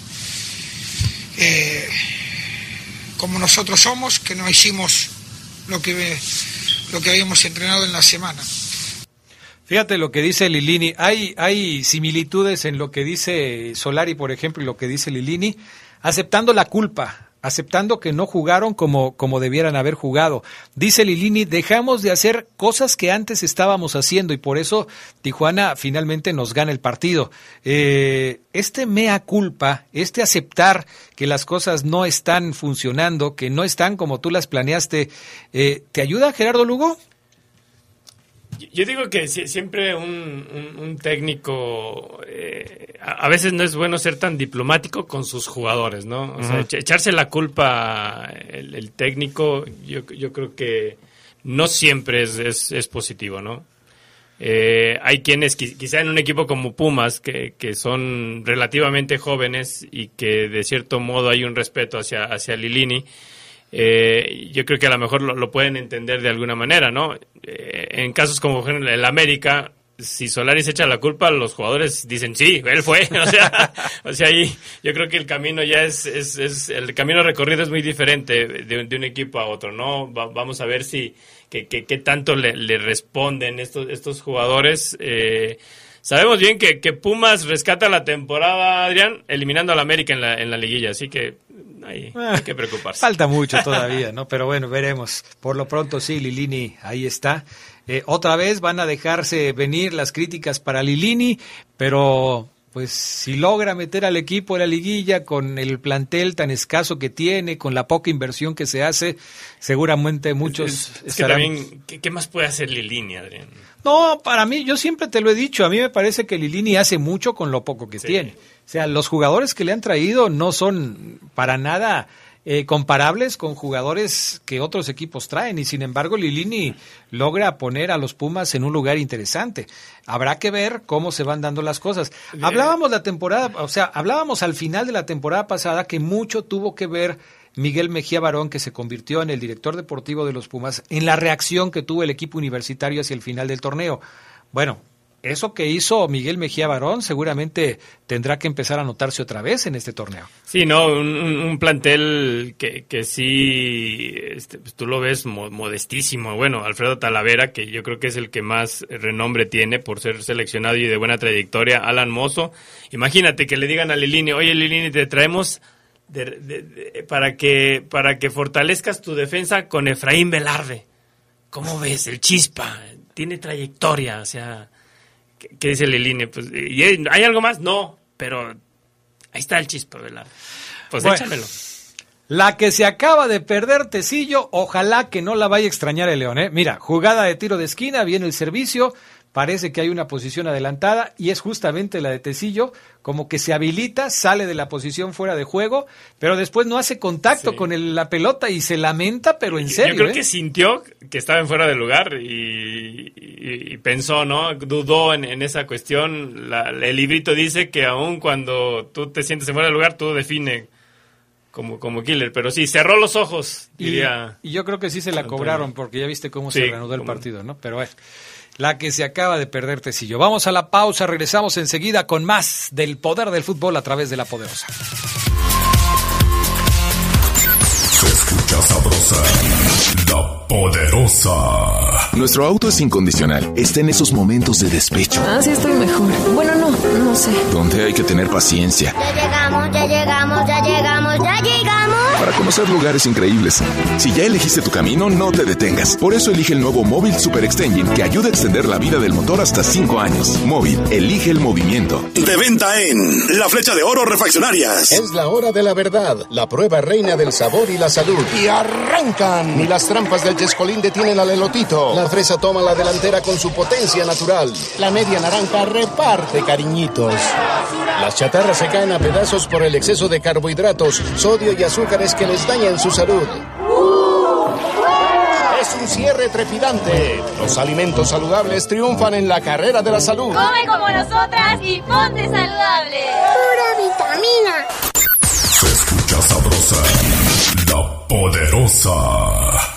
S16: eh, como nosotros somos, que no hicimos lo que, lo que habíamos entrenado en la semana.
S2: Fíjate lo que dice Lilini. Hay, hay similitudes en lo que dice Solari, por ejemplo, y lo que dice Lilini, aceptando la culpa, aceptando que no jugaron como, como debieran haber jugado. Dice Lilini, dejamos de hacer cosas que antes estábamos haciendo y por eso Tijuana finalmente nos gana el partido. Eh, este mea culpa, este aceptar que las cosas no están funcionando, que no están como tú las planeaste, eh, ¿te ayuda Gerardo Lugo?
S9: Yo digo que siempre un, técnico, eh, a veces no es bueno ser tan diplomático con sus jugadores, ¿no? O sea, echarse la culpa el, técnico, yo, yo, creo que no siempre es, es, positivo, ¿no? Eh, hay quienes, quizá en un equipo como Pumas, que, que, son relativamente jóvenes y que de cierto modo hay un respeto hacia, hacia Lilini, eh, yo creo que a lo mejor lo, pueden entender de alguna manera, ¿no? Eh, en casos como el América, si Solari se echa la culpa, los jugadores dicen, sí, él fue. [LAUGHS] O sea, o sea ahí yo creo que el camino ya es, es, el camino recorrido es muy diferente de, un equipo a otro, ¿no? vamos a ver si, qué que, tanto le, le, responden estos, estos jugadores. Eh, sabemos bien que, que, Pumas rescata la temporada, Adrián, eliminando al América en la, en la liguilla, así que hay, hay que preocuparse.
S2: Falta mucho [LAUGHS] todavía, ¿no? Pero bueno, veremos. Por lo pronto sí, Lilini ahí está. Eh, otra vez van a dejarse venir las críticas para Lilini, pero pues si logra meter al equipo en la liguilla con el plantel tan escaso que tiene, con la poca inversión que se hace, seguramente muchos
S9: es, que también, ¿qué, más puede hacer Lilini, Adrián?
S2: No, para mí, yo siempre te lo he dicho, a mí me parece que Lilini hace mucho con lo poco que tiene. O sea, los jugadores que le han traído no son para nada eh, comparables con jugadores que otros equipos traen y sin embargo Lilini logra poner a los Pumas en un lugar interesante. Habrá que ver cómo se van dando las cosas. Hablábamos la temporada, o sea, hablábamos al final de la temporada pasada que mucho tuvo que ver Miguel Mejía Barón, que se convirtió en el director deportivo de los Pumas, en la reacción que tuvo el equipo universitario hacia el final del torneo. Bueno, eso que hizo Miguel Mejía Barón seguramente tendrá que empezar a notarse otra vez en este torneo.
S9: Sí, no, un, plantel que, que sí, este, pues tú lo ves modestísimo. Bueno, Alfredo Talavera, que yo creo que es el que más renombre tiene por ser seleccionado y de buena trayectoria, Alan Mozo. Imagínate que le digan a Lilini, oye Lilini, te traemos para, que, para que fortalezcas tu defensa con Efraín Velarde. ¿Cómo ves? El chispa, tiene trayectoria, o sea ¿Qué dice Lilini? Pues, ¿y ¿Hay algo más? No, pero ahí está el chispa, ¿verdad? Pues échamelo.
S2: La que se acaba de perder Tecillo, ojalá que no la vaya a extrañar el León. ¿eh? Mira, jugada de tiro de esquina, viene el servicio, parece que hay una posición adelantada y es justamente la de Tecillo, como que se habilita, sale de la posición fuera de juego, pero después no hace contacto con la pelota y se lamenta, pero en serio.
S9: Yo creo
S2: ¿eh?
S9: que sintió que estaba en fuera de lugar y, pensó, ¿no? Dudó en, esa cuestión. el librito dice que aun cuando tú te sientes en fuera de lugar, tú define como, como killer, pero sí, cerró los ojos, diría.
S2: Y, yo creo que sí se la cobraron, porque ya viste cómo se reanudó el partido, ¿no? Pero bueno la que se acaba de perder Tecillo. Vamos a la pausa, regresamos enseguida con más del poder del fútbol a través de la poderosa.
S1: Se escucha sabrosa, la poderosa.
S3: Nuestro auto es incondicional. Está en esos momentos de despecho.
S4: Ah, sí, estoy mejor. Bueno, no, no sé.
S3: Donde hay que tener paciencia.
S5: Ya llegamos, ya llegamos, ya llegamos, ya llegamos.
S3: Para conocer lugares increíbles. Si ya elegiste tu camino, no te detengas. Por eso elige el nuevo Móvil Super Extension que ayuda a extender la vida del motor hasta 5 años. Móvil, elige el movimiento.
S17: De venta en La Flecha de Oro Refaccionarias.
S18: Es la hora de la verdad, la prueba reina del sabor y la salud. Y arrancan. Ni las trampas del Chescolín detienen al elotito. La fresa toma la delantera con su potencia natural. La media naranja reparte cariñitos. Las chatarras se caen a pedazos por el exceso de carbohidratos, sodio y azúcares que les dañan su salud. es un cierre trepidante. Los alimentos saludables triunfan en la carrera de la salud.
S19: Come como nosotras y ponte saludable.
S5: Pura vitamina.
S1: Se escucha sabrosa, la poderosa.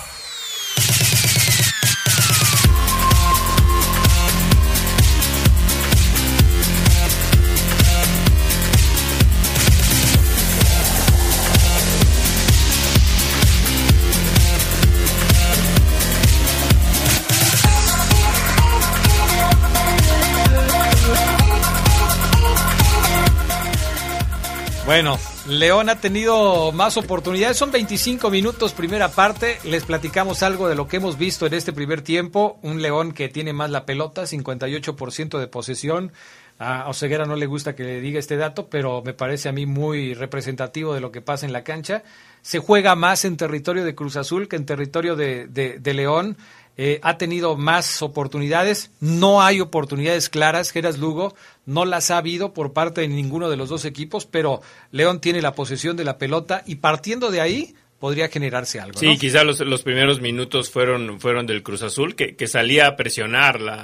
S2: Bueno, León ha tenido más oportunidades. Son 25 minutos primera parte. Les platicamos algo de lo que hemos visto en este primer tiempo. Un León que tiene más la pelota, 58% de posesión. A Oseguera no le gusta que le diga este dato, pero me parece a mí muy representativo de lo que pasa en la cancha. Se juega más en territorio de Cruz Azul que en territorio de, de, de León. Eh, ha tenido más oportunidades, no hay oportunidades claras, Geras Lugo no las ha habido por parte de ninguno de los dos equipos, pero León tiene la posesión de la pelota y partiendo de ahí podría generarse algo.
S9: Sí, quizá los, los, primeros minutos fueron, fueron del Cruz Azul, que, que salía a presionar la,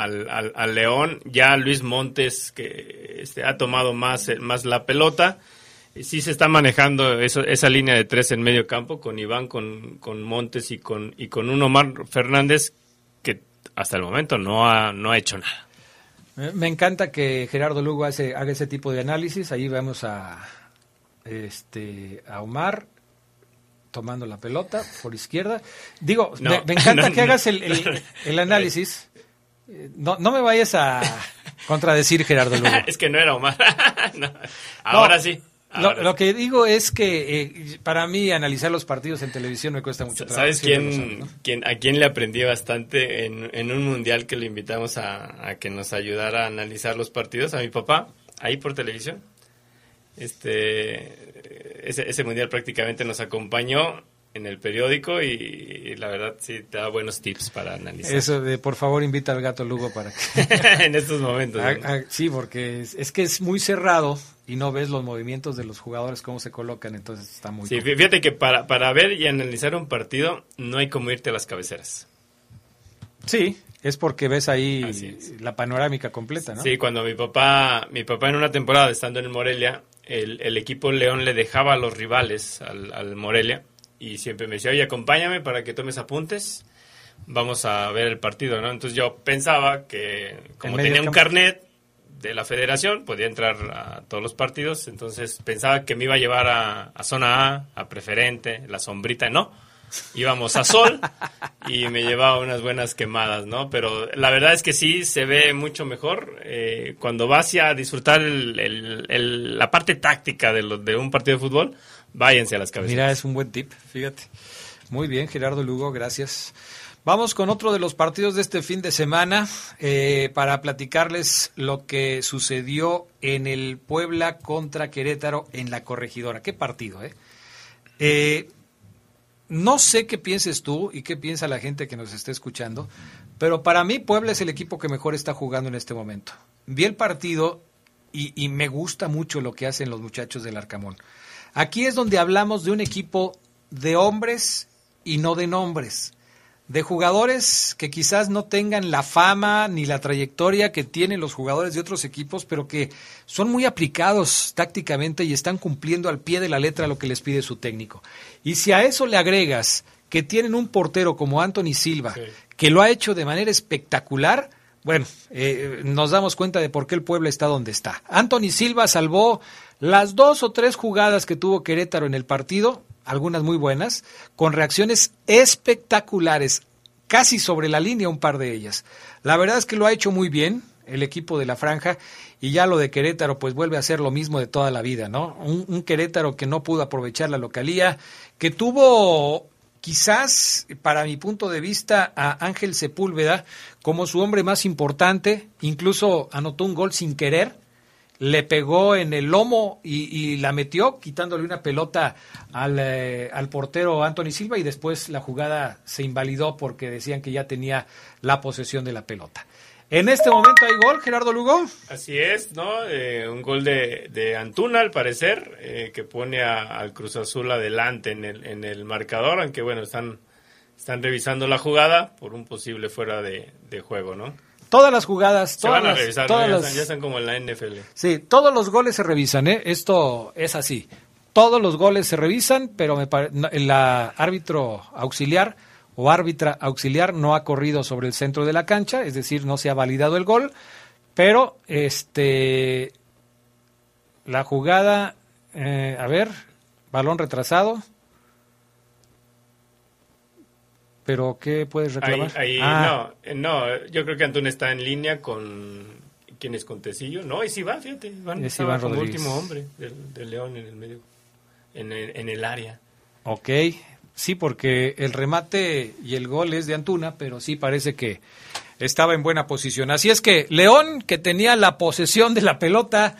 S9: al, al, al, León, ya Luis Montes, que este, ha tomado más, más la pelota sí se está manejando esa línea de tres en medio campo con Iván, con, con Montes y con, y con un Omar Fernández que hasta el momento no ha, no ha hecho nada.
S2: Me encanta que Gerardo Lugo hace, haga ese tipo de análisis. Ahí vemos a, este, a Omar tomando la pelota por izquierda. Digo, no, me, me, encanta no, que hagas el, el, [LAUGHS] el análisis. No, no me vayas a contradecir, Gerardo Lugo. [LAUGHS]
S9: es que no era Omar. [LAUGHS] Ahora sí.
S2: Lo, lo, que digo es que eh, para mí analizar los partidos en televisión me cuesta mucho trabajo.
S9: ¿Sabes quién, saben, ¿no? quién, a quién le aprendí bastante en, en un mundial que lo invitamos a, a, que nos ayudara a analizar los partidos? A mi papá, ahí por televisión. Este, ese, ese mundial prácticamente nos acompañó en el periódico y, y, la verdad sí te da buenos tips para analizar.
S2: Eso de por favor invita al gato Lugo para que... [LAUGHS]
S9: en estos momentos.
S2: ¿no? a, a, sí, porque es, es, que es muy cerrado y no ves los movimientos de los jugadores, cómo se colocan, entonces está muy...
S9: Sí, complicado. fíjate que para, para ver y analizar un partido no hay como irte a las cabeceras.
S2: Sí, es porque ves ahí la panorámica completa, ¿no?
S9: Sí, cuando mi papá, mi papá en una temporada estando en Morelia, el, el equipo León le dejaba a los rivales al, al Morelia y siempre me decía, oye, acompáñame para que tomes apuntes, vamos a ver el partido, ¿no? Entonces yo pensaba que como tenía un carnet de la federación, podía entrar a todos los partidos, entonces pensaba que me iba a llevar a, a zona A, a preferente, la sombrita, no. Íbamos a sol [LAUGHS] y me llevaba unas buenas quemadas, ¿no? Pero la verdad es que sí se ve mucho mejor eh, cuando vas a disfrutar el, el, el, la parte táctica de, lo, de un partido de fútbol váyanse a las cabezas.
S2: Mira, es un buen tip, fíjate. Muy bien, Gerardo Lugo, gracias. Vamos con otro de los partidos de este fin de semana eh, para platicarles lo que sucedió en el Puebla contra Querétaro en la corregidora. Qué partido, ¿eh? eh no sé qué pienses tú y qué piensa la gente que nos esté escuchando, pero para mí Puebla es el equipo que mejor está jugando en este momento. Vi el partido y, y me gusta mucho lo que hacen los muchachos del Arcamón. Aquí es donde hablamos de un equipo de hombres y no de nombres, de jugadores que quizás no tengan la fama ni la trayectoria que tienen los jugadores de otros equipos, pero que son muy aplicados tácticamente y están cumpliendo al pie de la letra lo que les pide su técnico. Y si a eso le agregas que tienen un portero como Anthony Silva, sí. que lo ha hecho de manera espectacular, bueno, eh, nos damos cuenta de por qué el pueblo está donde está. Anthony Silva salvó las dos o tres jugadas que tuvo Querétaro en el partido, algunas muy buenas, con reacciones espectaculares, casi sobre la línea un par de ellas. La verdad es que lo ha hecho muy bien el equipo de la franja y ya lo de Querétaro pues vuelve a ser lo mismo de toda la vida, ¿no? Un, un Querétaro que no pudo aprovechar la localía, que tuvo quizás, para mi punto de vista, a Ángel Sepúlveda como su hombre más importante, incluso anotó un gol sin querer, le pegó en el lomo y, la metió, quitándole una pelota al, eh, al, portero Anthony Silva y después la jugada se invalidó porque decían que ya tenía la posesión de la pelota. En este momento hay gol, Gerardo Lugo.
S9: Así es, ¿no? Eh, un gol de, de, Antuna, al parecer, eh, que pone al Cruz Azul adelante en el, en el marcador, aunque bueno, están están revisando la jugada por un posible fuera de, de juego, ¿no?
S2: Todas las jugadas,
S9: Se
S2: todas
S9: van a
S2: las-
S9: revisar, ¿no?
S2: todas
S9: ya,
S2: las-
S9: están, ya están como en la NFL.
S2: Sí, todos los goles se revisan, ¿eh? Esto es así. Todos los goles se revisan, pero me pare- la árbitro auxiliar o árbitra auxiliar no ha corrido sobre el centro de la cancha, es decir, no se ha validado el gol, pero este la jugada, eh, a ver, balón retrasado. Pero ¿qué puedes reclamar?
S9: ahí
S2: Ah,
S9: no, no, yo creo que Antún está en línea con quién es con Tecillo. No, es Iván, fíjate, Iván
S2: Es Iván
S9: como último hombre del, del León en el medio, en el, en el área.
S2: Ok, sí, porque el remate y el gol es de Antuna, pero sí parece que estaba en buena posición. Así es que León, que tenía la posesión de la pelota,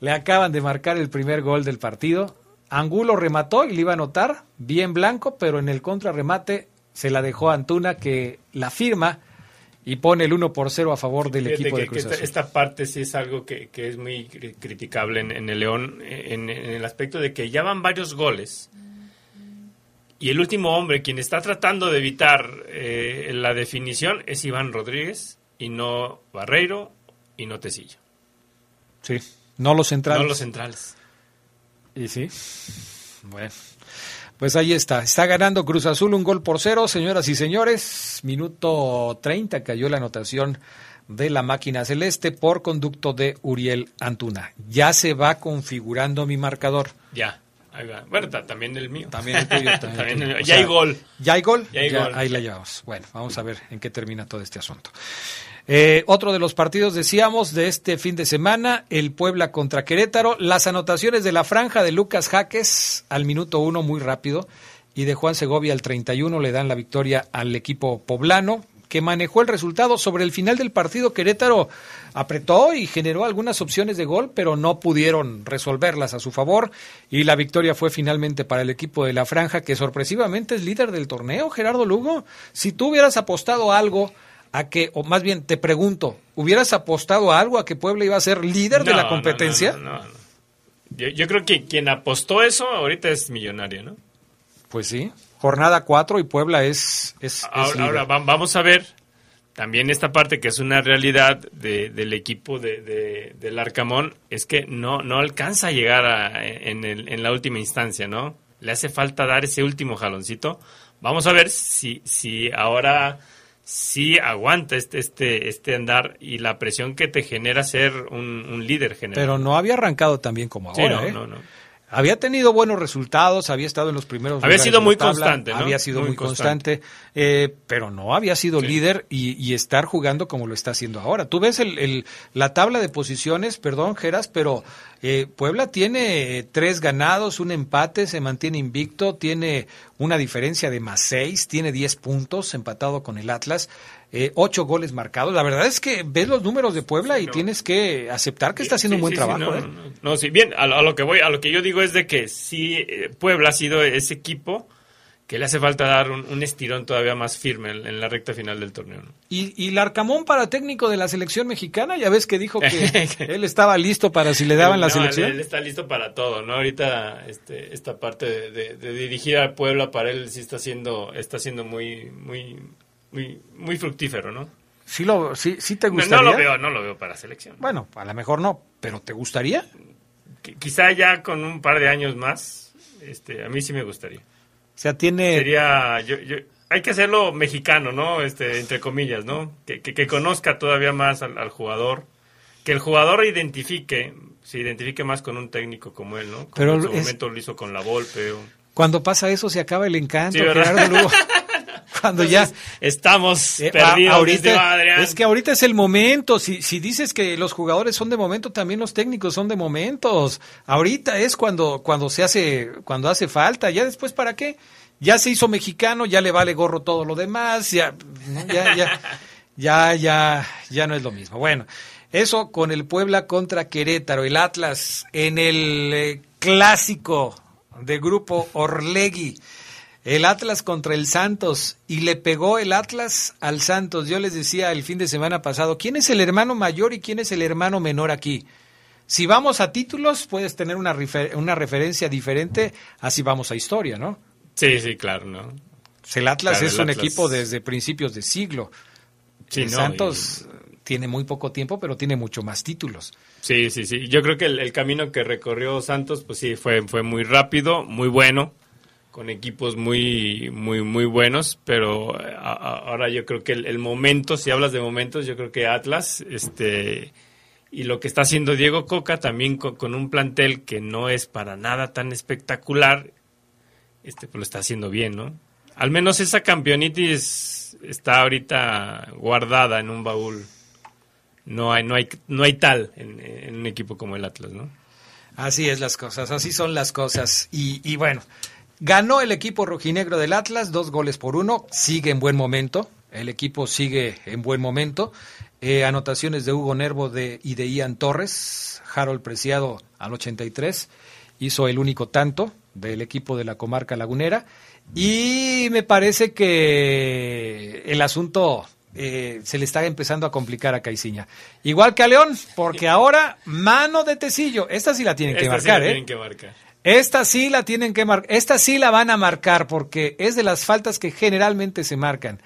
S2: le acaban de marcar el primer gol del partido. Angulo remató y le iba a anotar, bien blanco, pero en el contrarremate se la dejó a Antuna que la firma y pone el 1 por 0 a favor del
S9: Fíjate
S2: equipo
S9: que-
S2: de Cruz
S9: esta,
S2: Azul.
S9: esta parte sí es algo que, que es muy cri- criticable en, en el León, en, en el aspecto de que ya van varios goles. Y el último hombre, quien está tratando de evitar eh, la definición, es Iván Rodríguez y no Barreiro y no Tecillo.
S2: Sí, no los centrales.
S9: No los centrales.
S2: Y sí. Bueno. Pues ahí está. Está ganando Cruz Azul un gol por cero, señoras y señores. Minuto 30 cayó la anotación de la máquina celeste por conducto de Uriel Antuna. Ya se va configurando mi marcador.
S9: Ya, ahí va. Bueno, ta- también el mío.
S2: También el tuyo. también [LAUGHS] el
S9: También
S2: tuyo.
S9: el-
S2: O
S9: ya
S2: sea,
S9: hay gol.
S2: ¿Ya hay gol?
S9: Ya hay gol.
S2: Ahí la llevamos. Bueno, vamos a ver en qué termina todo este asunto. Eh, otro de los partidos, decíamos, de este fin de semana, el Puebla contra Querétaro. Las anotaciones de la franja de Lucas Jaques al minuto uno, muy rápido, y de Juan Segovia al 31 le dan la victoria al equipo poblano, que manejó el resultado. Sobre el final del partido, Querétaro apretó y generó algunas opciones de gol, pero no pudieron resolverlas a su favor. Y la victoria fue finalmente para el equipo de la franja, que sorpresivamente es líder del torneo, Gerardo Lugo. Si tú hubieras apostado algo a que, o más bien te pregunto, ¿hubieras apostado algo a que Puebla iba a ser líder de la competencia?
S9: no. Yo, yo creo que quien apostó eso ahorita es millonario, ¿no?
S2: Pues sí, jornada 4 y Puebla es... es,
S9: Ahora, ahora va- vamos a ver también esta parte que es una realidad de- del equipo de, de- del Arcamón, es que no, no alcanza a llegar a- en, el- en la última instancia, ¿no? Le hace falta dar ese último jaloncito. Vamos a ver si, si ahora sí aguanta este, este, este andar y la presión que te genera ser un, un líder general.
S2: Pero no había arrancado tan bien como
S9: Sí,
S2: ahora.
S9: no,
S2: ¿eh?
S9: no, no.
S2: Había tenido buenos resultados, había estado en los primeros
S9: Había sido muy
S2: tabla,
S9: constante, ¿no?
S2: Había sido muy,
S9: Muy
S2: constante, eh, pero no había sido líder y, y estar jugando como lo está haciendo ahora. Tú ves el, el- la tabla de posiciones, perdón, Geras, pero eh, Puebla tiene eh, tres ganados, un empate, se mantiene invicto, tiene una diferencia de más seis, tiene diez puntos, empatado con el Atlas. Eh, ocho goles marcados. La verdad es que ves los números de Puebla y tienes que aceptar que está haciendo un buen trabajo.
S9: no,
S2: ¿eh?
S9: no, sí, bien, a, lo- a lo que voy, a lo que yo digo es de que sí, eh, Puebla ha sido ese equipo que le hace falta dar un, un estirón todavía más firme en, en la recta final del torneo.
S2: Y, y Larcamón para técnico de la selección mexicana, ya ves que dijo que [LAUGHS] él estaba listo para si le daban la selección.
S9: Él, está listo para todo, ¿no? Ahorita este, esta parte de, de- de dirigir al Puebla para él sí está siendo, está siendo muy, muy, muy, muy fructífero, ¿no?
S2: Sí, lo, sí, sí te
S9: No,
S2: gustaría.
S9: no lo veo, no lo veo para selección.
S2: Bueno, a lo mejor no, pero ¿te gustaría?
S9: Qui- Quizá ya con un par de años más, este, a mí sí me gustaría.
S2: O sea, tiene...
S9: Sería, yo, yo- hay que hacerlo mexicano, ¿no? Este, entre comillas, ¿no? Que, que- que conozca todavía más al, al jugador, que el jugador identifique, se identifique más con un técnico como él, ¿no? Como
S2: Pero
S9: en su
S2: es-
S9: momento lo hizo con la Volpe. o-
S2: Cuando pasa eso se acaba el encanto,
S9: Sí.
S2: Gerardo Lugo. [LAUGHS] Cuando ya...
S9: Estamos
S2: Eh,
S9: perdidos,
S2: a-
S9: mi estimado Adrián.
S2: es que ahorita es el momento. Si, si dices que los jugadores son de momento, también los técnicos son de momentos. Ahorita es cuando, cuando se hace, cuando hace falta. Ya después, ¿para qué? Ya se hizo mexicano, ya le vale gorro todo lo demás, ya, ya, ya, ya, ya, ya no es lo mismo. Bueno, eso con el Puebla contra Querétaro, el Atlas en el eh, clásico de grupo Orlegui. El Atlas contra el Santos y le pegó el Atlas al Santos. Yo les decía el fin de semana pasado, ¿quién es el hermano mayor y quién es el hermano menor aquí? Si vamos a títulos, puedes tener una, refer- una referencia diferente a si vamos a historia, ¿no?
S9: Sí, sí, claro, ¿no?
S2: El Atlas
S9: Claro,
S2: es
S9: el
S2: un
S9: Atlas.
S2: equipo desde principios de siglo.
S9: Sí,
S2: el
S9: no,
S2: Santos tiene muy poco tiempo, pero tiene mucho más títulos.
S9: Sí, sí, sí. Yo creo que el, el camino que recorrió Santos, pues sí, fue, fue muy rápido, muy bueno, con equipos muy, muy, muy buenos, pero ahora yo creo que el, el momento, si hablas de momentos, yo creo que Atlas, este, y lo que está haciendo Diego Coca también con, con un plantel que no es para nada tan espectacular, este, pues lo está haciendo bien, ¿no? Al menos esa campeonitis está ahorita guardada en un baúl. No hay, no hay, no hay tal en, en un equipo como el Atlas, ¿no?
S2: Así es las cosas, así son las cosas. Y, y bueno, ganó el equipo rojinegro del Atlas, dos goles por uno, sigue en buen momento, el equipo sigue en buen momento. Eh, anotaciones de Hugo Nervo de, y de Ian Torres, Harold Preciado al 83, hizo el único tanto del equipo de la comarca lagunera. Y me parece que el asunto eh, se le está empezando a complicar a Caiciña. Igual que a León, porque ahora mano de Tecillo. Esta sí la tienen que
S9: Esta sí
S2: marcar,
S9: la
S2: ¿eh?
S9: tienen que marcar.
S2: Esta sí la tienen que marcar. Esta sí la van a marcar porque es de las faltas que generalmente se marcan.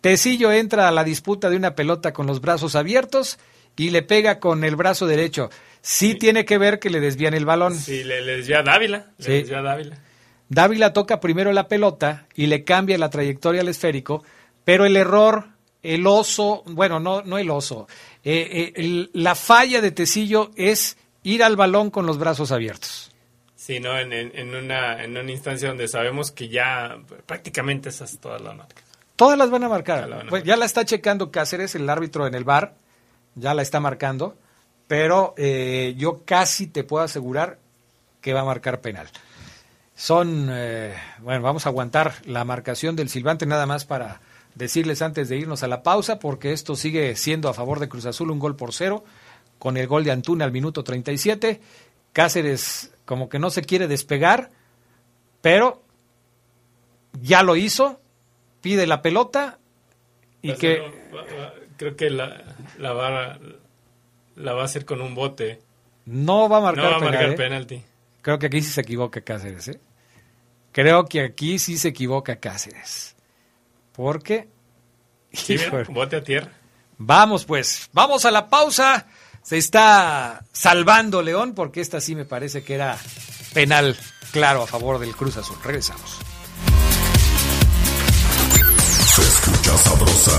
S2: Tecillo entra a la disputa de una pelota con los brazos abiertos y le pega con el brazo derecho. Sí, tiene que ver que le desvían el balón.
S9: Sí, le, le desvía a Dávila. Le
S2: Sí.
S9: desvía Dávila.
S2: Dávila toca primero la pelota y le cambia la trayectoria al esférico, pero el error, el oso, bueno, no, no el oso, eh, eh, el- la falla de Tecillo es ir al balón con los brazos abiertos.
S9: Sí, ¿no? En, una, en una instancia donde sabemos que ya prácticamente esas todas las marcas.
S2: Todas las van a marcar.
S9: Ya la van a
S2: Pues ya la está checando Cáceres, el árbitro en el bar, ya la está marcando, pero eh, yo casi te puedo asegurar que va a marcar penal. Son, eh, bueno, vamos a aguantar la marcación del silbante nada más para decirles antes de irnos a la pausa, porque esto sigue siendo a favor de Cruz Azul un gol por cero, con el gol de Antuna al minuto 37. Cáceres como que no se quiere despegar, pero ya lo hizo, pide la pelota y
S9: a
S2: que
S9: creo que la, la, va, la va a hacer con un bote.
S2: no va a marcar,
S9: no va a
S2: penal,
S9: marcar
S2: ¿eh?
S9: penalti.
S2: Creo que aquí sí se equivoca Cáceres, ¿eh? Creo que aquí sí se equivoca Cáceres. Porque
S9: Sí, mira, bote a tierra.
S2: Vamos pues, vamos a la pausa. Se está salvando León porque esta sí me parece que era penal claro a favor del Cruz Azul. Regresamos.
S1: Se escucha sabrosa,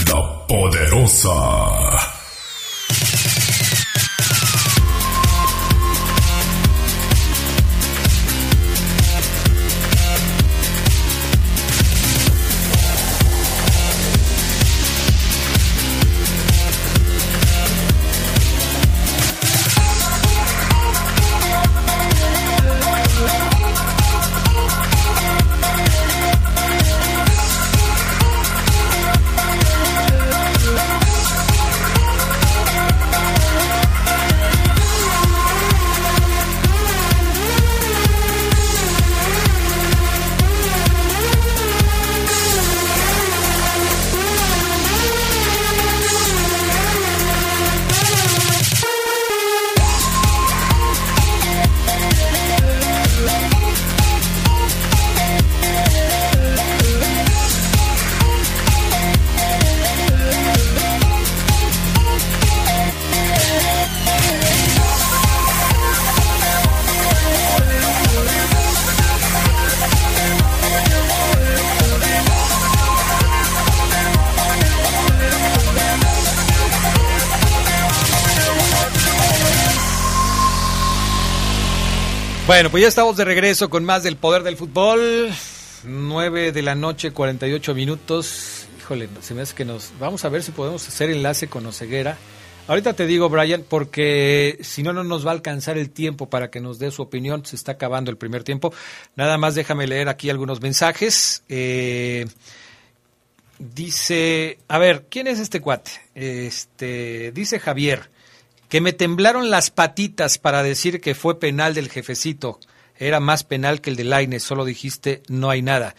S1: poderosa.
S2: Bueno, pues ya estamos de regreso con más del poder del fútbol. 9 de la noche, 48 minutos. Híjole, se me hace que nos. Vamos a ver si podemos hacer enlace con Oseguera. Ahorita te digo, Brian, porque si no, no nos va a alcanzar el tiempo para que nos dé su opinión. Se está acabando el primer tiempo. Nada más déjame leer aquí algunos mensajes. Eh, dice, a ver, ¿quién es este cuate? Este, dice Javier, que me temblaron las patitas para decir que fue penal del jefecito. Era más penal que el de Laine, solo dijiste no hay nada.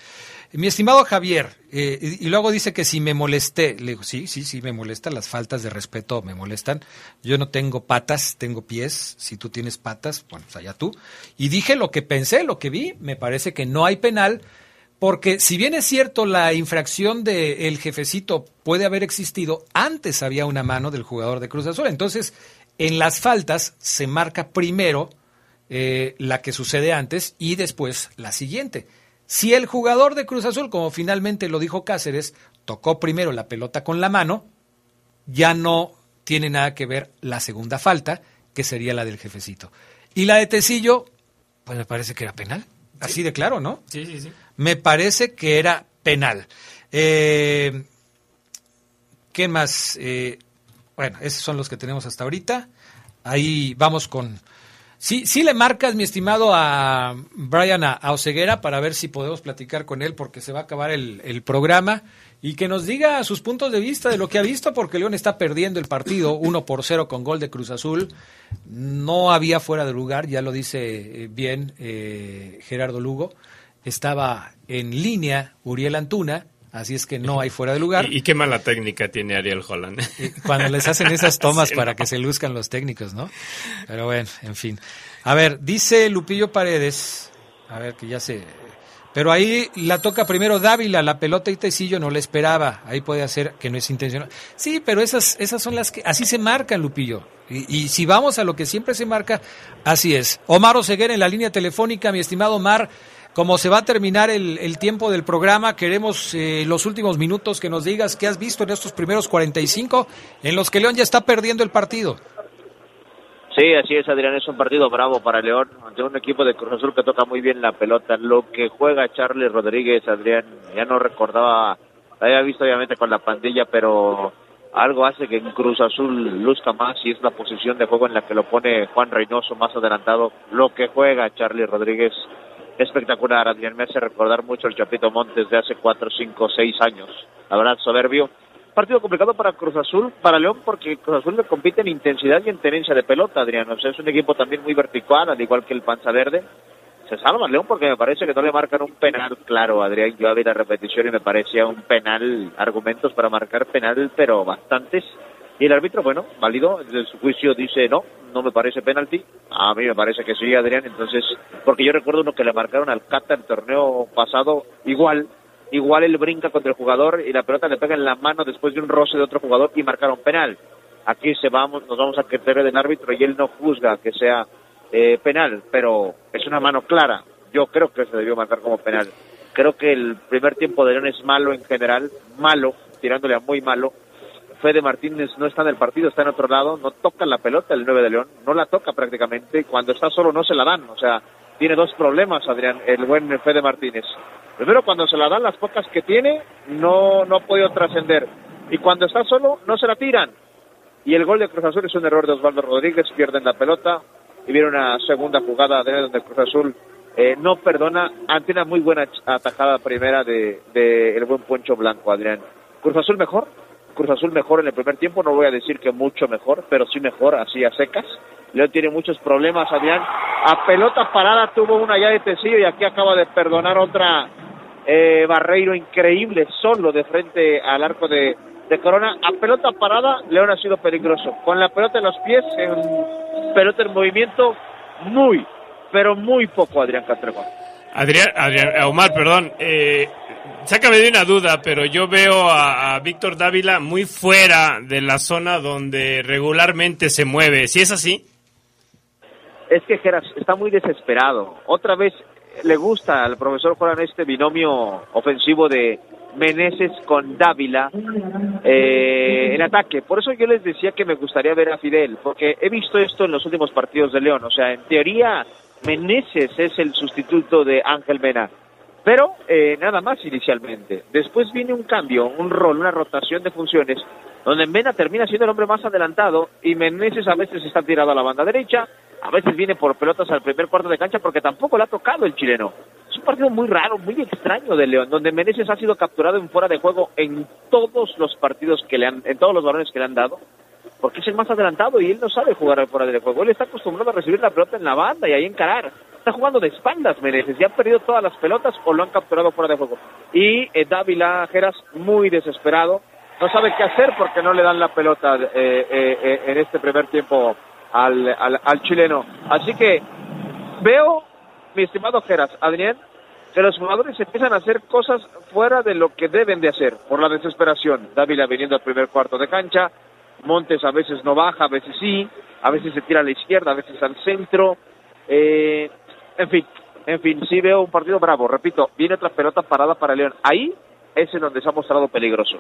S2: Mi estimado Javier, eh, y, y luego dice que si me molesté, le digo, sí, sí, sí, me molestan, las faltas de respeto me molestan. Yo no tengo patas, tengo pies, si tú tienes patas, bueno, pues allá tú. Y dije lo que pensé, lo que vi, me parece que no hay penal, porque si bien es cierto la infracción del jefecito puede haber existido, antes había una mano del jugador de Cruz Azul. Entonces, en las faltas se marca primero eh, la que sucede antes y después la siguiente. Si el jugador de Cruz Azul, como finalmente lo dijo Cáceres, tocó primero la pelota con la mano, ya no tiene nada que ver la segunda falta, que sería la del jefecito. Y la de Tecillo, pues me parece que era penal. Así de claro, ¿no?
S9: Sí, sí, sí.
S2: Me parece que era penal. Eh, ¿Qué más? Eh, bueno, esos son los que tenemos hasta ahorita. Ahí vamos con... Sí, sí le marcas, mi estimado, a Brian, a, a Oseguera, para ver si podemos platicar con él, porque se va a acabar el, el programa, y que nos diga sus puntos de vista de lo que ha visto, porque León está perdiendo el partido [LAUGHS] 1 por 0 con gol de Cruz Azul. No había fuera de lugar, ya lo dice eh, bien eh, Gerardo Lugo. Estaba en línea Uriel Antuna, así es que no hay fuera de lugar.
S9: Y, y qué mala técnica tiene Ariel Holland.
S2: Cuando les hacen esas tomas [LAUGHS]
S9: Sí,
S2: para
S9: no.
S2: que se luzcan los técnicos, ¿no? Pero bueno, en fin. A ver, dice Lupillo Paredes, a ver que ya se... Pero ahí la toca primero Dávila, la pelota y Tecillo no le esperaba. Ahí puede hacer que no es intencional. Sí, pero esas, esas son las que así se marcan, Lupillo. Y, y si vamos a lo que siempre se marca, así es. Omar Oseguera en la línea telefónica, mi estimado Omar. Como se va a terminar el, el tiempo del programa, queremos eh, los últimos minutos que nos digas qué has visto en estos primeros 45 en los que León ya está perdiendo el partido.
S10: Sí, así es, Adrián. Es un partido bravo para León, ante un equipo de Cruz Azul que toca muy bien la pelota. Lo que juega Charlie Rodríguez, Adrián, ya no recordaba, la había visto obviamente con la pandilla, pero algo hace que en Cruz Azul luzca más y es la posición de juego en la que lo pone Juan Reynoso más adelantado. Lo que juega Charlie Rodríguez, espectacular, Adrián. Me hace recordar mucho el Chapito Montes de hace cuatro, cinco, seis años. La verdad, soberbio. Partido complicado para Cruz Azul, para León, porque Cruz Azul le compite en intensidad y en tenencia de pelota, Adrián. O sea, es un equipo también muy vertical, al igual que el Panza Verde. Se salva León porque me parece que no le marcan un penal claro, Adrián. Yo vi la repetición y me parecía un penal, argumentos para marcar penal, pero bastantes. Y el árbitro, bueno, válido, desde su juicio dice no, no me parece penalti. A mí me parece que sí, Adrián. Entonces, porque yo recuerdo uno que le marcaron al Cata el torneo pasado igual, igual él brinca contra el jugador y la pelota le pega en la mano después de un roce de otro jugador y marcaron penal. Aquí se vamos, nos vamos a querer del árbitro y él no juzga que sea eh, penal, pero es una mano clara. Yo creo que se debió marcar como penal. Creo que el primer tiempo de León es malo en general, malo, tirándole a muy malo. Fede Martínez no está en el partido, está en otro lado, no toca la pelota el 9 de León, no la toca prácticamente, cuando está solo no se la dan, o sea, tiene dos problemas, Adrián, el buen Fede Martínez. Primero, cuando se la dan las pocas que tiene, no, no ha podido trascender, y cuando está solo, no se la tiran. Y el gol de Cruz Azul es un error de Osvaldo Rodríguez, pierden la pelota, y viene una segunda jugada Adrián, donde Cruz Azul eh, no perdona ante una muy buena atajada primera de, de el buen Poncho Blanco, Adrián. Cruz Azul mejor, Cruz Azul mejor en el primer tiempo, no voy a decir que mucho mejor, pero sí mejor, así a secas. León tiene muchos problemas, Adrián. A pelota parada tuvo una ya de Tecillo y aquí acaba de perdonar otra eh, Barreiro increíble, solo de frente al arco de, de Corona. A pelota parada, León ha sido peligroso. Con la pelota en los pies, en pelota en movimiento, muy, pero muy poco, Adrián Castrejón.
S9: Adrián, Adrián, Omar, perdón, eh, sácame de una duda, pero yo veo a, Víctor Dávila muy fuera de la zona donde regularmente se mueve. ¿Si es así?
S10: Es que Geras está muy desesperado. Otra vez le gusta al profesor Juan este binomio ofensivo de Meneses con Dávila eh, en ataque. Por eso yo les decía que me gustaría ver a Fidel, porque he visto esto en los últimos partidos de León. O sea, en teoría Meneses es el sustituto de Ángel Mena. Pero eh, nada más inicialmente. Después viene un cambio, un rol, una rotación de funciones, donde Mena termina siendo el hombre más adelantado y Meneses a veces está tirado a la banda derecha, a veces viene por pelotas al primer cuarto de cancha porque tampoco le ha tocado el chileno. Es un partido muy raro, muy extraño de León, donde Meneses ha sido capturado en fuera de juego en todos los partidos que le han, en todos los balones que le han dado, porque es el más adelantado y él no sabe jugar fuera de juego. Él está acostumbrado a recibir la pelota en la banda y ahí encarar está jugando de espaldas Meneses, ya han perdido todas las pelotas o lo han capturado fuera de juego. Y eh, Dávila Geras muy desesperado, no sabe qué hacer porque no le dan la pelota eh, eh, en este primer tiempo al, al, chileno. Así que veo, mi estimado Geras, Adrián, que los jugadores empiezan a hacer cosas fuera de lo que deben de hacer por la desesperación. Dávila viniendo al primer cuarto de cancha, Montes a veces no baja, a veces sí, a veces se tira a la izquierda, a veces al centro. Eh, en fin, en fin, sí veo un partido bravo. Repito, viene otra pelota parada para León. Ahí es en donde se ha mostrado peligroso.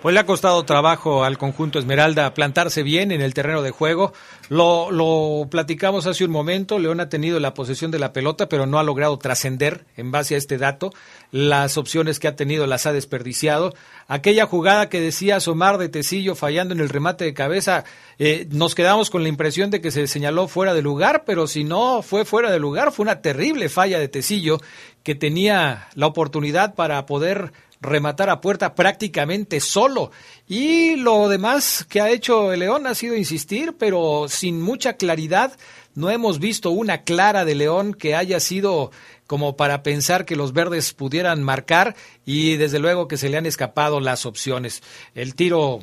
S2: Pues le ha costado trabajo al conjunto Esmeralda plantarse bien en el terreno de juego. Lo, lo platicamos hace un momento, León ha tenido la posesión de la pelota, pero no ha logrado trascender en base a este dato. Las opciones que ha tenido las ha desperdiciado. Aquella jugada que decía Somar de Tecillo fallando en el remate de cabeza, eh, nos quedamos con la impresión de que se señaló fuera de lugar, pero si no fue fuera de lugar, fue una terrible falla de Tecillo que tenía la oportunidad para poder rematar a puerta prácticamente solo. Y lo demás que ha hecho el León ha sido insistir, pero sin mucha claridad. No hemos visto una clara de León que haya sido como para pensar que los verdes pudieran marcar y desde luego que se le han escapado las opciones. El tiro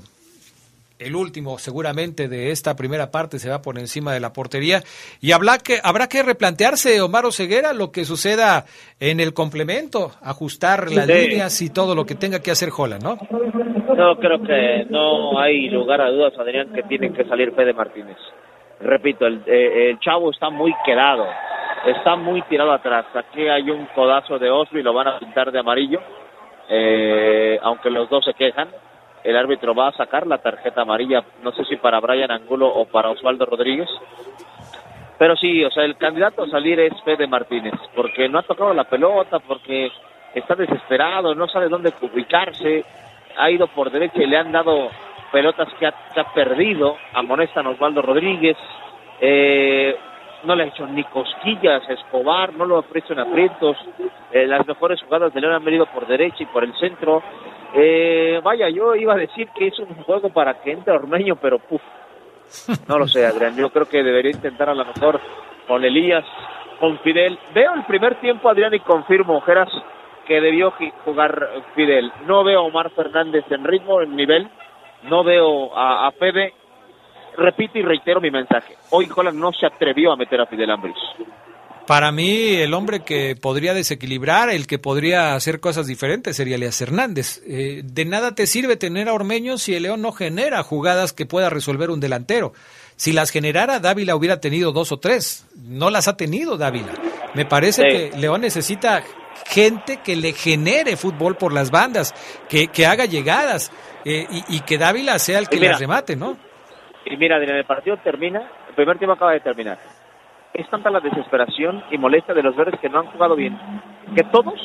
S2: el último seguramente de esta primera parte se va por encima de la portería y habrá que, habrá que replantearse, Omar Ceguera, lo que suceda en el complemento, ajustar las líneas y todo lo que tenga que hacer Jola, ¿no?
S10: No, creo que no hay lugar a dudas, Adrián, que tienen que salir Fede Martínez. Repito, el, eh, el chavo está muy quedado, está muy tirado atrás. Aquí hay un codazo de Osby, lo van a pintar de amarillo, eh, aunque los dos se quejan el árbitro va a sacar la tarjeta amarilla, no sé si para Brian Angulo o para Osvaldo Rodríguez. Pero sí, o sea, el candidato a salir es Fede Martínez, porque no ha tocado la pelota, porque está desesperado, no sabe dónde ubicarse, ha ido por derecha y le han dado pelotas que ha, perdido, amonestan Osvaldo Rodríguez, eh, no le ha hecho ni cosquillas a Escobar, no lo ha puesto en aprietos, eh, las mejores jugadas de León han venido por derecha y por el centro, eh, vaya, yo iba a decir que es un juego para que entre Ormeño, pero puf, [LAUGHS] no lo sé, Adrián. Yo creo que debería intentar a lo mejor con Elías, con Fidel. Veo el primer tiempo, Adrián, y confirmo, Geras, que debió jugar Fidel. No veo a Omar Fernández en ritmo, en nivel. No veo a, a Fede. Repito y reitero mi mensaje. Hoy Holland no se atrevió a meter a Fidel Ambris.
S2: Para mí, el hombre que podría desequilibrar, el que podría hacer cosas diferentes sería Elias Hernández. Eh, de nada te sirve tener a Ormeño si el León no genera jugadas que pueda resolver un delantero. Si las generara, Dávila hubiera tenido dos o tres. No las ha tenido Dávila. Me parece que León necesita gente que le genere fútbol por las bandas, que, que haga llegadas eh, y, que Dávila sea el que las remate, ¿no?
S10: Y mira, el partido termina, el primer tiempo acaba de terminar es tanta la desesperación y molestia de los verdes que no han jugado bien, que todos,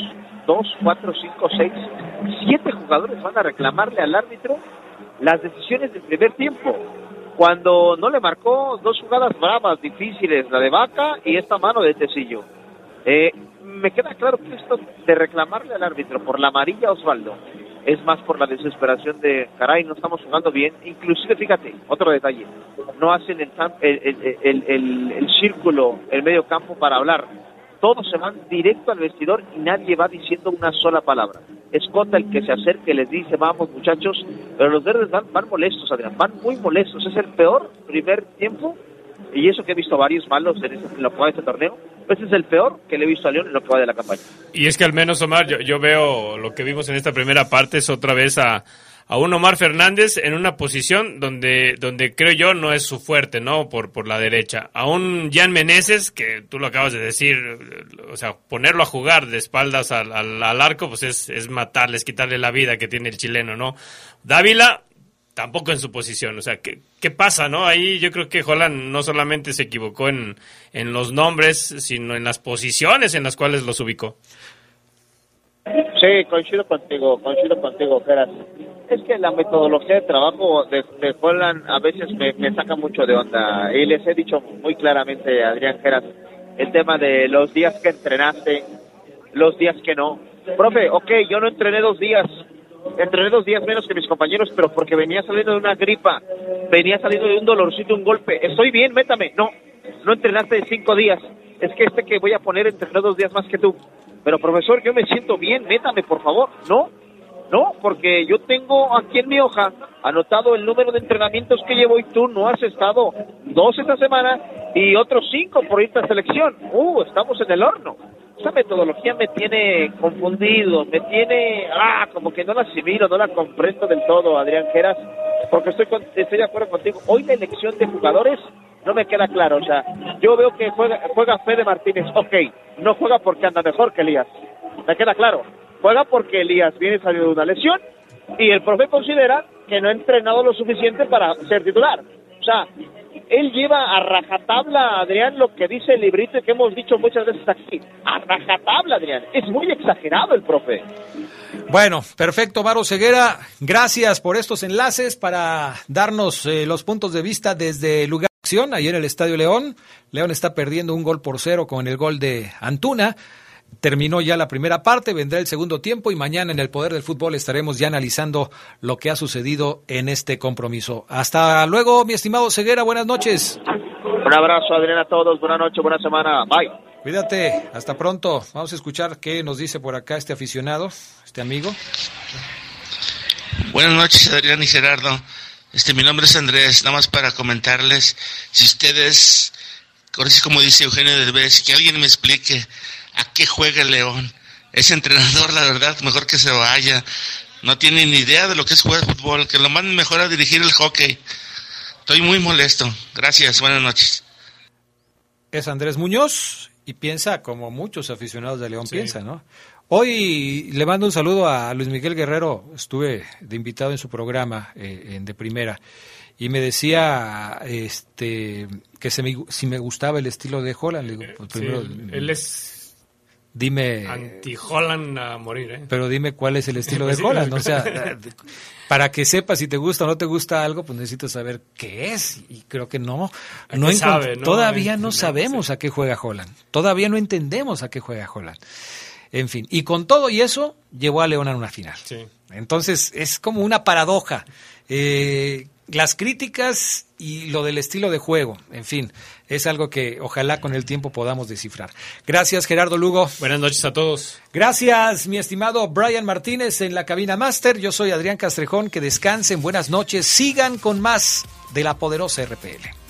S10: dos, cuatro, cinco, seis, siete jugadores van a reclamarle al árbitro las decisiones del primer tiempo. Cuando no le marcó dos jugadas bravas, difíciles, la de Vaca y esta mano de Tecillo. Eh, me queda claro que esto de reclamarle al árbitro por la amarilla Osvaldo es más por la desesperación de, caray, no estamos jugando bien. Inclusive, fíjate, otro detalle, no hacen el, el, el, el, círculo, el medio campo para hablar. Todos se van directo al vestidor y nadie va diciendo una sola palabra. Escota el que se acerque, les dice, vamos muchachos, pero los verdes van, van molestos, Adrián, van muy molestos. Es el peor primer tiempo y eso que he visto varios malos en, este, lo que va de este torneo, ese es el peor que le he visto a León en lo que va de la campaña.
S9: Y es que al menos, Omar, yo, veo lo que vimos en esta primera parte es otra vez a, a un Omar Fernández en una posición donde, donde creo yo no es su fuerte, ¿no? Por, por la derecha. A un Jan Meneses, que tú lo acabas de decir, o sea, ponerlo a jugar de espaldas al, al, al arco, pues es, es matarles, quitarle la vida que tiene el chileno, ¿no? Dávila, tampoco en su posición. O sea, ¿qué, qué pasa, no? Ahí yo creo que Holland no solamente se equivocó en, en los nombres, sino en las posiciones en las cuales los ubicó.
S10: Sí, coincido contigo, coincido contigo, Geras. Es que la metodología de trabajo de, de Holland a veces me, me, saca mucho de onda. Y les he dicho muy claramente, Adrián Geras, el tema de los días que entrenaste, los días que no. Profe, ok, yo no entrené dos días, entrené dos días menos que mis compañeros, pero porque venía saliendo de una gripa, venía saliendo de un dolorcito, un golpe. Estoy bien, métame. No, no entrenaste cinco días. Es que este que voy a poner entrenó dos días más que tú. Pero profesor, yo me siento bien, métame, por favor. No, no, porque yo tengo aquí en mi hoja anotado el número de entrenamientos que llevo y tú no has estado dos esta semana y otros cinco por esta selección. Uh, estamos en el horno. Esa metodología me tiene confundido, me tiene, ah, como que no la asimilo, no la comprendo del todo, Adrián Geras, porque estoy, estoy de acuerdo contigo. Hoy la elección de jugadores no me queda claro. O sea, yo veo que juega, juega Fede Martínez, ok, no juega porque anda mejor que Elías, me queda claro. Juega porque Elías viene saliendo de una lesión y el profe considera que no ha entrenado lo suficiente para ser titular. Él lleva a rajatabla, Adrián, lo que dice el librito que hemos dicho muchas veces aquí. A rajatabla, Adrián. Es muy exagerado el profe.
S2: Bueno, perfecto, Varo Ceguera. Gracias por estos enlaces para darnos eh, los puntos de vista desde lugar de acción, ahí en el Estadio León. León está perdiendo un gol por cero con el gol de Antuna. Terminó ya la primera parte, vendrá el segundo tiempo y mañana en el Poder del Fútbol estaremos ya analizando lo que ha sucedido en este compromiso. Hasta luego, mi estimado Ceguera, buenas noches.
S10: Un abrazo, Adrián, a todos, buenas noches, buena semana, bye.
S2: Cuídate, hasta pronto. Vamos a escuchar qué nos dice por acá este aficionado, este amigo.
S20: Buenas noches, Adrián y Gerardo. Este, mi nombre es Andrés, nada más para comentarles, si ustedes, como dice Eugenio Derbez, que alguien me explique a qué juega el León. Ese entrenador, la verdad, mejor que se vaya. No tiene ni idea de lo que es jugar fútbol, que lo manden mejor a dirigir el hockey. Estoy muy molesto. Gracias, buenas noches.
S2: Es Andrés Muñoz y piensa como muchos aficionados de León sí. piensan, ¿no? Hoy le mando un saludo a Luis Miguel Guerrero, estuve de invitado en su programa eh, en De Primera y me decía este que se me, si me gustaba el estilo de Holland. Le digo, pues primero,
S9: sí, él es
S2: dime
S9: anti-Holland a morir, ¿eh?
S2: Pero dime cuál es el estilo de Holland, o sea, [LAUGHS] para que sepas si te gusta o no te gusta algo, pues necesito saber qué es y creo que no, no,
S9: sabe, ¿no?
S2: todavía no sabemos sí. a qué juega Holland, todavía no entendemos a qué juega Holland. En fin, y con todo y eso, llevó a León a una final.
S9: Sí.
S2: Entonces, es como una paradoja. Eh, las críticas y lo del estilo de juego, en fin, es algo que ojalá con el tiempo podamos descifrar. Gracias, Gerardo Lugo.
S9: Buenas noches a todos.
S2: Gracias, mi estimado Brian Martínez en la cabina máster. Yo soy Adrián Castrejón. Que descansen, buenas noches. Sigan con más de la poderosa RPL.